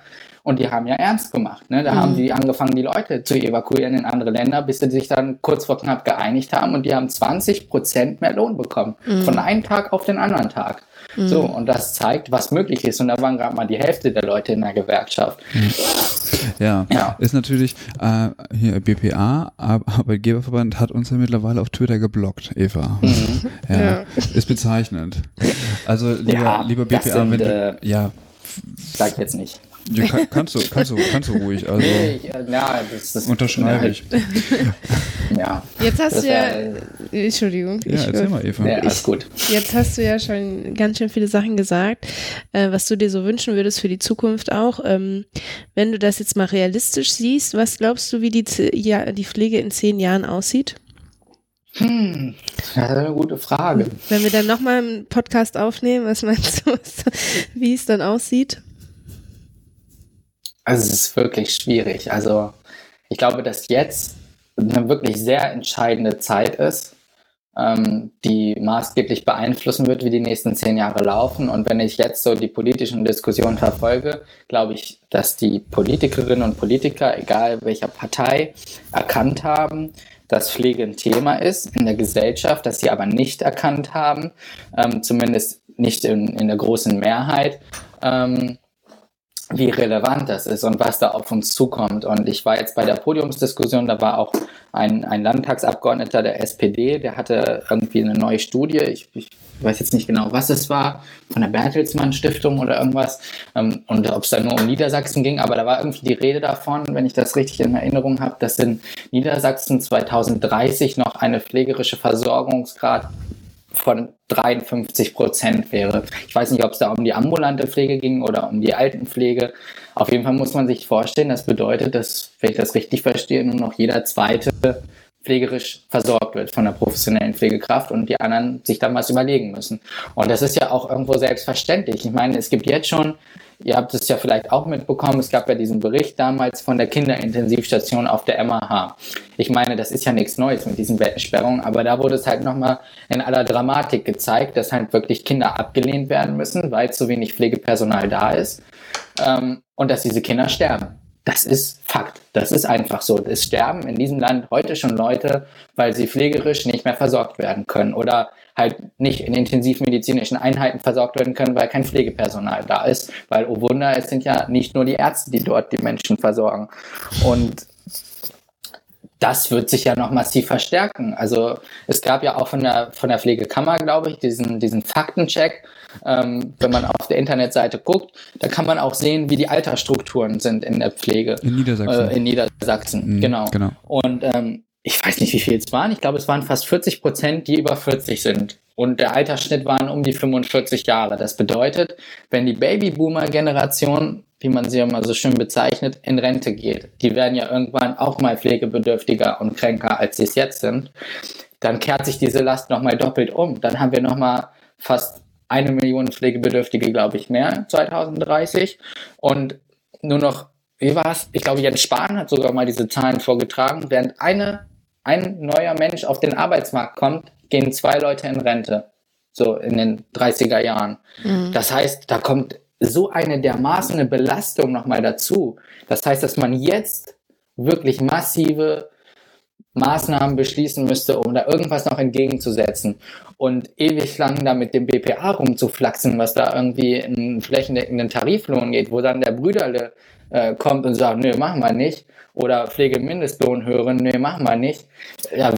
Und die haben ja ernst gemacht. Ne? Da mhm. haben die angefangen, die Leute zu evakuieren in andere Länder, bis sie sich dann kurz vor knapp geeinigt haben und die haben 20 Prozent mehr Lohn bekommen. Mhm. Von einem Tag auf den anderen Tag. Mhm. So, und das zeigt, was möglich ist. Und da waren gerade mal die Hälfte der Leute in der Gewerkschaft. Mhm. Ja, ja, ist natürlich äh, hier BPA, Arbeitgeberverband, hat uns ja mittlerweile auf Twitter geblockt, Eva. Mhm. Ja, ja, Ist bezeichnend. Also lieber, ja, lieber BPA, sind, wenn du, äh, ja. Sag jetzt nicht. Ja, kann, kannst du, kannst du, kannst du ruhig. Also nee, ich, ja, das, das unterschreibe ich. ja. Jetzt hast du ja, äh, Entschuldigung. Ja, ich erzähl mal, Eva. Ja, alles gut. Jetzt hast du ja schon ganz schön viele Sachen gesagt, äh, was du dir so wünschen würdest für die Zukunft auch. Ähm, wenn du das jetzt mal realistisch siehst, was glaubst du, wie die, ja, die Pflege in zehn Jahren aussieht? Hm, das ist eine gute Frage. Wenn wir dann nochmal einen Podcast aufnehmen, was meinst du, wie es dann aussieht? Also es ist wirklich schwierig. Also ich glaube, dass jetzt eine wirklich sehr entscheidende Zeit ist, ähm, die maßgeblich beeinflussen wird, wie die nächsten zehn Jahre laufen. Und wenn ich jetzt so die politischen Diskussionen verfolge, glaube ich, dass die Politikerinnen und Politiker, egal welcher Partei, erkannt haben, dass Pflege ein Thema ist in der Gesellschaft, dass sie aber nicht erkannt haben, ähm, zumindest nicht in, in der großen Mehrheit, ähm, wie relevant das ist und was da auf uns zukommt. Und ich war jetzt bei der Podiumsdiskussion, da war auch ein, ein Landtagsabgeordneter der SPD, der hatte irgendwie eine neue Studie, ich, ich weiß jetzt nicht genau, was es war, von der Bertelsmann Stiftung oder irgendwas, ähm, und ob es da nur um Niedersachsen ging, aber da war irgendwie die Rede davon, wenn ich das richtig in Erinnerung habe, dass in Niedersachsen 2030 noch eine pflegerische Versorgungsgrad von 53 Prozent wäre. Ich weiß nicht, ob es da um die ambulante Pflege ging oder um die Altenpflege. Auf jeden Fall muss man sich vorstellen, das bedeutet, dass, wenn ich das richtig verstehe, nur noch jeder zweite pflegerisch versorgt wird von der professionellen Pflegekraft und die anderen sich dann was überlegen müssen. Und das ist ja auch irgendwo selbstverständlich. Ich meine, es gibt jetzt schon Ihr habt es ja vielleicht auch mitbekommen, es gab ja diesen Bericht damals von der Kinderintensivstation auf der MAH. Ich meine, das ist ja nichts Neues mit diesen Bettensperrungen, aber da wurde es halt nochmal in aller Dramatik gezeigt, dass halt wirklich Kinder abgelehnt werden müssen, weil zu wenig Pflegepersonal da ist ähm, und dass diese Kinder sterben. Das ist Fakt. Das ist einfach so. Es sterben in diesem Land heute schon Leute, weil sie pflegerisch nicht mehr versorgt werden können oder halt nicht in intensivmedizinischen Einheiten versorgt werden können, weil kein Pflegepersonal da ist. Weil, oh Wunder, es sind ja nicht nur die Ärzte, die dort die Menschen versorgen. Und das wird sich ja noch massiv verstärken. Also es gab ja auch von der, von der Pflegekammer, glaube ich, diesen, diesen Faktencheck. Ähm, wenn man auf der Internetseite guckt, da kann man auch sehen, wie die Altersstrukturen sind in der Pflege. In Niedersachsen. Äh, in Niedersachsen, mhm, genau. genau. Und ähm, ich weiß nicht, wie viel es waren. Ich glaube, es waren fast 40 Prozent, die über 40 sind. Und der Altersschnitt waren um die 45 Jahre. Das bedeutet, wenn die Babyboomer-Generation wie man sie immer so schön bezeichnet, in Rente geht. Die werden ja irgendwann auch mal pflegebedürftiger und kränker, als sie es jetzt sind. Dann kehrt sich diese Last nochmal doppelt um. Dann haben wir nochmal fast eine Million Pflegebedürftige, glaube ich, mehr 2030. Und nur noch, wie war es? Ich glaube, Jens Spahn hat sogar mal diese Zahlen vorgetragen. Während eine, ein neuer Mensch auf den Arbeitsmarkt kommt, gehen zwei Leute in Rente. So in den 30er Jahren. Mhm. Das heißt, da kommt so eine dermaßen Belastung nochmal dazu. Das heißt, dass man jetzt wirklich massive Maßnahmen beschließen müsste, um da irgendwas noch entgegenzusetzen. Und ewig lang da mit dem BPA rumzuflaxen, was da irgendwie in flächendeckenden Tariflohn geht, wo dann der Brüderle äh, kommt und sagt, nö, machen wir nicht. Oder Pflegemindestlohn hören, nö, machen wir nicht. Ja,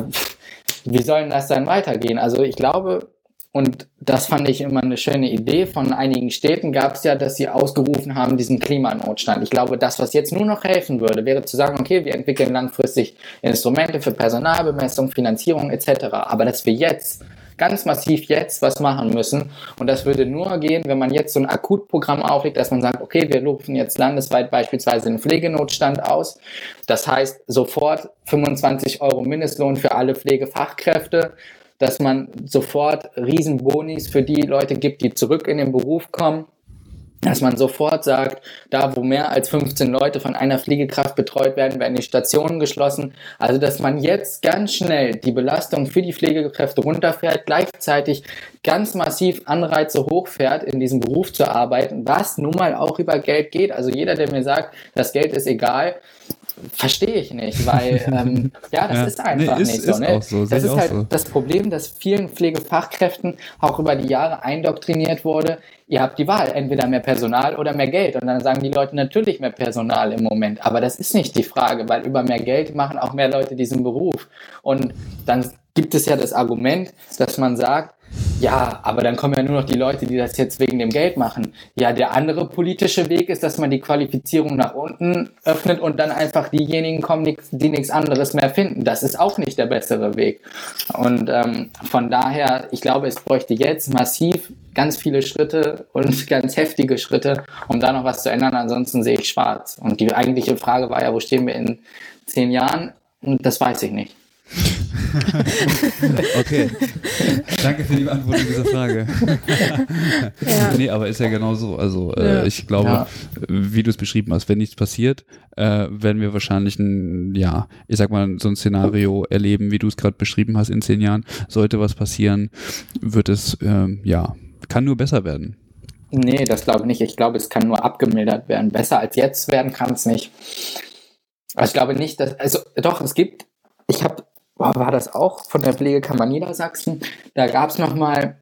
wie soll denn das dann weitergehen? Also ich glaube, und das fand ich immer eine schöne Idee. Von einigen Städten gab es ja, dass sie ausgerufen haben, diesen Klimanotstand. Ich glaube, das, was jetzt nur noch helfen würde, wäre zu sagen, okay, wir entwickeln langfristig Instrumente für Personalbemessung, Finanzierung etc. Aber dass wir jetzt ganz massiv jetzt was machen müssen. Und das würde nur gehen, wenn man jetzt so ein Akutprogramm auflegt, dass man sagt, okay, wir rufen jetzt landesweit beispielsweise einen Pflegenotstand aus. Das heißt sofort 25 Euro Mindestlohn für alle Pflegefachkräfte dass man sofort Riesenbonis für die Leute gibt, die zurück in den Beruf kommen, dass man sofort sagt, da wo mehr als 15 Leute von einer Pflegekraft betreut werden, werden die Stationen geschlossen. Also dass man jetzt ganz schnell die Belastung für die Pflegekräfte runterfährt, gleichzeitig ganz massiv Anreize hochfährt, in diesem Beruf zu arbeiten, was nun mal auch über Geld geht. Also jeder, der mir sagt, das Geld ist egal, verstehe ich nicht, weil ähm, ja, das ja. ist einfach nee, ist, nicht so. Ne? so das ist halt so. das Problem, dass vielen Pflegefachkräften auch über die Jahre eindoktriniert wurde, ihr habt die Wahl, entweder mehr Personal oder mehr Geld. Und dann sagen die Leute natürlich mehr Personal im Moment. Aber das ist nicht die Frage, weil über mehr Geld machen auch mehr Leute diesen Beruf. Und dann gibt es ja das Argument, dass man sagt, ja, aber dann kommen ja nur noch die Leute, die das jetzt wegen dem Geld machen. Ja, der andere politische Weg ist, dass man die Qualifizierung nach unten öffnet und dann einfach diejenigen kommen, die, nichts anderes mehr finden. Das ist auch nicht der bessere Weg. Und ähm, von daher, ich glaube, es bräuchte jetzt massiv ganz viele Schritte und ganz heftige Schritte, um da noch was zu ändern. Ansonsten sehe ich schwarz. Und die eigentliche Frage war ja, wo stehen wir in zehn Jahren? Und das weiß ich nicht. okay. Danke für die Beantwortung dieser Frage. ja. Nee, aber ist ja genau so. Also äh, ja. ich glaube, ja. wie du es beschrieben hast, wenn nichts passiert, äh, werden wir wahrscheinlich ein, ja, ich sag mal, so ein Szenario erleben, wie du es gerade beschrieben hast in zehn Jahren. Sollte was passieren, wird es, äh, ja, kann nur besser werden. Nee, das glaube ich nicht. Ich glaube, es kann nur abgemildert werden. Besser als jetzt werden kann es nicht. Also ich glaube nicht, dass, also doch, es gibt, ich habe war das auch von der Pflegekammer Niedersachsen. Da gab es nochmal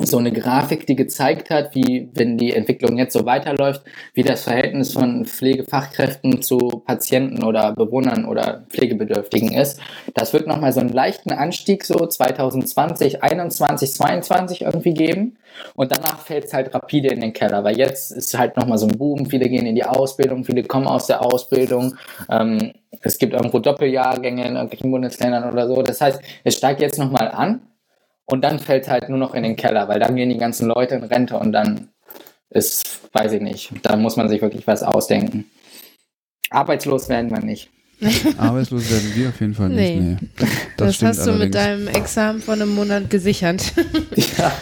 so eine Grafik, die gezeigt hat, wie, wenn die Entwicklung jetzt so weiterläuft, wie das Verhältnis von Pflegefachkräften zu Patienten oder Bewohnern oder Pflegebedürftigen ist. Das wird nochmal so einen leichten Anstieg so 2020, 21, 22 irgendwie geben. Und danach fällt es halt rapide in den Keller, weil jetzt ist halt nochmal so ein Boom. Viele gehen in die Ausbildung, viele kommen aus der Ausbildung. Ähm, es gibt irgendwo Doppeljahrgänge in irgendwelchen Bundesländern oder so. Das heißt, es steigt jetzt nochmal an und dann fällt halt nur noch in den Keller, weil dann gehen die ganzen Leute in Rente und dann ist, weiß ich nicht, da muss man sich wirklich was ausdenken. Arbeitslos werden wir nicht. Arbeitslos werden wir auf jeden Fall nicht. Nee. nee. Das, das hast du allerdings. mit deinem Examen von einem Monat gesichert. ja.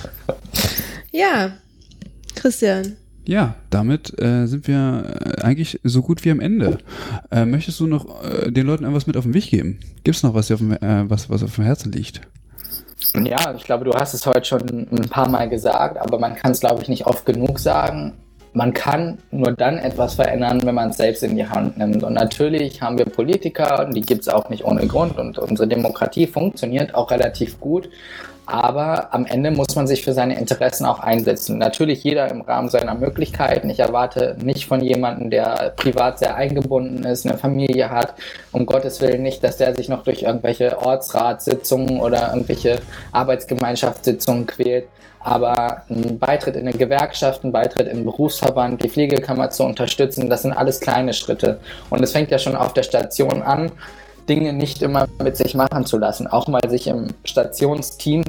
ja, Christian. Ja, damit äh, sind wir äh, eigentlich so gut wie am Ende. Äh, möchtest du noch äh, den Leuten etwas mit auf den Weg geben? Gibt es noch was, auf dem, äh, was, was auf dem Herzen liegt? Ja, ich glaube, du hast es heute schon ein paar Mal gesagt, aber man kann es, glaube ich, nicht oft genug sagen. Man kann nur dann etwas verändern, wenn man es selbst in die Hand nimmt. Und natürlich haben wir Politiker, die gibt es auch nicht ohne Grund. Und unsere Demokratie funktioniert auch relativ gut. Aber am Ende muss man sich für seine Interessen auch einsetzen. Natürlich jeder im Rahmen seiner Möglichkeiten. Ich erwarte nicht von jemandem, der privat sehr eingebunden ist, eine Familie hat, um Gottes Willen nicht, dass der sich noch durch irgendwelche Ortsratssitzungen oder irgendwelche Arbeitsgemeinschaftssitzungen quält. Aber ein Beitritt in eine Gewerkschaft, ein Beitritt im Berufsverband, die Pflegekammer zu unterstützen, das sind alles kleine Schritte. Und es fängt ja schon auf der Station an Dinge nicht immer mit sich machen zu lassen. Auch mal sich im Stationsteam,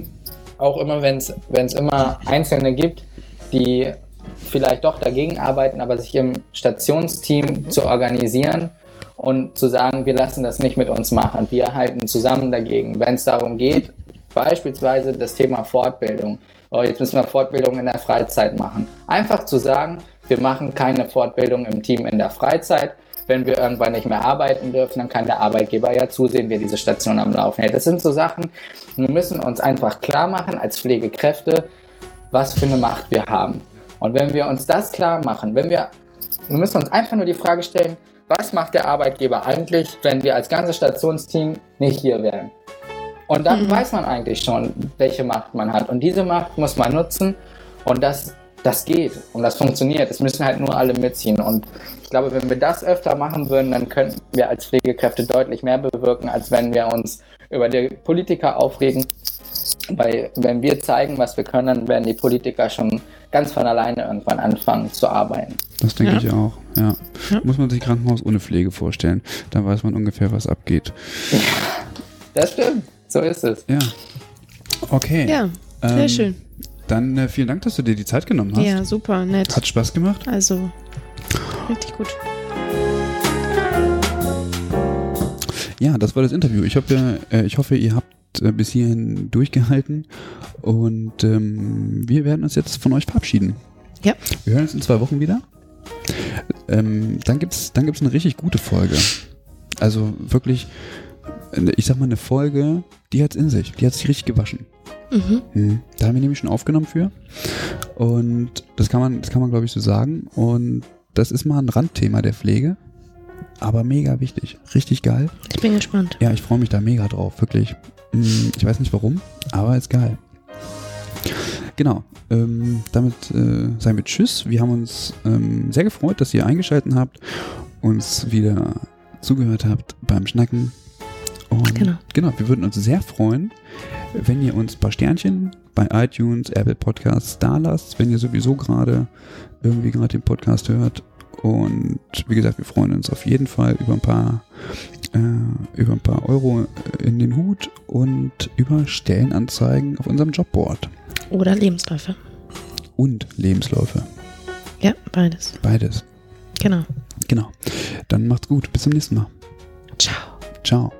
auch immer, wenn es immer Einzelne gibt, die vielleicht doch dagegen arbeiten, aber sich im Stationsteam mhm. zu organisieren und zu sagen, wir lassen das nicht mit uns machen. Wir halten zusammen dagegen. Wenn es darum geht, beispielsweise das Thema Fortbildung, oh, jetzt müssen wir Fortbildung in der Freizeit machen. Einfach zu sagen, wir machen keine Fortbildung im Team in der Freizeit. Wenn wir irgendwann nicht mehr arbeiten dürfen, dann kann der Arbeitgeber ja zusehen, wie diese Station am Laufen hält. Das sind so Sachen, wir müssen uns einfach klar machen als Pflegekräfte, was für eine Macht wir haben. Und wenn wir uns das klar machen, wenn wir, wir müssen uns einfach nur die Frage stellen, was macht der Arbeitgeber eigentlich, wenn wir als ganzes Stationsteam nicht hier wären? Und dann mhm. weiß man eigentlich schon, welche Macht man hat. Und diese Macht muss man nutzen. Und das, das geht und das funktioniert. Es müssen halt nur alle mitziehen. Und ich glaube, wenn wir das öfter machen würden, dann könnten wir als Pflegekräfte deutlich mehr bewirken, als wenn wir uns über die Politiker aufregen. Weil wenn wir zeigen, was wir können, dann werden die Politiker schon ganz von alleine irgendwann anfangen zu arbeiten. Das denke ja. ich auch, ja. ja. Muss man sich Krankenhaus ohne Pflege vorstellen. Dann weiß man ungefähr, was abgeht. Ja, das stimmt. So ist es. Ja. Okay. Ja, sehr ähm, schön. Dann äh, vielen Dank, dass du dir die Zeit genommen hast. Ja, super, nett. Hat Spaß gemacht? Also, richtig gut. Ja, das war das Interview. Ich hoffe, äh, ich hoffe ihr habt äh, bis hierhin durchgehalten und ähm, wir werden uns jetzt von euch verabschieden. Ja. Wir hören uns in zwei Wochen wieder. Ähm, dann gibt es dann gibt's eine richtig gute Folge. Also wirklich, ich sag mal, eine Folge, die hat es in sich. Die hat sich richtig gewaschen. Mhm. Hm. Da haben wir nämlich schon aufgenommen für. Und das kann man, das kann man, glaube ich, so sagen. Und das ist mal ein Randthema der Pflege. Aber mega wichtig. Richtig geil. Ich bin gespannt. Ja, ich freue mich da mega drauf. Wirklich. Hm, ich weiß nicht warum, aber ist geil. Genau. Ähm, damit äh, sagen wir Tschüss. Wir haben uns ähm, sehr gefreut, dass ihr eingeschaltet habt, uns wieder zugehört habt beim Schnacken. Und genau. genau, wir würden uns sehr freuen, wenn ihr uns ein paar Sternchen bei iTunes, Apple Podcasts da lasst, wenn ihr sowieso gerade irgendwie gerade den Podcast hört. Und wie gesagt, wir freuen uns auf jeden Fall über ein paar äh, über ein paar Euro in den Hut und über Stellenanzeigen auf unserem Jobboard. Oder Lebensläufe. Und Lebensläufe. Ja, beides. Beides. Genau. Genau. Dann macht's gut. Bis zum nächsten Mal. Ciao. Ciao.